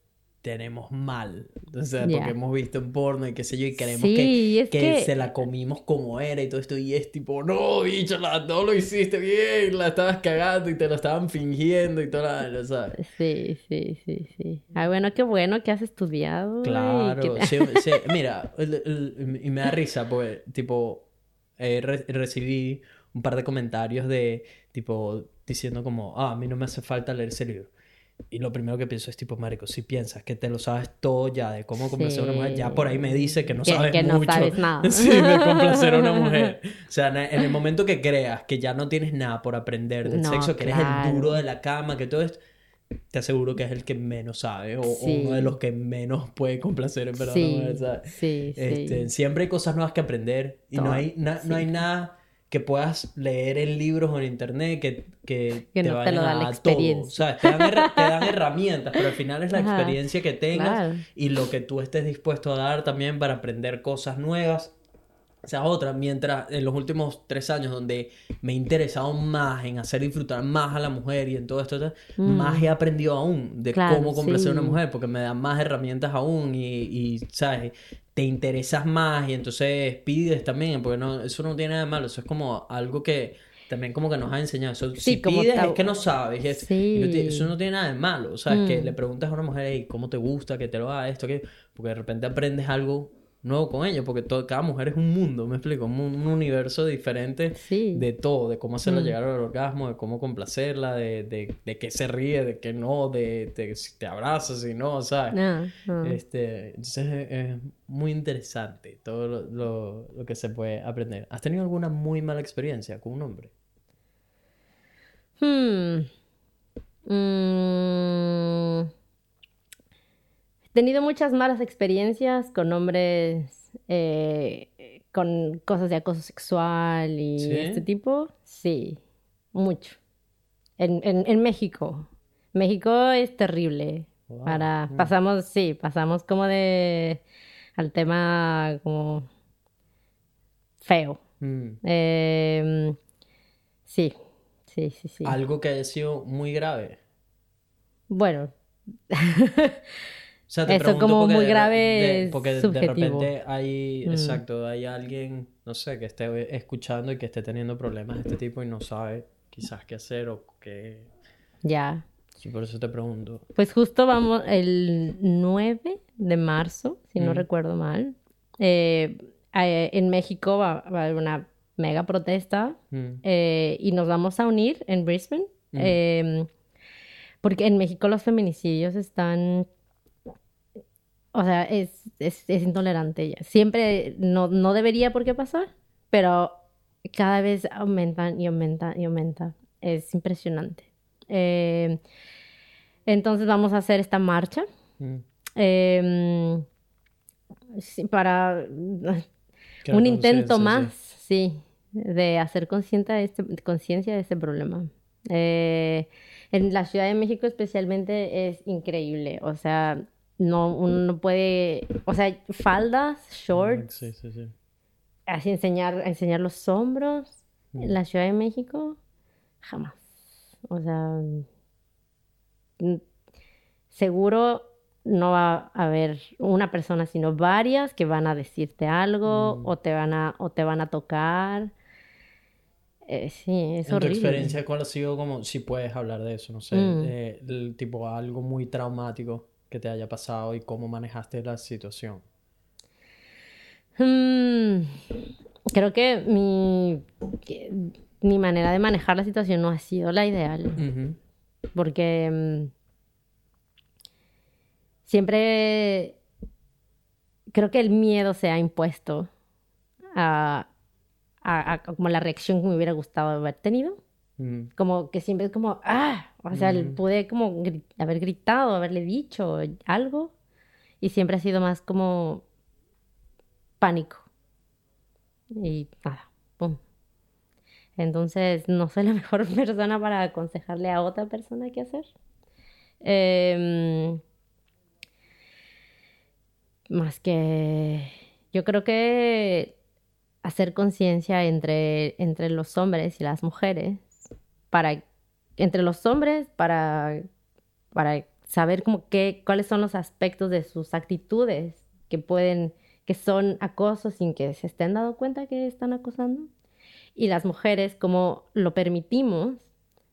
tenemos mal. O sea, porque hemos visto en porno y qué sé yo, y creemos que, se la comimos como era y todo esto. Y es tipo, no, bicho, no lo hiciste bien, la estabas cagando y te lo estaban fingiendo y todo lo ¿sabes? Sí, sí, sí, sí. Ah, bueno, qué bueno que has estudiado. Claro, sí, mira, y me da risa, porque, tipo, eh, recibí un par de comentarios de tipo diciendo como, ah, a mí no me hace falta leer ese libro. Y lo primero que pienso es tipo, marico, si piensas que te lo sabes todo ya de cómo complacer a una mujer, ya por ahí me dice que no sabes que mucho. no sabes nada. sí, de complacer a una mujer. O sea, en el momento que creas que ya no tienes nada por aprender del sexo, que eres el duro de la cama, que todo esto, te aseguro que es el que menos sabe o, uno de los que menos puede complacer en verdad. Sí, sí, este, Siempre hay cosas nuevas que aprender y no hay, no hay nada que puedas leer en libros o en internet que, que, te no te lo da la experiencia. Todo. O sea, te dan, herramientas, pero al final es la experiencia que tengas y lo que tú estés dispuesto a dar también para aprender cosas nuevas o sea, otra, mientras en los últimos tres años donde me he interesado más en hacer disfrutar más a la mujer y en todo esto, mm. más he aprendido aún de cómo complacer a una mujer, porque me dan más herramientas aún y, y, ¿sabes? Te interesas más y entonces pides también, porque no, eso no tiene nada de malo, eso es como algo que también como que nos ha enseñado. Eso, si pides es que no sabes, eso no tiene nada de malo, o sea, es que mm. le preguntas a una mujer, hey, ¿cómo te gusta que te lo haga esto? que Porque de repente aprendes algo nuevo con ellos, porque todo, cada mujer es un mundo, me explico, un, universo diferente de todo, de cómo hacerla mm. llegar al orgasmo, de cómo complacerla, de, de, de qué se ríe, de qué no, de, de si te abrazas, si no, ¿sabes? Este, entonces es, muy interesante todo lo, lo, que se puede aprender. ¿Has tenido alguna muy mala experiencia con un hombre? Hmm. Mm. Tenido muchas malas experiencias con hombres eh, con cosas de acoso sexual y este tipo, sí, mucho. En, en, México. México es terrible. Para, mm. pasamos, sí, pasamos como de al tema como feo. Mm. Em, sí, sí, sí, sí. Algo que haya sido muy grave. Bueno. Eso como muy grave porque de repente hay, mm. exacto, hay alguien, no sé, que esté escuchando y que esté teniendo problemas de este tipo y no sabe quizás qué hacer o qué... Ya. Sí, por eso te pregunto. Pues justo vamos el 9 de marzo, si no mm. recuerdo mal. Eh, eh, en México va, a haber una mega protesta mm. eh, y nos vamos a unir en Brisbane. Em, porque en México los feminicidios están o sea, es, es, intolerante ya. Siempre no, no debería por qué pasar, pero cada vez aumentan y aumentan y aumentan. Es impresionante. Eh, entonces vamos a hacer esta marcha mm. em, para un intento más, sí. de hacer conciencia de, este, conciencia de este problema. Eh, en la Ciudad de México especialmente es increíble, o sea, no, uno no puede, o sea, faldas, shorts, sí, sí, sí. así enseñar, enseñar los hombros en la Ciudad de México, jamás. O sea, seguro no va a haber una persona, sino varias que van a decirte algo mm. o te van a, o te van a tocar. Eh, sí, es en tu experiencia, ¿cuál ha sido como, si puedes hablar de eso, no sé, mm. tipo algo muy traumático que te haya pasado y cómo manejaste la situación? Mm, creo que mi, mi manera de manejar la situación no ha sido la ideal. Porque mm, siempre creo que el miedo se ha impuesto a, a, como la reacción que me hubiera gustado haber tenido. Como que siempre es como, ah, o sea, pude como haber gritado, haberle dicho algo y siempre ha sido más como pánico. Y nada, pum. Entonces, no soy la mejor persona para aconsejarle a otra persona qué hacer. Em, más que yo creo que hacer conciencia entre, entre los hombres y las mujeres para, entre los hombres, para, para saber como qué, cuáles son los aspectos de sus actitudes que pueden, que son acoso sin que se estén dando cuenta que están acosando. Y las mujeres, como lo permitimos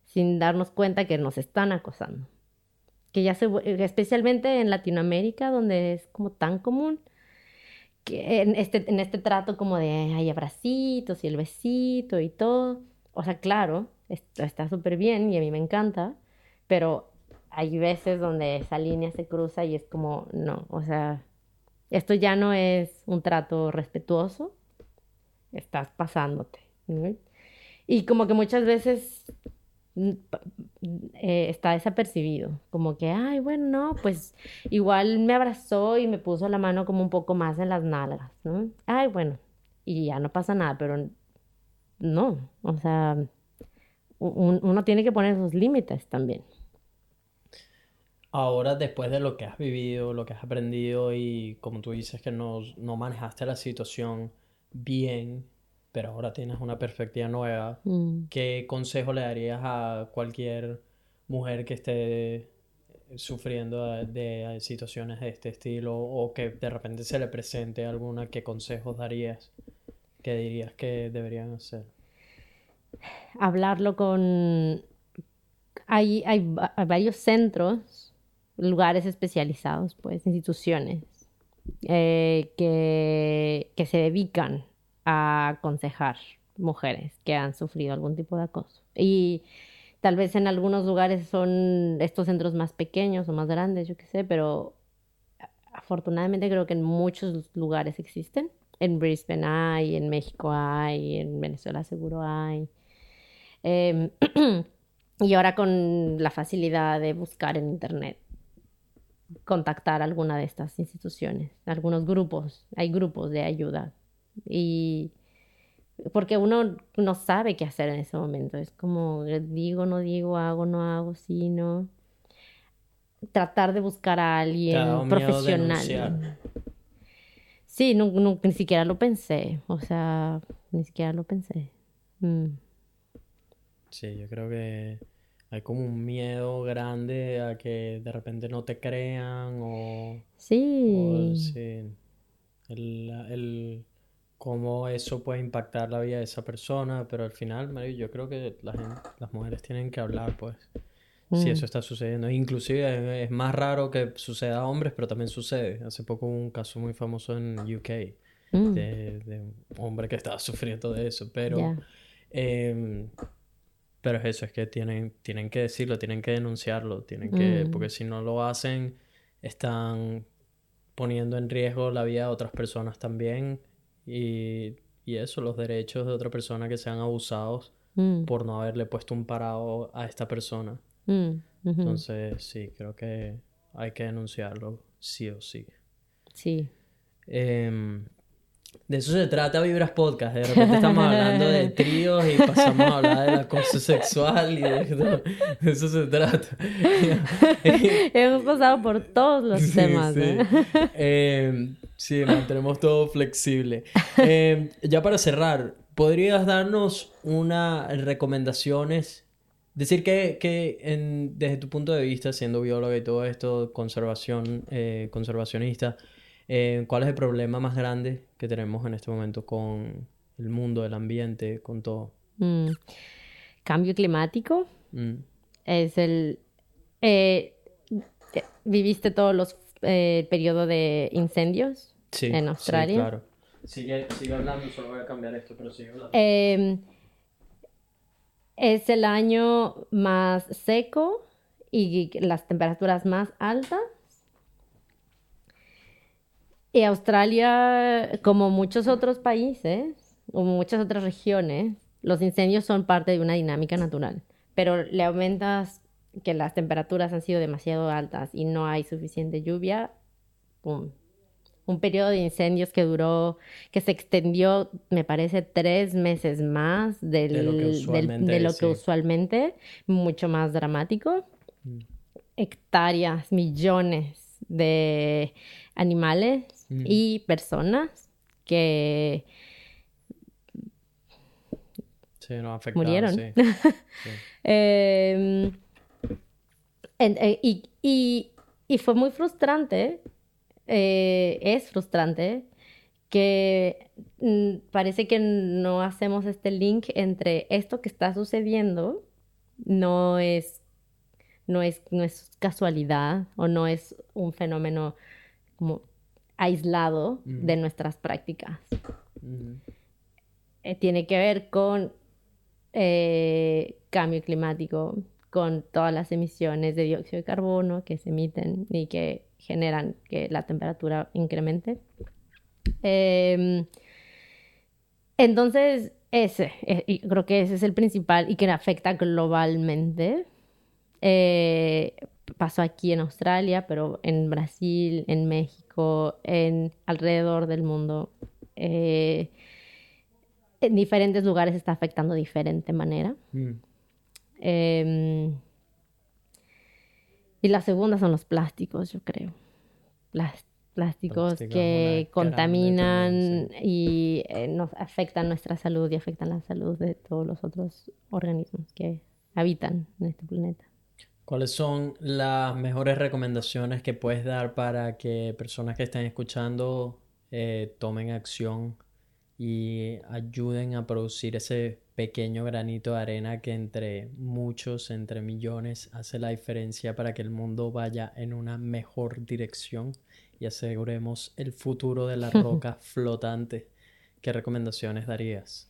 sin darnos cuenta que nos están acosando. Que ya se, especialmente en Latinoamérica, donde es como tan común, que en este, en este trato como de hay abracitos y el besito y todo. O sea, claro, está súper bien y a mí me encanta, pero hay veces donde esa línea se cruza y es como, no, o sea, esto ya no es un trato respetuoso, estás pasándote. Y como que muchas veces mm, eh, está desapercibido, como que, ay, bueno, no, pues igual me abrazó y me puso la mano como un poco más en las nalgas, ¿no? Ay, bueno, y ya no pasa nada, pero no, o sea, uno tiene que poner sus límites también. Ahora, después de lo que has vivido, lo que has aprendido y como tú dices que no, manejaste la situación bien, pero ahora tienes una perspectiva nueva, mm. ¿qué consejo le darías a cualquier mujer que esté sufriendo de, situaciones de este estilo o que de repente se le presente alguna, ¿qué consejos darías? ¿Qué dirías que deberían hacer? Hablarlo con... Hay, hay, varios centros, lugares especializados, pues, instituciones, eh, que, que se dedican a aconsejar mujeres que han sufrido algún tipo de acoso. Y tal vez en algunos lugares son estos centros más pequeños o más grandes, yo qué sé, pero afortunadamente creo que en muchos lugares existen. En Brisbane hay, en México hay, en Venezuela seguro hay. Em, y ahora con la facilidad de buscar en internet, contactar alguna de estas instituciones, algunos grupos, hay grupos de ayuda. Y porque uno no sabe qué hacer en ese momento, es como digo, no digo, hago, no hago, sí, no. Tratar de buscar a alguien profesional. Sí, ni siquiera lo pensé, o sea, ni siquiera lo pensé. Mm. Sí, yo creo que hay como un miedo grande a que de repente no te crean o... Sí. sí. El, el, cómo eso puede impactar la vida de esa persona, pero al final, yo creo que las mujeres tienen que hablar, pues, si mm. eso está sucediendo. Inclusive es, más raro que suceda a hombres, pero también sucede. Hace poco hubo un caso muy famoso en UK mm. de, un hombre que estaba sufriendo de eso, pero... Em, pero es eso, es que tienen, tienen que decirlo, tienen que denunciarlo, tienen que, mm. porque si no lo hacen, están poniendo en riesgo la vida de otras personas también y, eso, los derechos de otra persona que sean abusados mm. por no haberle puesto un parado a esta persona. Mm, Entonces, sí, creo que hay que denunciarlo sí o sí. Sí. Eh, de eso se trata Vibras Podcast. De repente estamos hablando de tríos y pasamos a hablar del acoso sexual y de, eso se trata. Hemos pasado por todos los temas. Sí. ¿eh? Eh, sí, mantenemos todo flexible. Eh, ya para cerrar, ¿podrías darnos unas recomendaciones? Decir que, que en, desde tu punto de vista, siendo bióloga y todo esto, conservación, conservacionista, eh, ¿Cuál es el problema más grande que tenemos en este momento con el mundo, el ambiente, con todo? Mm. Cambio climático. Mm. Es el... Eh, ¿Viviste todos los eh, periodos de incendios en Australia? Sí, claro. Sigue, sigue, hablando, solo voy a cambiar esto, pero sigue hablando. Em, es el año más seco y las temperaturas más altas y Australia, como muchos otros países, o muchas otras regiones, los incendios son parte de una dinámica natural, pero le aumentas que las temperaturas han sido demasiado altas y no hay suficiente lluvia, ¡pum! Un periodo de incendios que duró, que se extendió, me parece, tres meses más de lo que usualmente, mucho más dramático. Mm. Hectáreas, millones de animales mm. y personas que murieron. Em, eh, y, fue muy frustrante, eh, es frustrante, que mm, parece que no hacemos este link entre esto que está sucediendo, no es, no es, no es casualidad o no es un fenómeno como aislado de nuestras prácticas. Eh, tiene que ver con eh, cambio climático, con todas las emisiones de dióxido de carbono que se emiten y que generan que la temperatura incremente. Em, entonces, ese, eh, creo que ese es el principal y que afecta globalmente pasó aquí en Australia, pero en Brasil, en México, en alrededor del mundo. Eh, en diferentes lugares está afectando de diferente manera. Mm. Em, y la segunda son los plásticos, yo creo. plásticos que contaminan y eh, nos afectan nuestra salud y afectan la salud de todos los otros organismos que habitan en este planeta. ¿Cuáles son las mejores recomendaciones que puedes dar para que personas que estén escuchando eh, tomen acción y ayuden a producir ese pequeño granito de arena que entre muchos, entre millones, hace la diferencia para que el mundo vaya en una mejor dirección y aseguremos el futuro de la roca flotante? ¿Qué recomendaciones darías?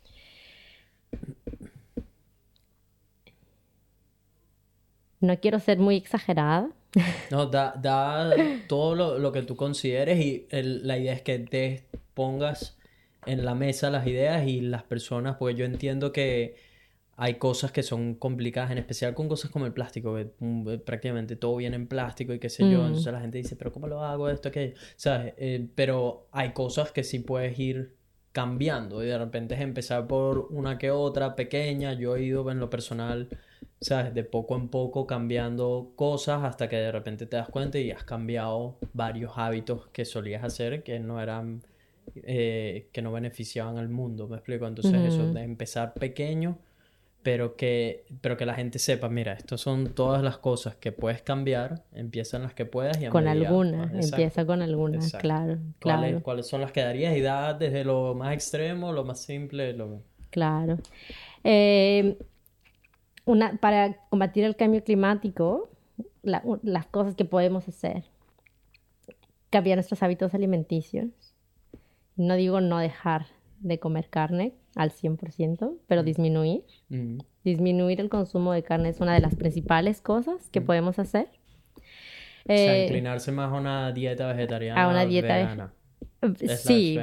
No quiero ser muy exagerada. No, da, da todo lo, que tú consideres y la idea es que te pongas en la mesa las ideas y las personas, porque yo entiendo que hay cosas que son complicadas, en especial con cosas como el plástico, que mm, prácticamente todo viene en plástico y qué sé yo. Mm. Entonces la gente dice, pero ¿cómo lo hago esto, aquello? ¿Sabes? Eh, pero hay cosas que sí puedes ir cambiando y de repente es empezar por una que otra pequeña. Yo he ido en lo personal, ¿sabes? De poco en poco cambiando cosas hasta que de repente te das cuenta y has cambiado varios hábitos que solías hacer que no eran... Eh, que no beneficiaban al mundo, me explico. Entonces, eso de empezar pequeño pero que, pero que la gente sepa, mira, estas son todas las cosas que puedes cambiar, empiezan las que puedas y a Con algunas, empieza con algunas, claro, claro. ¿Cuáles, son las que darías y da desde lo más extremo, lo más simple, lo... Claro. Eh, una, para combatir el cambio climático, las cosas que podemos hacer, cambiar nuestros hábitos alimenticios, no digo no dejar de comer carne, al 100%, pero disminuir. Disminuir el consumo de carne es una de las principales cosas que podemos hacer. o sea, eh, inclinarse más a una dieta vegetariana. A una dieta vegana. Sí,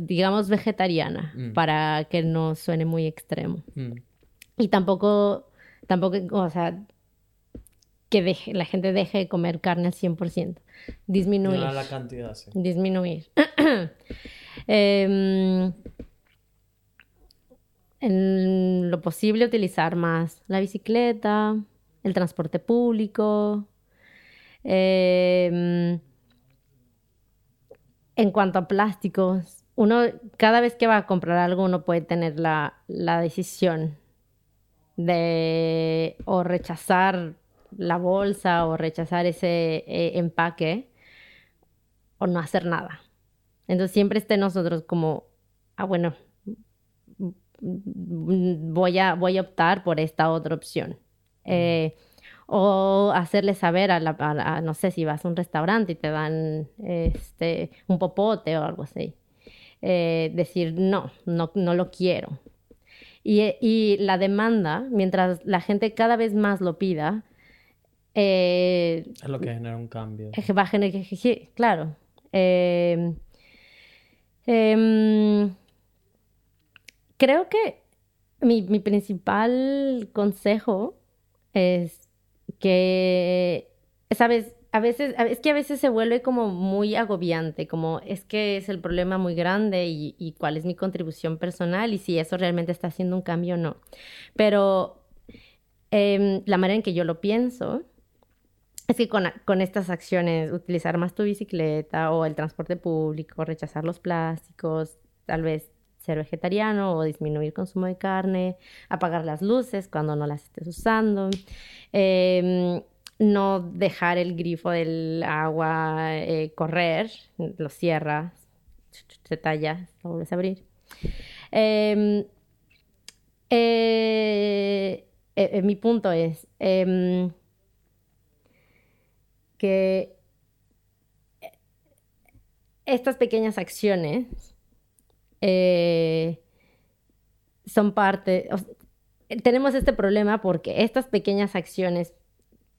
digamos vegetariana, mm. para que no suene muy extremo. Y tampoco, tampoco, o sea, que deje, la gente deje de comer carne al 100%. Disminuir. No la cantidad, sí. Disminuir. eh, en lo posible utilizar más la bicicleta, el transporte público. Em, en cuanto a plásticos, uno cada vez que va a comprar algo uno puede tener la, decisión de o rechazar la bolsa o rechazar ese eh, empaque o no hacer nada. Entonces siempre esté nosotros como, ah, bueno, voy a, voy a optar por esta otra opción. Eh, o hacerle saber a la, no sé si vas a un restaurante y te dan este, un popote o algo así. Eh, decir, no, no, no lo quiero. Y, y, la demanda, mientras la gente cada vez más lo pida, eh, es lo que genera un cambio. Va a generar, claro. Eh, em, creo que mi, principal consejo es que, sabes, a veces, es que a veces se vuelve como muy agobiante, como es que es el problema muy grande y, cuál es mi contribución personal y si eso realmente está haciendo un cambio o no. Pero em, la manera en que yo lo pienso es que con, con, estas acciones, utilizar más tu bicicleta o el transporte público, rechazar los plásticos, tal vez ser vegetariano o disminuir consumo de carne, apagar las luces cuando no las estés usando, em, no dejar el grifo del agua eh, correr, lo cierras, se talla, lo vuelves a abrir. Em, eh, eh, mi punto es em, que estas pequeñas acciones son parte, tenemos este problema porque estas pequeñas acciones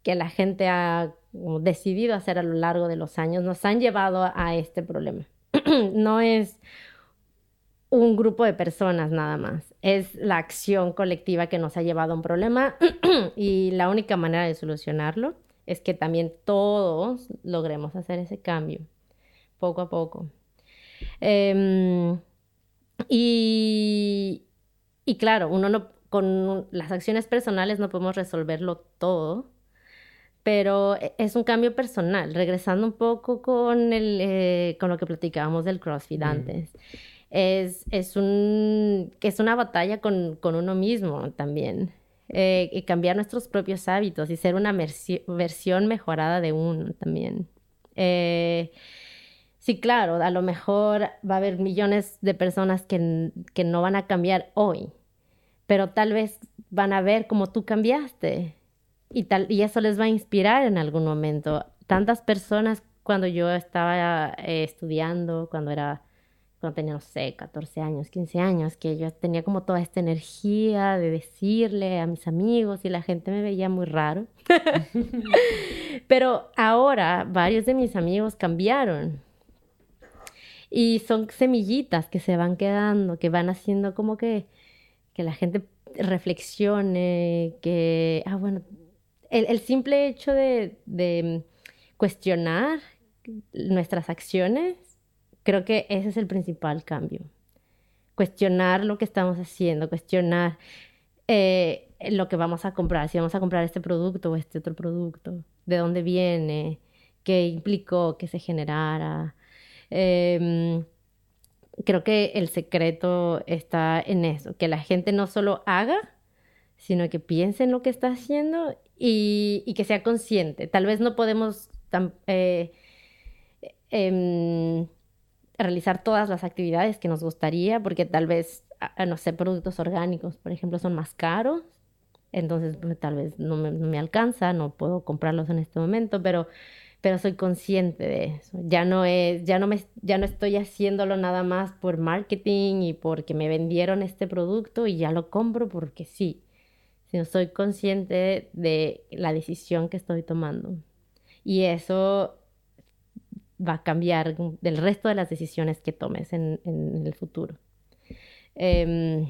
que la gente ha decidido hacer a lo largo de los años nos han llevado a este problema. no es un grupo de personas nada más, es la acción colectiva que nos ha llevado a un problema y la única manera de solucionarlo es que también todos logremos hacer ese cambio, poco a poco. Eh, y, y claro, uno no, con las acciones personales no podemos resolverlo todo, pero e, es un cambio personal. Regresando un poco con, el, eh, con lo que platicábamos del CrossFit antes. Es, es, un, es una batalla con, con uno mismo también. Eh, y cambiar nuestros propios hábitos y ser una versión mejorada de uno también. Eh, Sí, claro, a lo mejor va a haber millones de personas que, que no van a cambiar hoy, pero tal vez van a ver cómo tú cambiaste y, tal, y eso les va a inspirar en algún momento. Tantas personas cuando yo estaba eh, estudiando, cuando era cuando tenía, no sé, 14 años, 15 años, que yo tenía como toda esta energía de decirle a mis amigos y la gente me veía muy raro. Pero ahora varios de mis amigos cambiaron y son semillitas que se van quedando, que van haciendo como que, que la gente reflexione, que, ah, bueno, el, simple hecho de, cuestionar nuestras acciones, creo que ese es el principal cambio. Cuestionar lo que estamos haciendo, cuestionar eh, lo que vamos a comprar, si vamos a comprar este producto o este otro producto, de dónde viene, qué implicó que se generara. Em, creo que el secreto está en eso, que la gente no solo haga, sino que piense en lo que está haciendo y, que sea consciente. Tal vez no podemos eh, em, realizar todas las actividades que nos gustaría, porque tal vez, no sé, productos orgánicos, por ejemplo, son más caros, entonces pues, tal vez no me, no me alcanza, no puedo comprarlos en este momento, pero pero soy consciente de eso. Ya no es, ya no me, ya no estoy haciéndolo nada más por marketing y porque me vendieron este producto y ya lo compro porque sí, sino soy consciente de la decisión que estoy tomando. Y eso va a cambiar del resto de las decisiones que tomes en, el futuro. Em,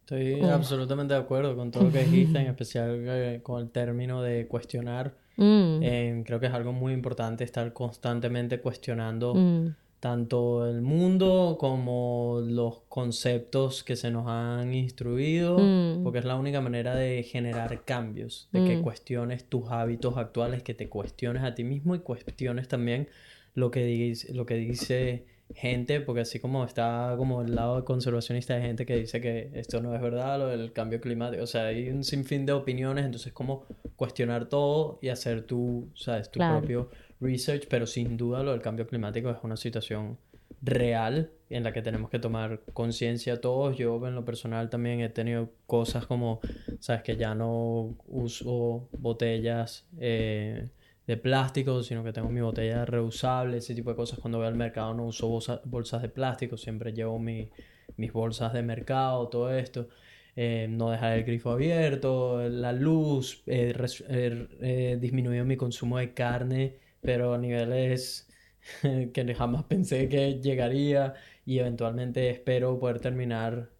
estoy absolutamente de acuerdo con todo lo que dijiste, en especial eh, con el término de cuestionar Mm. Eh, creo que es algo muy importante estar constantemente cuestionando mm. Tanto el mundo como los conceptos que se nos han instruido, mm. porque es la única manera de generar cambios, de que cuestiones tus hábitos actuales, que te cuestiones a ti mismo y cuestiones también lo que dice, lo que dice gente, porque así como está como el lado conservacionista de gente que dice que esto no es verdad, lo del cambio climático, o sea, hay un sinfín de opiniones, entonces como cuestionar todo y hacer tu, sabes, tu propio research, pero sin duda lo del cambio climático es una situación real en la que tenemos que tomar conciencia todos. Yo en lo personal también he tenido cosas como, sabes, que ya no uso botellas eh, de plástico, sino que tengo mi botella reusable, ese tipo de cosas. Cuando voy al mercado no uso bolsas de plástico, siempre llevo mi, mis bolsas de mercado, todo esto. Eh, no dejar el grifo abierto, la luz, eh, eh, disminuido mi consumo de carne, pero a niveles que jamás pensé que llegaría y eventualmente espero poder terminar,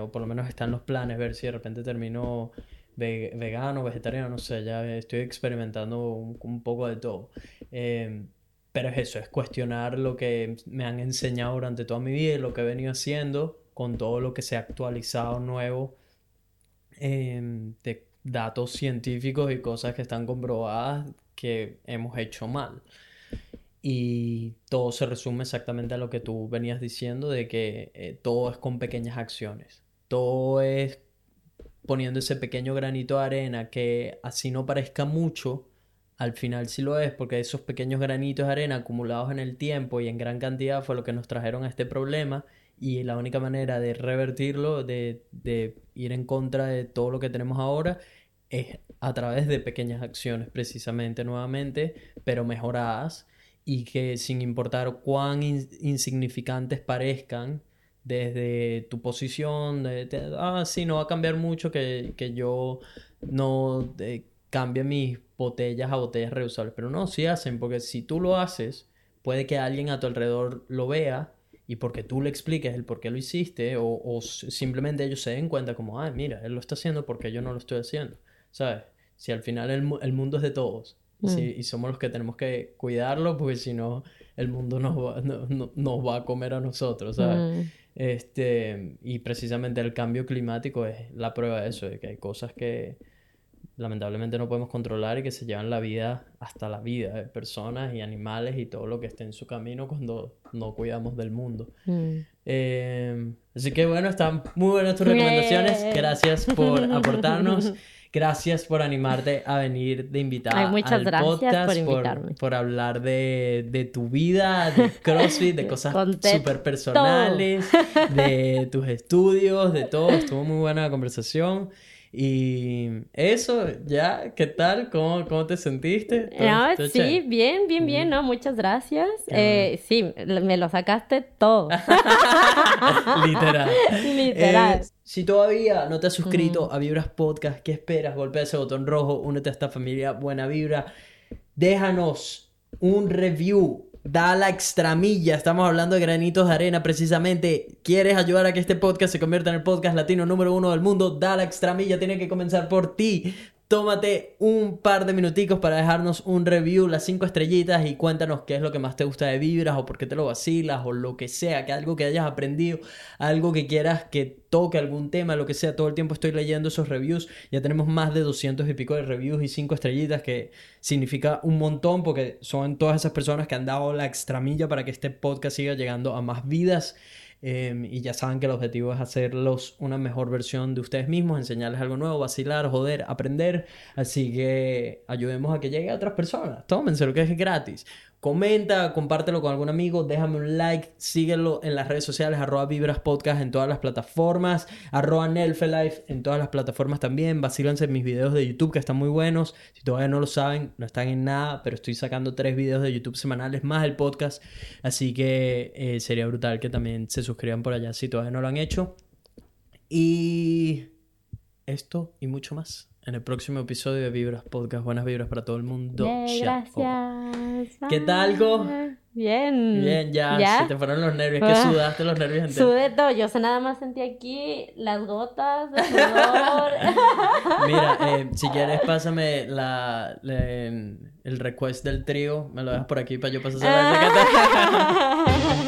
o por lo menos están los planes, ver si de repente termino vegano, vegetariano, no sé, ya estoy experimentando un, poco de todo. Em, pero es eso, es cuestionar lo que me han enseñado durante toda mi vida y lo que he venido haciendo con todo lo que se ha actualizado nuevo em, de datos científicos y cosas que están comprobadas que hemos hecho mal. Y todo se resume exactamente a lo que tú venías diciendo, de que eh, todo es con pequeñas acciones. Todo es poniendo ese pequeño granito de arena que así no parezca mucho, al final sí lo es, porque esos pequeños granitos de arena acumulados en el tiempo y en gran cantidad fue lo que nos trajeron a este problema y la única manera de revertirlo, de, ir en contra de todo lo que tenemos ahora, es a través de pequeñas acciones precisamente nuevamente, pero mejoradas y que sin importar cuán insignificantes parezcan, desde tu posición, de, ah, sí, no va a cambiar mucho que, yo no cambie mis botellas a botellas reusables, pero no, sí hacen, porque si tú lo haces, puede que alguien a tu alrededor lo vea y porque tú le expliques el por qué lo hiciste o, simplemente ellos se den cuenta como, ah, mira, él lo está haciendo porque yo no lo estoy haciendo, ¿sabes? Si al final el, mundo es de todos mm. y somos los que tenemos que cuidarlo, porque si no, el mundo nos va, no, va a comer a nosotros, ¿sabes? Mm. Este, y precisamente el cambio climático es la prueba de eso, de que hay cosas que lamentablemente no podemos controlar y que se llevan la vida hasta la vida de personas y animales y todo lo que esté en su camino cuando no cuidamos del mundo. Mm. Eh, así que bueno, están muy buenas tus recomendaciones. Gracias por aportarnos. Gracias por animarte a venir de invitada muchas al gracias podcast, por, invitarme. Por, hablar de, de, tu vida, de CrossFit, de cosas súper personales, de tus estudios, de todo. Estuvo muy buena la conversación. Y eso, ya, ¿qué tal? ¿Cómo, cómo te sentiste? Ah, sí, bien, bien, bien, ¿no? Muchas gracias. Eh, sí, me lo sacaste todo. Literal. Literal. Eh, si todavía no te has suscrito a Vibras Podcast, ¿qué esperas? Golpea ese botón rojo, únete a esta familia Buena Vibra. Déjanos un review da la extramilla. Estamos hablando de granitos de arena precisamente. ¿Quieres ayudar a que este podcast se convierta en el podcast latino número uno del mundo? Da la extramilla. Tiene que comenzar por ti. Tómate un par de minuticos para dejarnos un review, las cinco estrellitas y cuéntanos qué es lo que más te gusta de Vibras o por qué te lo vacilas o lo que sea, que algo que hayas aprendido, algo que quieras que toque algún tema, lo que sea. Todo el tiempo estoy leyendo esos reviews. Ya tenemos más de 200 y pico de reviews y cinco estrellitas que significa un montón porque son todas esas personas que han dado la extramilla para que este podcast siga llegando a más vidas. Em, y ya saben que el objetivo es hacerlos una mejor versión de ustedes mismos, enseñarles algo nuevo, vacilar, joder, aprender. Así que ayudemos a que llegue a otras personas. Tómense lo que es gratis. Comenta, compártelo con algún amigo, déjame un like, síguelo en las redes sociales, arroba Vibras Podcast en todas las plataformas, arroba Nelfelife en todas las plataformas también, vacílanse mis videos de YouTube que están muy buenos, si todavía no lo saben, no están en nada, pero estoy sacando tres videos de YouTube semanales más el podcast, así que eh, sería brutal que también se suscriban por allá si todavía no lo han hecho. Y esto y mucho más en el próximo episodio de Vibras Podcast. Buenas vibras para todo el mundo. gracias. ¿Qué tal, algo? Bien. Bien, ya, ¿Ya? Se te fueron los nervios. ¿Qué ah. sudaste los nervios enteros? Sudé todo. Yo nada más sentí aquí las gotas de sudor. Mira, eh, si quieres, pásame la, el request del trío. Me lo dejas por aquí para yo pasar a la